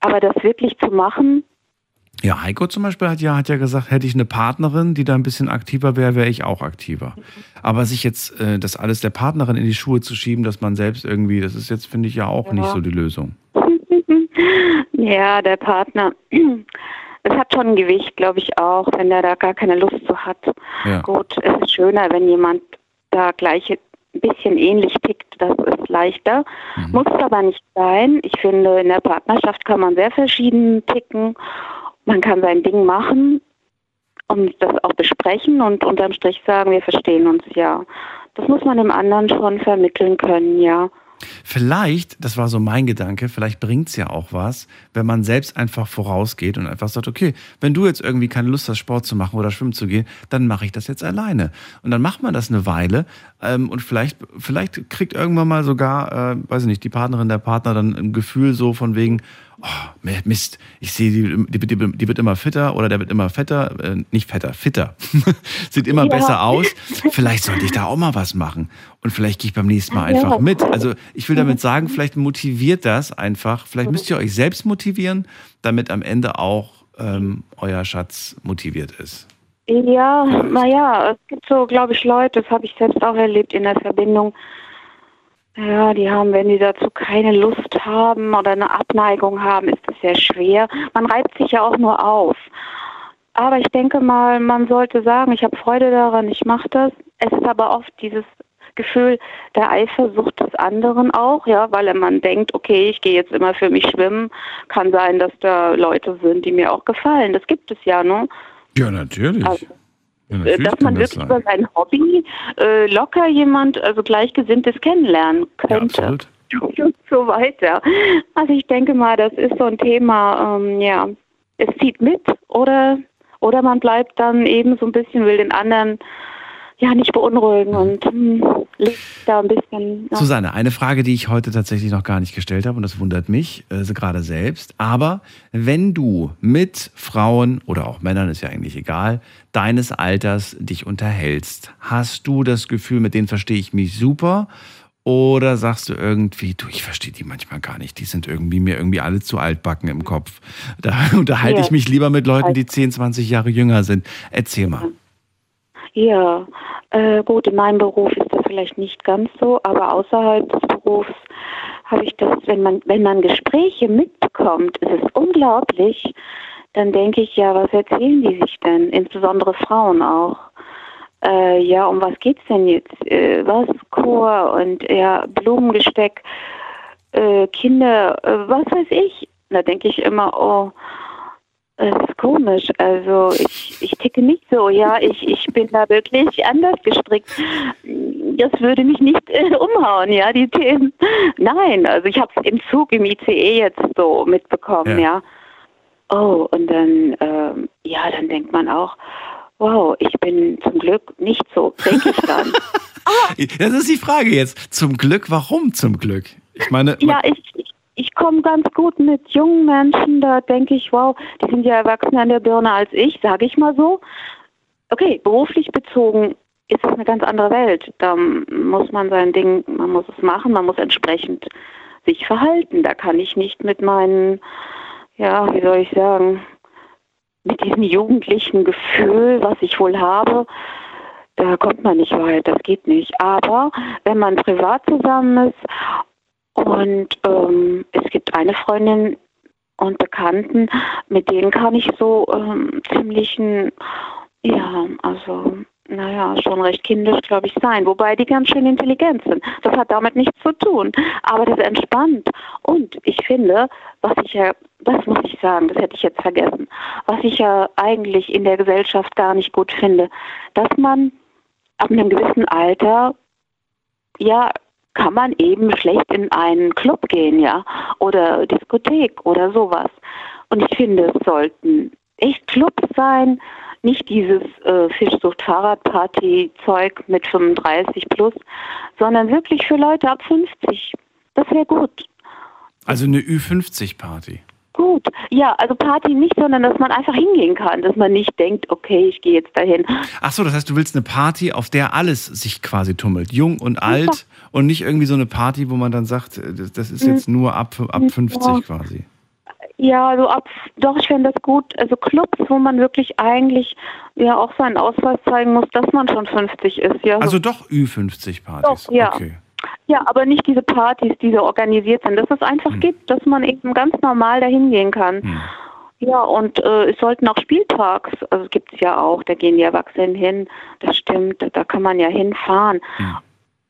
Aber das wirklich zu machen, Ja, Heiko zum Beispiel hat ja, hat ja gesagt, hätte ich eine Partnerin, die da ein bisschen aktiver wäre, wäre ich auch aktiver. Aber sich jetzt äh, das alles der Partnerin in die Schuhe zu schieben, dass man selbst irgendwie, das ist jetzt, finde ich, ja auch Ja. nicht so die Lösung. [laughs] ja, der Partner, [clears throat] es hat schon ein Gewicht, glaube ich auch, wenn der da gar keine Lust zu hat. Ja. Gut, es ist schöner, wenn jemand da gleich ein bisschen ähnlich tickt, das ist leichter. Muss aber nicht sein. Ich finde, in der Partnerschaft kann man sehr verschieden ticken. Man kann sein Ding machen und das auch besprechen und unterm Strich sagen, wir verstehen uns ja. Das muss man dem anderen schon vermitteln können, ja. Vielleicht, das war so mein Gedanke, vielleicht bringt es ja auch was, wenn man selbst einfach vorausgeht und einfach sagt, okay, wenn du jetzt irgendwie keine Lust hast, Sport zu machen oder schwimmen zu gehen, dann mache ich das jetzt alleine. Und dann macht man das eine Weile ähm, und vielleicht, vielleicht kriegt irgendwann mal sogar, äh, weiß ich nicht, die Partnerin, der Partner dann ein Gefühl so von wegen, oh, Mist, ich sehe, die, die, die, die wird immer fitter oder der wird immer fetter, äh, nicht fetter, fitter, [laughs] sieht immer Ja. besser aus. Vielleicht sollte ich da auch mal was machen. Und vielleicht gehe ich beim nächsten Mal einfach mit. Also ich will damit sagen, vielleicht motiviert das einfach. Vielleicht müsst ihr euch selbst motivieren, damit am Ende auch ähm, euer Schatz motiviert ist. Ja, naja, es gibt so, glaube ich, Leute, das habe ich selbst auch erlebt in der Verbindung. Ja, die haben, wenn die dazu keine Lust haben oder eine Abneigung haben, ist das sehr schwer. Man reibt sich ja auch nur auf. Aber ich denke mal, man sollte sagen, ich habe Freude daran, ich mache das. Es ist aber oft dieses Gefühl der Eifersucht des anderen auch, ja, weil man denkt, okay, ich gehe jetzt immer für mich schwimmen. Kann sein, dass da Leute sind, die mir auch gefallen. Das gibt es ja, ne? Ja, natürlich. Also, Ja, äh, dass man das wirklich sein. über sein Hobby äh, locker jemand, also Gleichgesinntes kennenlernen könnte. absolut. Und [laughs] so weiter. Also ich denke mal, das ist so ein Thema, ähm, ja, es zieht mit oder, oder man bleibt dann eben so ein bisschen, will den anderen ja nicht beunruhigen und hm, legt da ein bisschen. Ja. Susanne, eine Frage, die ich heute tatsächlich noch gar nicht gestellt habe und das wundert mich äh, gerade selbst. Aber wenn du mit Frauen oder auch Männern, ist ja eigentlich egal, deines Alters dich unterhältst, hast du das Gefühl, mit denen verstehe ich mich super? Oder sagst du irgendwie, du, ich verstehe die manchmal gar nicht, die sind irgendwie mir irgendwie alle zu altbacken im Kopf. Da [laughs] unterhalte Ja. ich mich lieber mit Leuten, die 10, 20 Jahre jünger sind. Erzähl mal. Ja, äh, gut, in meinem Beruf ist vielleicht nicht ganz so, aber außerhalb des Berufs habe ich das, wenn man, wenn man Gespräche mitbekommt, ist es unglaublich, dann denke ich, ja, was erzählen die sich denn? Insbesondere Frauen auch. Äh, ja, um was geht's denn jetzt? Äh, was? Chor und ja, Blumengesteck, äh, Kinder, äh, was weiß ich? Da denke ich immer, oh, das ist komisch. Also ich, ich ticke nicht so, ja. Ich, ich bin da wirklich anders gestrickt. Das würde mich nicht äh, [laughs] umhauen, ja, die Themen. Nein, also ich habe es im Zug im ICE jetzt so mitbekommen, ja. Oh, und dann, ähm, ja, dann denkt man auch, wow, ich bin zum Glück nicht so, denke ich dann. [laughs] Das ist die Frage jetzt. Zum Glück, warum zum Glück? Ich meine, Ja, ich, ich, ich komme ganz gut mit jungen Menschen, da denke ich, wow, die sind ja erwachsener an der Birne als ich, sage ich mal so. okay, beruflich bezogen ist das eine ganz andere Welt. Da muss man sein Ding, man muss es machen, man muss entsprechend sich verhalten. Da kann ich nicht mit meinen, ja, wie soll ich sagen, mit diesem jugendlichen Gefühl, was ich wohl habe, da kommt man nicht weit, das geht nicht. Aber wenn man privat zusammen ist und ähm, es gibt eine Freundin und Bekannten, mit denen kann ich so ähm, ziemlichen, ja, also naja, schon recht kindisch, glaube ich, sein. Wobei die ganz schön intelligent sind. Das hat damit nichts zu tun. Aber das entspannt. Und ich finde, was ich ja, das muss ich sagen, das hätte ich jetzt vergessen, was ich ja eigentlich in der Gesellschaft gar nicht gut finde, dass man ab einem gewissen Alter, ja, kann man eben schlecht in einen Club gehen, ja, oder Diskothek oder sowas. Und ich finde, es sollten echt Clubs sein, nicht dieses äh, Fischsucht-Fahrradparty-Zeug mit 35 plus, sondern wirklich für Leute ab 50. Das wäre gut. Also eine Ü50-Party. Gut, ja, also Party nicht, sondern dass man einfach hingehen kann, dass man nicht denkt, okay, ich gehe jetzt dahin. Ach so, das heißt, du willst eine Party, auf der alles sich quasi tummelt, jung und alt ja. und nicht irgendwie so eine Party, wo man dann sagt, äh, das ist jetzt nur ab, ab 50 ja. quasi. Ja, also ab, doch, ich fände das gut. Also Clubs, wo man wirklich eigentlich ja auch seinen Ausweis zeigen muss, dass man schon 50 ist. Ja. Also doch Ü50-Partys. Doch, ja. Okay. Ja, aber nicht diese Partys, die so organisiert sind. Dass es einfach hm. gibt, dass man eben ganz normal dahin gehen kann. Hm. Ja, und äh, es sollten auch Spielparks, also gibt es ja auch, da gehen die Erwachsenen hin, das stimmt, da kann man ja hinfahren. Hm.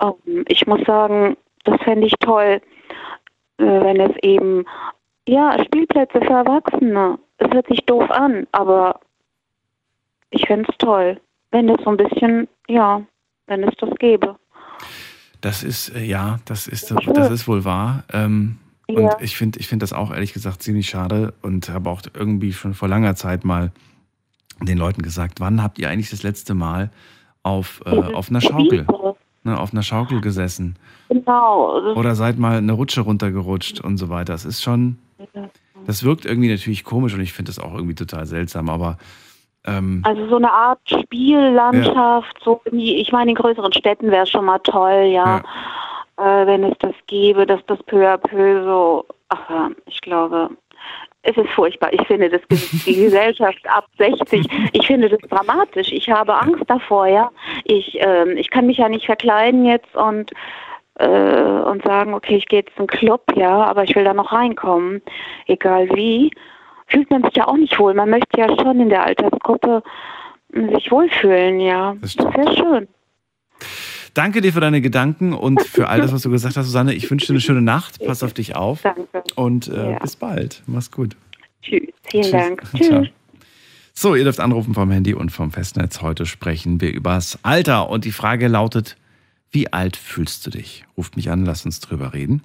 Ähm, ich muss sagen, das fände ich toll, äh, wenn es eben ja, Spielplätze für Erwachsene. Es hört sich doof an, aber ich fände es toll, wenn es so ein bisschen, ja, wenn es das gäbe. Das ist, äh, ja, das ist, das ist wohl wahr. Ähm, ja. Und ich finde ich find das auch ehrlich gesagt ziemlich schade und habe auch irgendwie schon vor langer Zeit mal den Leuten gesagt, wann habt ihr eigentlich das letzte Mal auf, äh, auf einer Schaukel, ne, auf einer Schaukel gesessen? Genau. Oder seid mal eine Rutsche runtergerutscht und so weiter. Das ist schon, das wirkt irgendwie natürlich komisch und ich finde das auch irgendwie total seltsam, aber. Ähm, also so eine Art Spiellandschaft, ja. so ich meine, in größeren Städten wäre es schon mal toll, ja, ja. Äh, wenn es das gäbe, dass das peu à peu so, ach ja, ich glaube, es ist furchtbar. Ich finde das die [laughs] Gesellschaft ab 60, ich finde das dramatisch. Ich habe Angst davor, ja. Ich, ähm, ich kann mich ja nicht verkleiden jetzt und äh, und sagen, okay, ich gehe jetzt zum Club, ja, aber ich will da noch reinkommen, egal wie, fühlt man sich ja auch nicht wohl. Man möchte ja schon in der Altersgruppe sich wohlfühlen, ja. Das, das wäre schön. Danke dir für deine Gedanken und für all das, was du gesagt hast, Susanne. Ich wünsche dir eine schöne Nacht. Pass auf dich auf. Danke. Und äh, ja. bis bald. Mach's gut. Tschüss. Vielen Tschüss. Dank. [laughs] Tschüss. So, ihr dürft anrufen vom Handy und vom Festnetz. Heute sprechen wir übers Alter. Und die Frage lautet, wie alt fühlst du dich? Ruft mich an, lass uns drüber reden.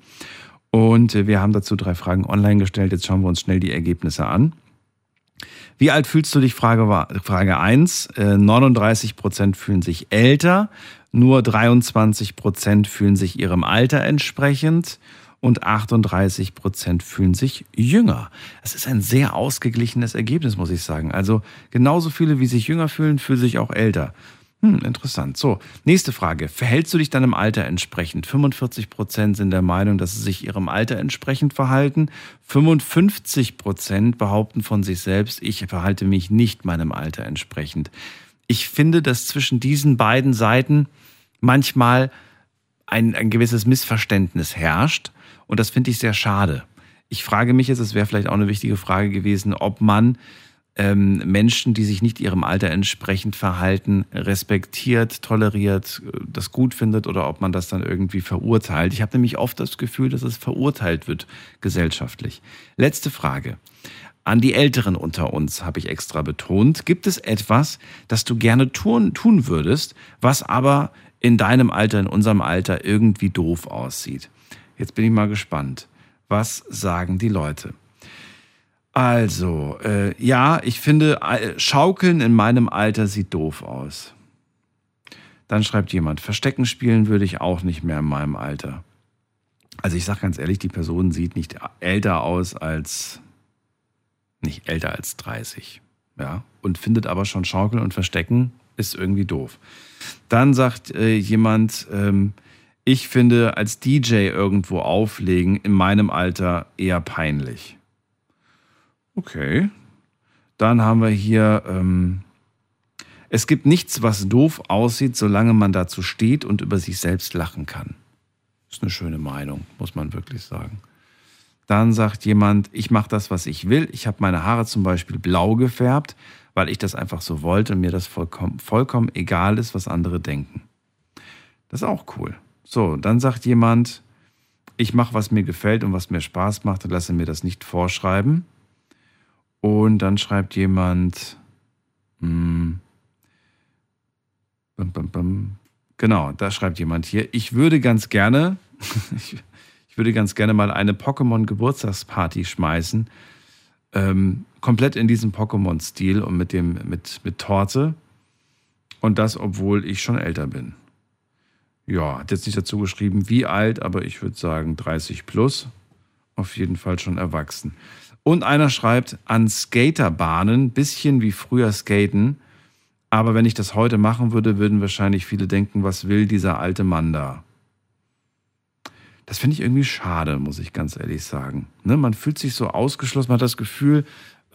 Und äh, wir haben dazu drei Fragen online gestellt. Jetzt schauen wir uns schnell die Ergebnisse an. Wie alt fühlst du dich? Frage, war, Frage 1. 39 äh, Prozent fühlen sich älter, nur 23 Prozent fühlen sich ihrem Alter entsprechend und 38 Prozent fühlen sich jünger. Es ist ein sehr ausgeglichenes Ergebnis, muss ich sagen. Also genauso viele, wie sich jünger fühlen, fühlen sich auch älter. Hm, interessant. So, nächste Frage. Verhältst du dich deinem Alter entsprechend? 45 Prozent sind der Meinung, dass sie sich ihrem Alter entsprechend verhalten. 55 Prozent behaupten von sich selbst, ich verhalte mich nicht meinem Alter entsprechend. Ich finde, dass zwischen diesen beiden Seiten manchmal ein, ein gewisses Missverständnis herrscht. Und das finde ich sehr schade. Ich frage mich jetzt, es wäre vielleicht auch eine wichtige Frage gewesen, ob man ähm, Menschen, die sich nicht ihrem Alter entsprechend verhalten, respektiert, toleriert, das gut findet oder ob man das dann irgendwie verurteilt. Ich habe nämlich oft das Gefühl, dass es verurteilt wird gesellschaftlich. Letzte Frage. An die Älteren unter uns habe ich extra betont. Gibt es etwas, das du gerne tun, tun würdest, was aber in deinem Alter, in unserem Alter irgendwie doof aussieht? Jetzt bin ich mal gespannt. Was sagen die Leute? Also, äh, ja, ich finde, äh, Schaukeln in meinem Alter sieht doof aus. Dann schreibt jemand, Verstecken spielen würde ich auch nicht mehr in meinem Alter. Also ich sage ganz ehrlich, die Person sieht nicht älter aus als, nicht älter als 30. Ja, und findet aber schon Schaukeln und Verstecken ist irgendwie doof. Dann sagt äh, jemand, ähm, ich finde als DJ irgendwo auflegen in meinem Alter eher peinlich. Okay. Dann haben wir hier, ähm, es gibt nichts, was doof aussieht, solange man dazu steht und über sich selbst lachen kann. Ist eine schöne Meinung, muss man wirklich sagen. Dann sagt jemand, ich mache das, was ich will. Ich habe meine Haare zum Beispiel blau gefärbt, weil ich das einfach so wollte und mir das vollkommen, vollkommen egal ist, was andere denken. Das ist auch cool. So, dann sagt jemand, ich mache, was mir gefällt und was mir Spaß macht und lasse mir das nicht vorschreiben. Und dann schreibt jemand, hm, bum, bum, bum. genau, da schreibt jemand hier, ich würde ganz gerne, [laughs] ich, ich würde ganz gerne mal eine Pokémon-Geburtstagsparty schmeißen. Ähm, komplett in diesem Pokémon-Stil und mit, dem, mit, mit Torte. Und das, obwohl ich schon älter bin. Ja, hat jetzt nicht dazu geschrieben, wie alt, aber ich würde sagen 30 plus. Auf jeden Fall schon erwachsen. Und einer schreibt, an Skaterbahnen, bisschen wie früher skaten. Aber wenn ich das heute machen würde, würden wahrscheinlich viele denken, was will dieser alte Mann da? Das finde ich irgendwie schade, muss ich ganz ehrlich sagen. Ne, man fühlt sich so ausgeschlossen, man hat das Gefühl,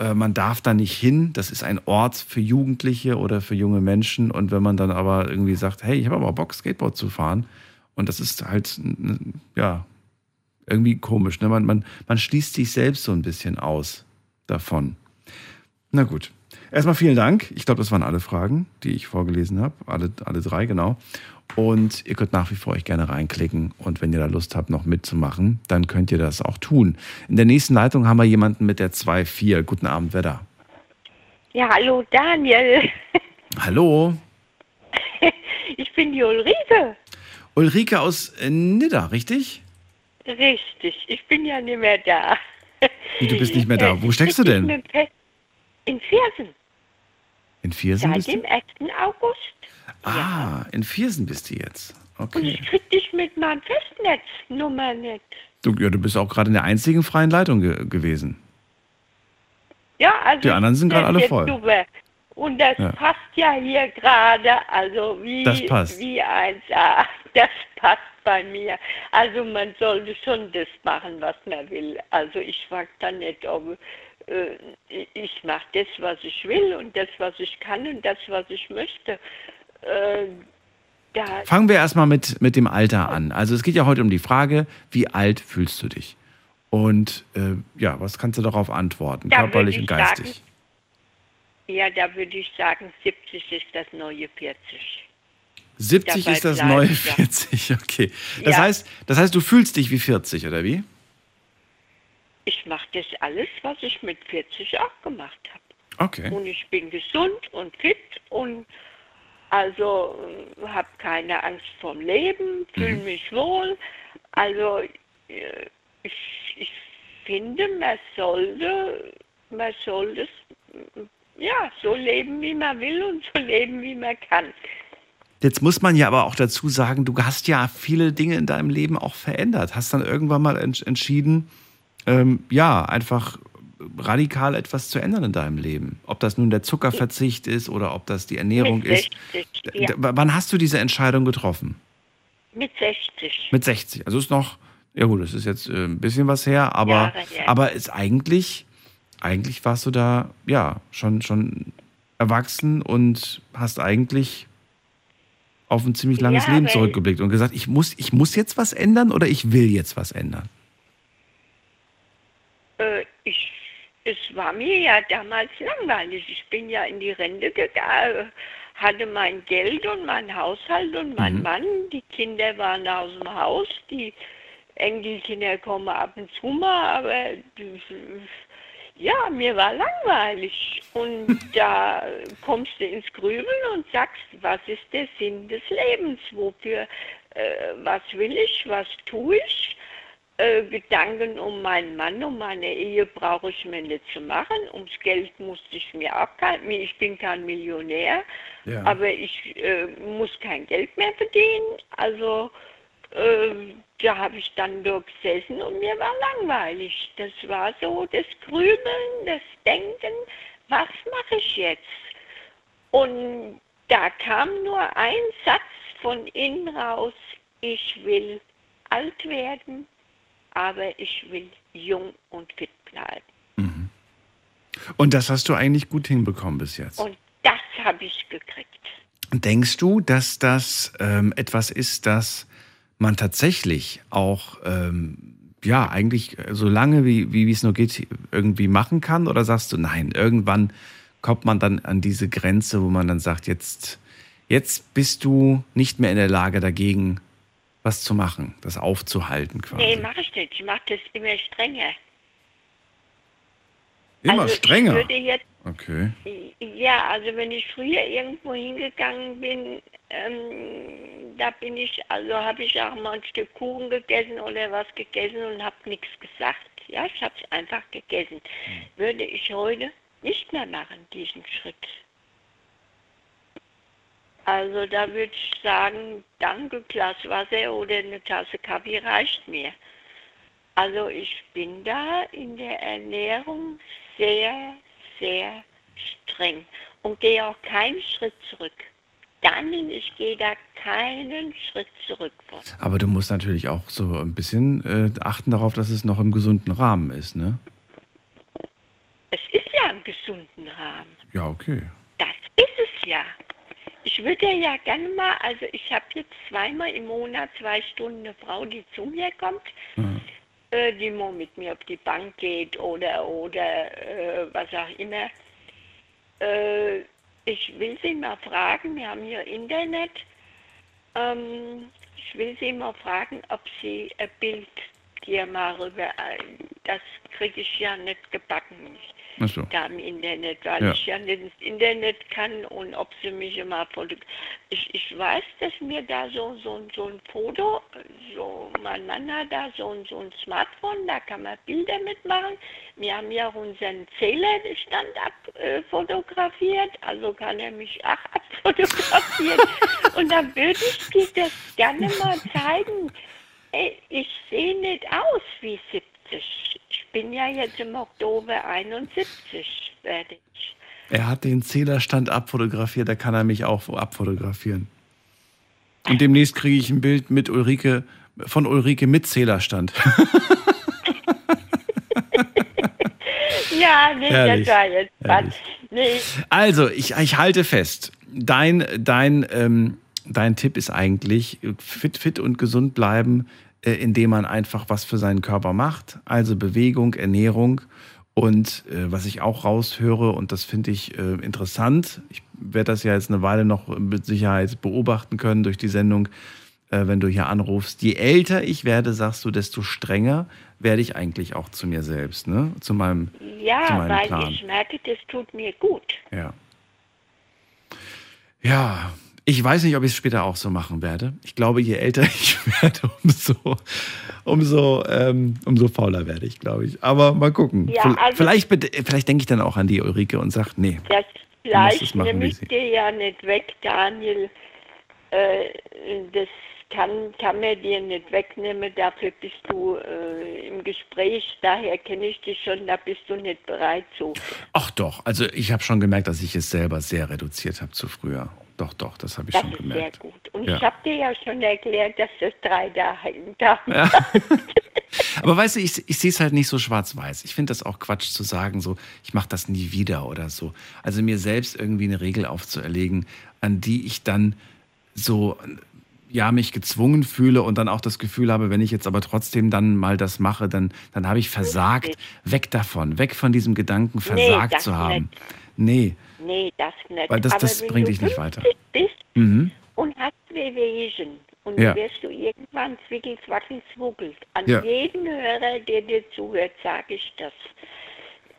äh, man darf da nicht hin. Das ist ein Ort für Jugendliche oder für junge Menschen. Und wenn man dann aber irgendwie sagt, hey, ich habe aber Bock, Skateboard zu fahren, und das ist halt, ja, irgendwie komisch. Ne? Man, man, man schließt sich selbst so ein bisschen aus davon. Na gut. Erstmal vielen Dank. Ich glaube, das waren alle Fragen, die ich vorgelesen habe. Alle, alle drei, genau. Und ihr könnt nach wie vor euch gerne reinklicken. Und wenn ihr da Lust habt, noch mitzumachen, dann könnt ihr das auch tun. In der nächsten Leitung haben wir jemanden mit der 2.4. Guten Abend, wer da? Ja, hallo Daniel. [laughs] Hallo. Ich bin die Ulrike. Ulrike aus Nidda, richtig? Richtig, ich bin ja nicht mehr da. Wie, du bist nicht mehr da. Wo steckst du denn? In Viersen. In Viersen Seit bist dem du? 1. August. Ah, in Viersen bist du jetzt. Und Okay. ich krieg dich mit meinem Festnetznummer nicht. Du, ja, du bist auch gerade in der einzigen freien Leitung ge gewesen. Ja, also Die anderen sind gerade alle voll. Super. Und das Ja. passt ja hier gerade, also wie, Das passt. wie 1A. Das passt bei mir. Also man sollte schon das machen, was man will. Also ich frage dann nicht, ob äh, ich mache das, was ich will und das, was ich kann und das, was ich möchte. Äh, Fangen wir erstmal mit, mit dem Alter an. Also es geht ja heute um die Frage, wie alt fühlst du dich? Und äh, ja, was kannst du darauf antworten, Da körperlich und geistig? sagen, ja, da würde ich sagen, 70 ist das neue 40. 70 dabei ist das neue ja. 40, [laughs] okay. Das, Ja. heißt, das heißt, du fühlst dich wie 40, oder wie? Ich mache das alles, was ich mit 40 auch gemacht habe. Okay. Und ich bin gesund und fit und also habe keine Angst vorm Leben, fühle Mhm. mich wohl. Also äh, ich, ich finde, man sollte, man sollte ja, so leben, wie man will und so leben, wie man kann. Jetzt muss man ja aber auch dazu sagen, du hast ja viele Dinge in deinem Leben auch verändert. Hast dann irgendwann mal ents entschieden, ähm, ja, einfach radikal etwas zu ändern in deinem Leben. Ob das nun der Zuckerverzicht ist oder ob das die Ernährung Mit ist. 60, D- ja. Wann hast du diese Entscheidung getroffen? Mit 60. Mit 60. Also ist noch, ja gut, das ist jetzt äh, ein bisschen was her, aber, Jahre her. aber ist eigentlich, eigentlich warst du da, ja, schon, schon erwachsen und hast eigentlich auf ein ziemlich langes Ja, Leben zurückgeblickt und gesagt, ich muss, ich muss jetzt was ändern oder ich will jetzt was ändern. Äh, ich, es war mir ja damals langweilig. Ich bin ja in die Rente gegangen, hatte mein Geld und mein Haushalt und mein Mhm. Mann. Die Kinder waren aus dem Haus, die Enkelkinder kommen ab und zu mal, aber die- ja, mir war langweilig. Und [laughs] da kommst du ins Grübeln und sagst, was ist der Sinn des Lebens? Wofür, äh, was will ich, was tue ich? Äh, Gedanken um meinen Mann, um meine Ehe brauche ich mir nicht zu machen. Ums Geld musste ich mir kein, ich bin kein Millionär, Ja. aber ich äh, muss kein Geld mehr verdienen. Also äh, da habe ich dann dort gesessen und mir war langweilig. Das war so das Grübeln, das Denken, was mache ich jetzt? Und da kam nur ein Satz von innen raus, ich will alt werden, aber ich will jung und fit bleiben. Und das hast du eigentlich gut hinbekommen bis jetzt. Und das habe ich gekriegt. Denkst du, dass das ähm, etwas ist, das man tatsächlich auch, ähm, ja, eigentlich so lange, wie, wie es nur geht, irgendwie machen kann? Oder sagst du, nein, irgendwann kommt man dann an diese Grenze, wo man dann sagt, jetzt, jetzt bist du nicht mehr in der Lage, dagegen was zu machen, das aufzuhalten quasi? Nee, mache ich nicht. Ich mache das immer strenger. Immer also strenger. Ich würde jetzt, Okay. ja, also wenn ich früher irgendwo hingegangen bin, ähm, da bin ich, also habe ich auch mal ein Stück Kuchen gegessen oder was gegessen und habe nichts gesagt. Ja, ich habe es einfach gegessen. Würde ich heute nicht mehr machen, diesen Schritt. Also da würde ich sagen, danke, Glas Wasser oder eine Tasse Kaffee reicht mir. Also ich bin da in der Ernährung sehr, sehr streng und gehe auch keinen Schritt zurück. Daniel, ich gehe da keinen Schritt zurück von. Aber du musst natürlich auch so ein bisschen äh, achten darauf, dass es noch im gesunden Rahmen ist, ne? Es ist ja im gesunden Rahmen. Ja, okay. Das ist es ja. Ich würde ja gerne mal, also ich habe jetzt zweimal im Monat zwei Stunden eine Frau, die zu mir kommt, äh, die mal mit mir auf die Bank geht oder oder äh, was auch immer. Ich will sie mal fragen, wir haben hier Internet. Ähm, ich will sie mal fragen, ob sie ein Bild dir mal rüber, äh, das kriege ich ja nicht gebacken. So. Da im Internet, weil Ja. ich ja nicht ins Internet kann und ob sie mich immer. Ich, ich weiß, dass mir da so, so, so ein Foto, so mein Mann hat da so, ein- so ein Smartphone, da kann man Bilder mitmachen. Wir haben ja auch unseren Zählerstand abfotografiert, äh, fotografiert, also kann er mich auch [laughs] abfotografieren. und dann würde ich dir das gerne mal zeigen. Ey, ich sehe nicht aus wie 70. Ich bin ja jetzt im Oktober 71 werde ich. Er hat den Zählerstand abfotografiert, da kann er mich auch abfotografieren. Und demnächst kriege ich ein Bild mit Ulrike, von Ulrike mit Zählerstand. [laughs] Ja, nee, Herrlich, das war jetzt. Nee, Also, ich, ich halte fest, dein, dein, ähm, dein Tipp ist eigentlich fit, fit und gesund bleiben, äh, indem man einfach was für seinen Körper macht. Also Bewegung, Ernährung und äh, was ich auch raushöre, und das finde ich äh, interessant, ich werde das ja jetzt eine Weile noch mit Sicherheit beobachten können durch die Sendung, äh, wenn du hier anrufst. Je älter ich werde, sagst du, desto strenger werde ich eigentlich auch zu mir selbst, ne? zu meinem, zu ja, meinem weil Plan. ich merke, das tut mir gut. Ja. Ja, ich weiß nicht, ob ich es später auch so machen werde. Ich glaube, je älter [laughs] ich werde, umso, umso, ähm, umso fauler werde ich, glaube ich. Aber mal gucken. Ja, also- vielleicht, vielleicht denke ich dann auch an die Ulrike und sage, nee. Das Fleisch machen, nehme ich dir ja nicht weg, Daniel. Äh, das kann, kann mir dir nicht wegnehmen. Dafür bist du äh, im Gespräch. Daher kenne ich dich schon. Da bist du nicht bereit zu. Ach doch, also ich habe schon gemerkt, dass ich es selber sehr reduziert habe zu früher. Doch, doch, das habe ich Das schon ist gemerkt. sehr gut. Und Ja. ich habe dir ja schon erklärt, dass das drei da Ja. [laughs] Aber weißt du, ich, ich sehe es halt nicht so schwarz-weiß. Ich finde das auch Quatsch zu sagen, so, ich mache das nie wieder oder so. Also mir selbst irgendwie eine Regel aufzuerlegen, an die ich dann so, ja, mich gezwungen fühle und dann auch das Gefühl habe, wenn ich jetzt aber trotzdem dann mal das mache, dann, dann habe ich versagt. Weg davon, weg von diesem Gedanken, versagt das zu haben. nicht. Nee. Nee, das nicht. Weil das- Aber das wenn bringt du dich nicht weiter. 50 bist Mhm. und hast Wehwehchen und Ja. wirst du irgendwann zwickel, zwackel, zwockelt. An Ja. jeden Hörer, der dir zuhört, sage ich das.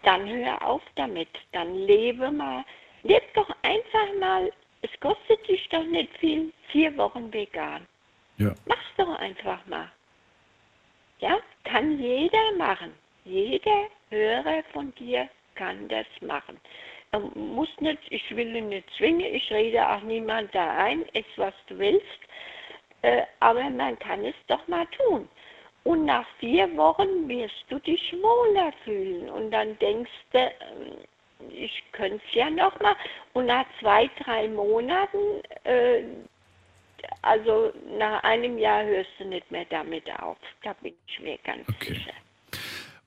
Dann hör auf damit. Dann lebe mal. Leb doch einfach mal. Es kostet dich doch nicht viel. Vier Wochen vegan. Ja. Mach's doch einfach mal. Ja, kann jeder machen. Jeder Hörer von dir kann das machen. Muss nicht, ich will ihn nicht zwingen, ich rede auch niemand da ein, ess was du willst, äh, aber man kann es doch mal tun. Und nach vier Wochen wirst du dich wohler fühlen und dann denkst du, ähm, ich könnte es ja nochmal. Und nach zwei, drei Monaten, äh, also nach einem Jahr hörst du nicht mehr damit auf. Da bin ich mir ganz sicher.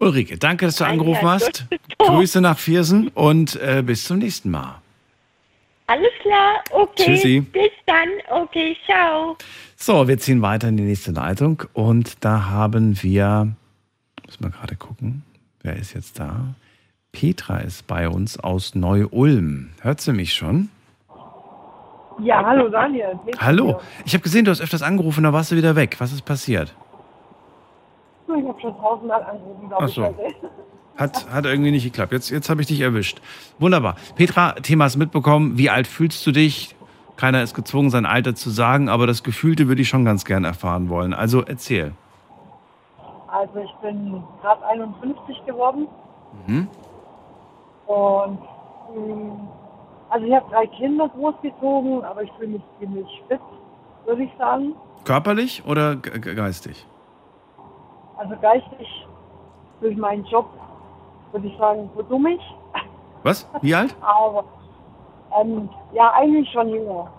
Ulrike, danke, dass du angerufen hast. Grüße nach Viersen und äh, bis zum nächsten Mal. Alles klar, okay. Tschüssi. Bis dann, okay, ciao. So, wir ziehen weiter in die nächste Leitung und da haben wir, müssen wir gerade gucken, wer ist jetzt da? Petra ist bei uns aus Neu-Ulm. Hört sie mich schon? Ja, hallo Daniel. Hallo. Ich habe gesehen, du hast öfters angerufen, da warst du wieder weg. Was ist passiert? Ich habe schon tausendmal angerufen, glaube ich. so. heute. Hat, hat irgendwie nicht geklappt. Jetzt, jetzt habe ich dich erwischt. Wunderbar. Petra, Thema hast mitbekommen. Wie alt fühlst du dich? Keiner ist gezwungen, sein Alter zu sagen, aber das Gefühlte würde ich schon ganz gern erfahren wollen. Also erzähl. Also ich bin gerade 51 geworden Mhm. und mh, also ich habe drei Kinder großgezogen, aber ich fühle mich ziemlich fit, würde ich sagen. Körperlich oder ge- ge- geistig? Also geistig durch meinen Job würde ich sagen, verdumm ich. Was? Wie alt? Aber ähm, ja, eigentlich schon jünger.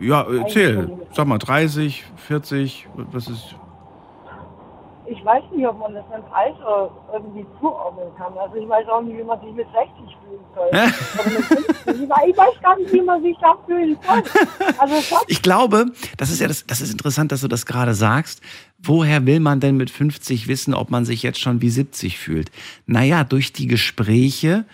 Ja, erzähl. Eigentlich schon. Sag mal, 30, 40, was ist. Ich weiß nicht, ob man das mit dem Alter irgendwie zuordnen kann. Also ich weiß auch nicht, wie man sich mit 60 fühlen soll. Oder mit 50. Ich weiß- gar nicht, wie man sich da fühlen soll. Also [laughs] Ich glaube, das ist ja das, das ist interessant, dass du das gerade sagst. Woher will man denn mit 50 wissen, ob man sich jetzt schon wie 70 fühlt? Naja, durch die Gespräche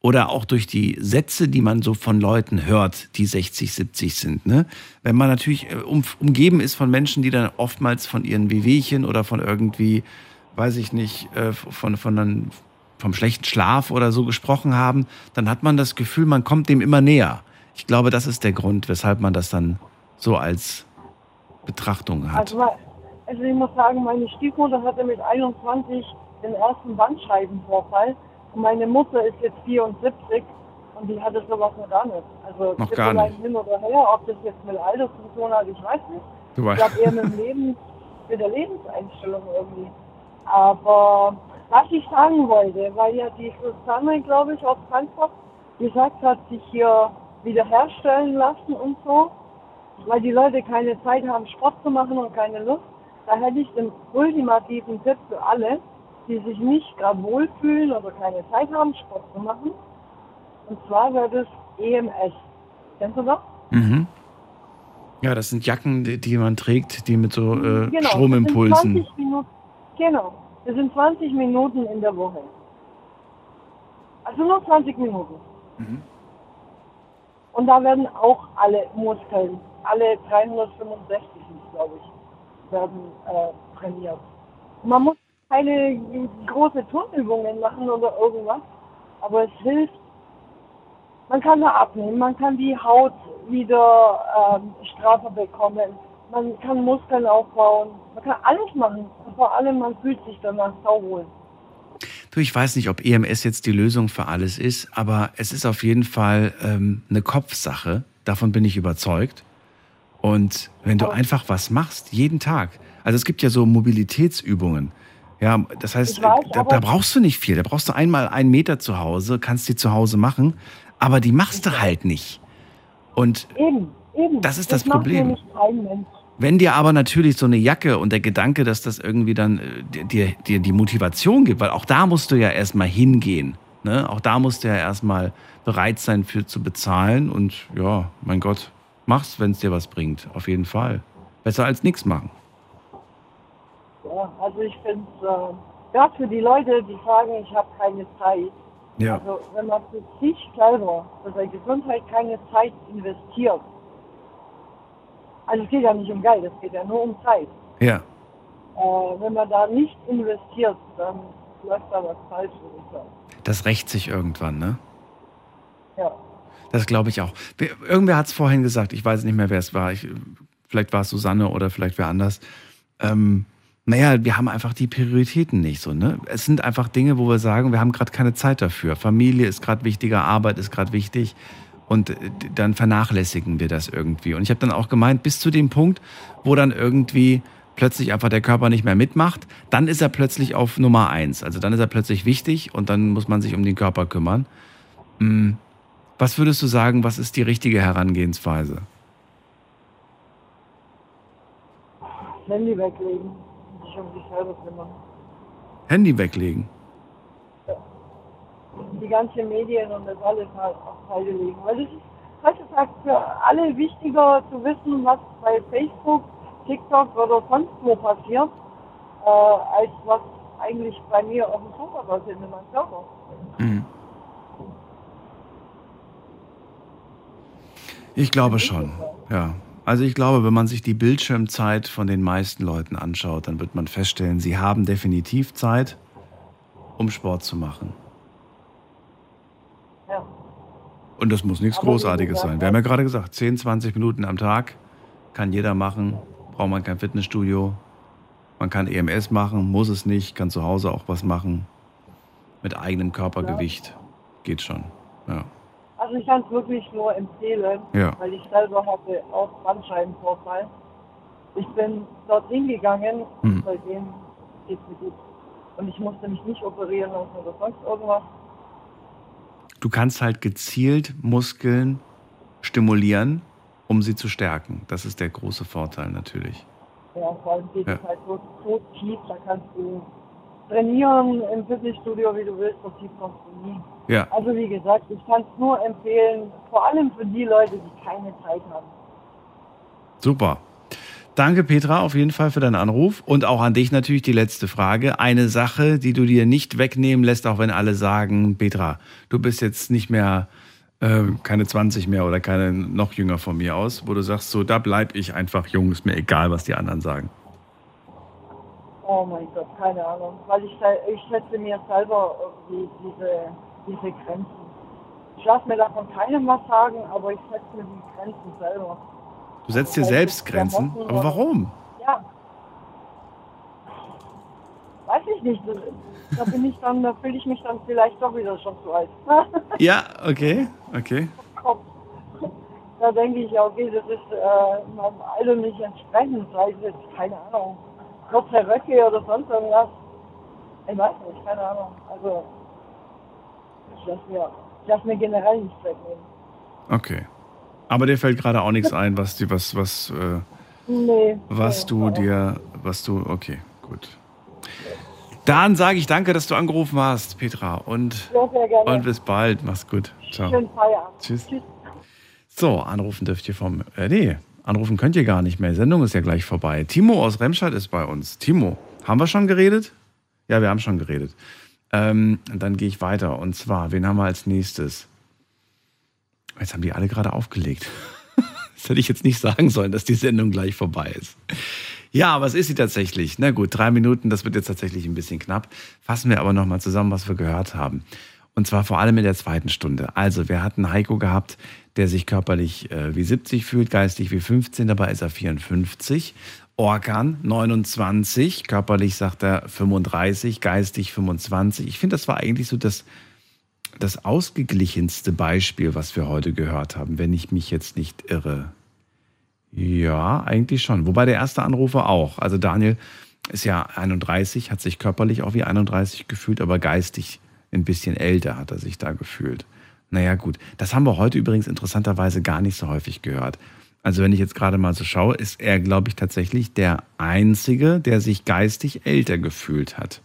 oder auch durch die Sätze, die man so von Leuten hört, die 60, 70 sind. Ne? Wenn man natürlich äh, um, umgeben ist von Menschen, die dann oftmals von ihren Wehwehchen oder von irgendwie, weiß ich nicht, äh, von, von einem, vom schlechten Schlaf oder so gesprochen haben, dann hat man das Gefühl, man kommt dem immer näher. Ich glaube, das ist der Grund, weshalb man das dann so als Betrachtung hat. Also, also ich muss sagen, meine Stiefmutter hatte mit 21 den ersten Bandscheibenvorfall meine Mutter ist jetzt 74 und die hatte sowas noch gar nicht. Also Noch das gar ist nicht. Hin oder her, ob das jetzt mit Alter zu tun hat, ich weiß nicht. Du Ich weißt- glaube eher mit dem Leben, mit der Lebenseinstellung irgendwie. Aber was ich sagen wollte, weil ja die Susanne, glaube ich, aus Frankfurt gesagt hat, sich hier wiederherstellen lassen und so, weil die Leute keine Zeit haben, Sport zu machen und keine Lust. Da hätte ich den ultimativen Tipp für alle, die sich nicht gerade wohlfühlen oder keine Zeit haben, Sport zu machen. Und zwar wäre das EMS. Kennst du das? Mhm. Ja, das sind Jacken, die, die man trägt, die mit so äh, Genau, Das Stromimpulsen. sind 20 Minuten, genau. Das sind 20 Minuten in der Woche. Also nur 20 Minuten. Mhm. Und da werden auch alle Muskeln, alle 365 sind glaube ich, werden äh, trainiert. Man muss keine große Turnübungen machen oder irgendwas, aber es hilft. Man kann da abnehmen, man kann die Haut wieder ähm, straffer bekommen, man kann Muskeln aufbauen, man kann alles machen. Und vor allem, man fühlt sich danach sauwohl. Du, ich weiß nicht, ob EMS jetzt die Lösung für alles ist, aber es ist auf jeden Fall ähm, eine Kopfsache. Davon bin ich überzeugt. Und wenn du einfach was machst, jeden Tag. Also es gibt ja so Mobilitätsübungen. Ja, das heißt, weiß, da, da brauchst du nicht viel. Da brauchst du einmal einen Meter zu Hause, kannst die zu Hause machen, aber die machst du halt nicht. Und Eben, eben. Das ist das macht Problem. Wenn dir aber natürlich so eine Jacke und der Gedanke, dass das irgendwie dann äh, dir, dir die Motivation gibt, weil auch da musst du ja erstmal hingehen. Ne? Auch da musst du ja erstmal bereit sein für zu bezahlen und ja, mein Gott, mach's, wenn es dir was bringt. Auf jeden Fall. Besser als nichts machen. Ja, also ich finde es, äh, gerade für die Leute, die sagen, ich habe keine Zeit. Ja. Also wenn man für sich selber, für seine Gesundheit keine Zeit investiert. Also es geht ja nicht um Geld, es geht ja nur um Zeit. Ja. Äh, wenn man da nicht investiert, dann läuft da was falsch, würde ich sagen. Das rächt sich irgendwann, ne? Ja. Das glaube ich auch. Wer- Irgendwer hat es vorhin gesagt, ich weiß nicht mehr, wer es war. Ich, vielleicht war es Susanne oder vielleicht wer anders. Ähm, naja, wir haben einfach die Prioritäten nicht so. Ne? Es sind einfach Dinge, wo wir sagen, wir haben gerade keine Zeit dafür. Familie ist gerade wichtiger, Arbeit ist gerade wichtig. Und äh, dann vernachlässigen wir das irgendwie. Und ich habe dann auch gemeint, bis zu dem Punkt, wo dann irgendwie plötzlich einfach der Körper nicht mehr mitmacht, dann ist er plötzlich auf Nummer eins. Also dann ist er plötzlich wichtig und dann muss man sich um den Körper kümmern. Hm. Was würdest du sagen, was ist die richtige Herangehensweise? Handy weglegen sich um sich selber kümmern. Handy weglegen. Die ganzen Medien und das alles halt auf Seite legen. Weil es ist heutzutage für alle wichtiger zu wissen, was bei Facebook, TikTok oder sonst wo passiert, äh, als was eigentlich bei mir auf dem Sofa passiert in meinem Körper. Mhm. Ich glaube schon, ja. Also ich glaube, wenn man sich die Bildschirmzeit von den meisten Leuten anschaut, dann wird man feststellen, sie haben definitiv Zeit, um Sport zu machen. Ja. Und das muss nichts Aber Großartiges gesagt, sein. Wir haben ja gerade gesagt, 10, 20 Minuten am Tag kann jeder machen, braucht man kein Fitnessstudio. Man kann EMS machen, muss es nicht, kann zu Hause auch was machen. Mit eigenem Körpergewicht geht schon. Ja. Also ich kann es wirklich nur empfehlen, Ja. weil ich selber hatte auch Bandscheibenvorfall. Ich bin dorthin gegangen Mhm. und seitdem geht's mir gut. Und ich musste mich nicht operieren lassen oder sonst irgendwas. Du kannst halt gezielt Muskeln stimulieren, um sie zu stärken. Das ist der große Vorteil natürlich. Ja, vor allem geht Ja. es halt so, so tief, da kannst du trainieren im Fitnessstudio, wie du willst, so tief kommst du nie. Ja. Also wie gesagt, ich kann es nur empfehlen, vor allem für die Leute, die keine Zeit haben. Super. Danke, Petra, auf jeden Fall für deinen Anruf. Und auch an dich natürlich die letzte Frage. Eine Sache, die du dir nicht wegnehmen lässt, auch wenn alle sagen, Petra, du bist jetzt nicht mehr äh, keine 20 mehr oder keine noch jünger von mir aus, wo du sagst, so, da bleib ich einfach jung, ist mir egal, was die anderen sagen. Oh mein Gott, keine Ahnung. Weil ich, ich setze mir selber irgendwie diese, diese Grenzen. Ich lasse mir davon keinem was sagen, aber ich setze mir die Grenzen selber. Du setzt dir selbst Grenzen. Aber warum? Ja. Weiß ich nicht. Da bin ich dann, da fühle ich mich dann vielleicht doch wieder schon zu alt. [laughs] Ja, okay, okay. da denke ich, ja, okay, das ist äh, meinem Alter nicht entsprechend, sei es jetzt, keine Ahnung, kurze Röcke oder sonst irgendwas. Ich weiß nicht, keine Ahnung. Also, ich lasse mir, ich lass mir generell nichts wegnehmen. Okay. Aber dir fällt gerade auch nichts ein, was die, was, was, äh, Nee. was nee, du dir, was du, okay, gut. Dann sage ich danke, dass du angerufen hast, Petra. Und, gerne. und bis bald. Mach's gut. Ciao. Schönen Feierabend. Tschüss. So, anrufen dürft ihr vom, äh, nee, anrufen könnt ihr gar nicht mehr. Die Sendung ist ja gleich vorbei. Timo aus Remscheid ist bei uns. Timo, haben wir schon geredet? Ja, wir haben schon geredet. Ähm, dann gehe ich weiter. Und zwar, wen haben wir als nächstes? Jetzt haben die alle gerade aufgelegt. [laughs] Das hätte ich jetzt nicht sagen sollen, dass die Sendung gleich vorbei ist. Ja, aber es ist sie tatsächlich. Na gut, drei Minuten, das wird jetzt tatsächlich ein bisschen knapp. Fassen wir aber nochmal zusammen, was wir gehört haben. Und zwar vor allem in der zweiten Stunde. Also, wir hatten Heiko gehabt, der sich körperlich äh, wie 70 fühlt, geistig wie 15, dabei ist er 54. Orkan 29, körperlich sagt er 35, geistig 25. Ich finde, das war eigentlich so das, das ausgeglichenste Beispiel, was wir heute gehört haben, wenn ich mich jetzt nicht irre. Ja, eigentlich schon. Wobei der erste Anrufer auch. Also Daniel ist ja 31, hat sich körperlich auch wie 31 gefühlt, aber geistig ein bisschen älter hat er sich da gefühlt. Naja, gut. Das haben wir heute übrigens interessanterweise gar nicht so häufig gehört. Also wenn ich jetzt gerade mal so schaue, ist er, glaube ich, tatsächlich der Einzige, der sich geistig älter gefühlt hat.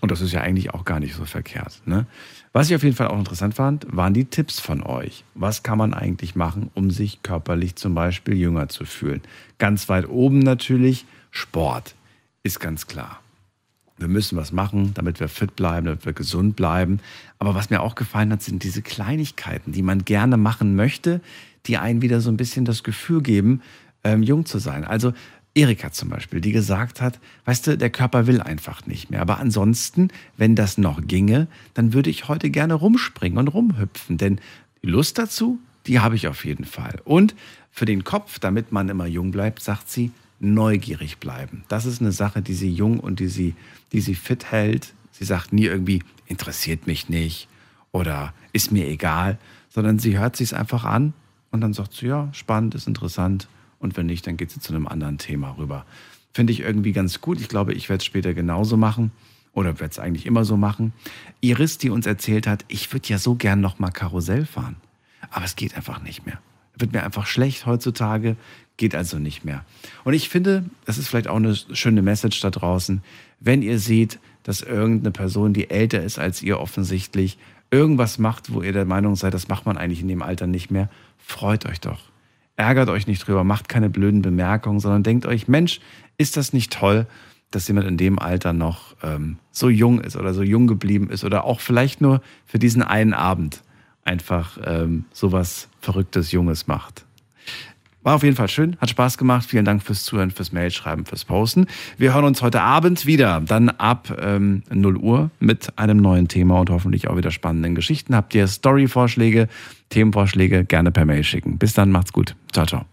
Und das ist ja eigentlich auch gar nicht so verkehrt. Ne? Was ich auf jeden Fall auch interessant fand, waren die Tipps von euch. Was kann man eigentlich machen, um sich körperlich zum Beispiel jünger zu fühlen? Ganz weit oben natürlich Sport, ist ganz klar. Wir müssen was machen, damit wir fit bleiben, damit wir gesund bleiben. Aber was mir auch gefallen hat, sind diese Kleinigkeiten, die man gerne machen möchte, die einen wieder so ein bisschen das Gefühl geben, ähm, jung zu sein. Also Erika zum Beispiel, die gesagt hat, weißt du, der Körper will einfach nicht mehr. Aber ansonsten, wenn das noch ginge, dann würde ich heute gerne rumspringen und rumhüpfen. Denn die Lust dazu, die habe ich auf jeden Fall. Und für den Kopf, damit man immer jung bleibt, sagt sie, neugierig bleiben. Das ist eine Sache, die sie jung und die sie, die sie fit hält. Sie sagt nie irgendwie, interessiert mich nicht oder ist mir egal, sondern sie hört sich es einfach an und dann sagt sie, ja, spannend, ist interessant. Und wenn nicht, dann geht sie zu einem anderen Thema rüber. Finde ich irgendwie ganz gut. Ich glaube, ich werde es später genauso machen. oder werde es eigentlich immer so machen. Iris, die uns erzählt hat, ich würde ja so gern noch mal Karussell fahren, aber es geht einfach nicht mehr. Wird mir einfach schlecht heutzutage, geht also nicht mehr. Und ich finde, das ist vielleicht auch eine schöne Message da draußen, wenn ihr seht, dass irgendeine Person, die älter ist als ihr offensichtlich, irgendwas macht, wo ihr der Meinung seid, das macht man eigentlich in dem Alter nicht mehr, freut euch doch. Ärgert euch nicht drüber, macht keine blöden Bemerkungen, sondern denkt euch, Mensch, ist das nicht toll, dass jemand in dem Alter noch ähm, so jung ist oder so jung geblieben ist oder auch vielleicht nur für diesen einen Abend einfach ähm, sowas Verrücktes, Junges macht. War auf jeden Fall schön, hat Spaß gemacht. Vielen Dank fürs Zuhören, fürs Mailschreiben, fürs Posten. Wir hören uns heute Abend wieder, dann ab ähm, 0 Uhr mit einem neuen Thema und hoffentlich auch wieder spannenden Geschichten. Habt ihr Story-Vorschläge, Themenvorschläge, gerne per Mail schicken. Bis dann, macht's gut. Ciao, ciao.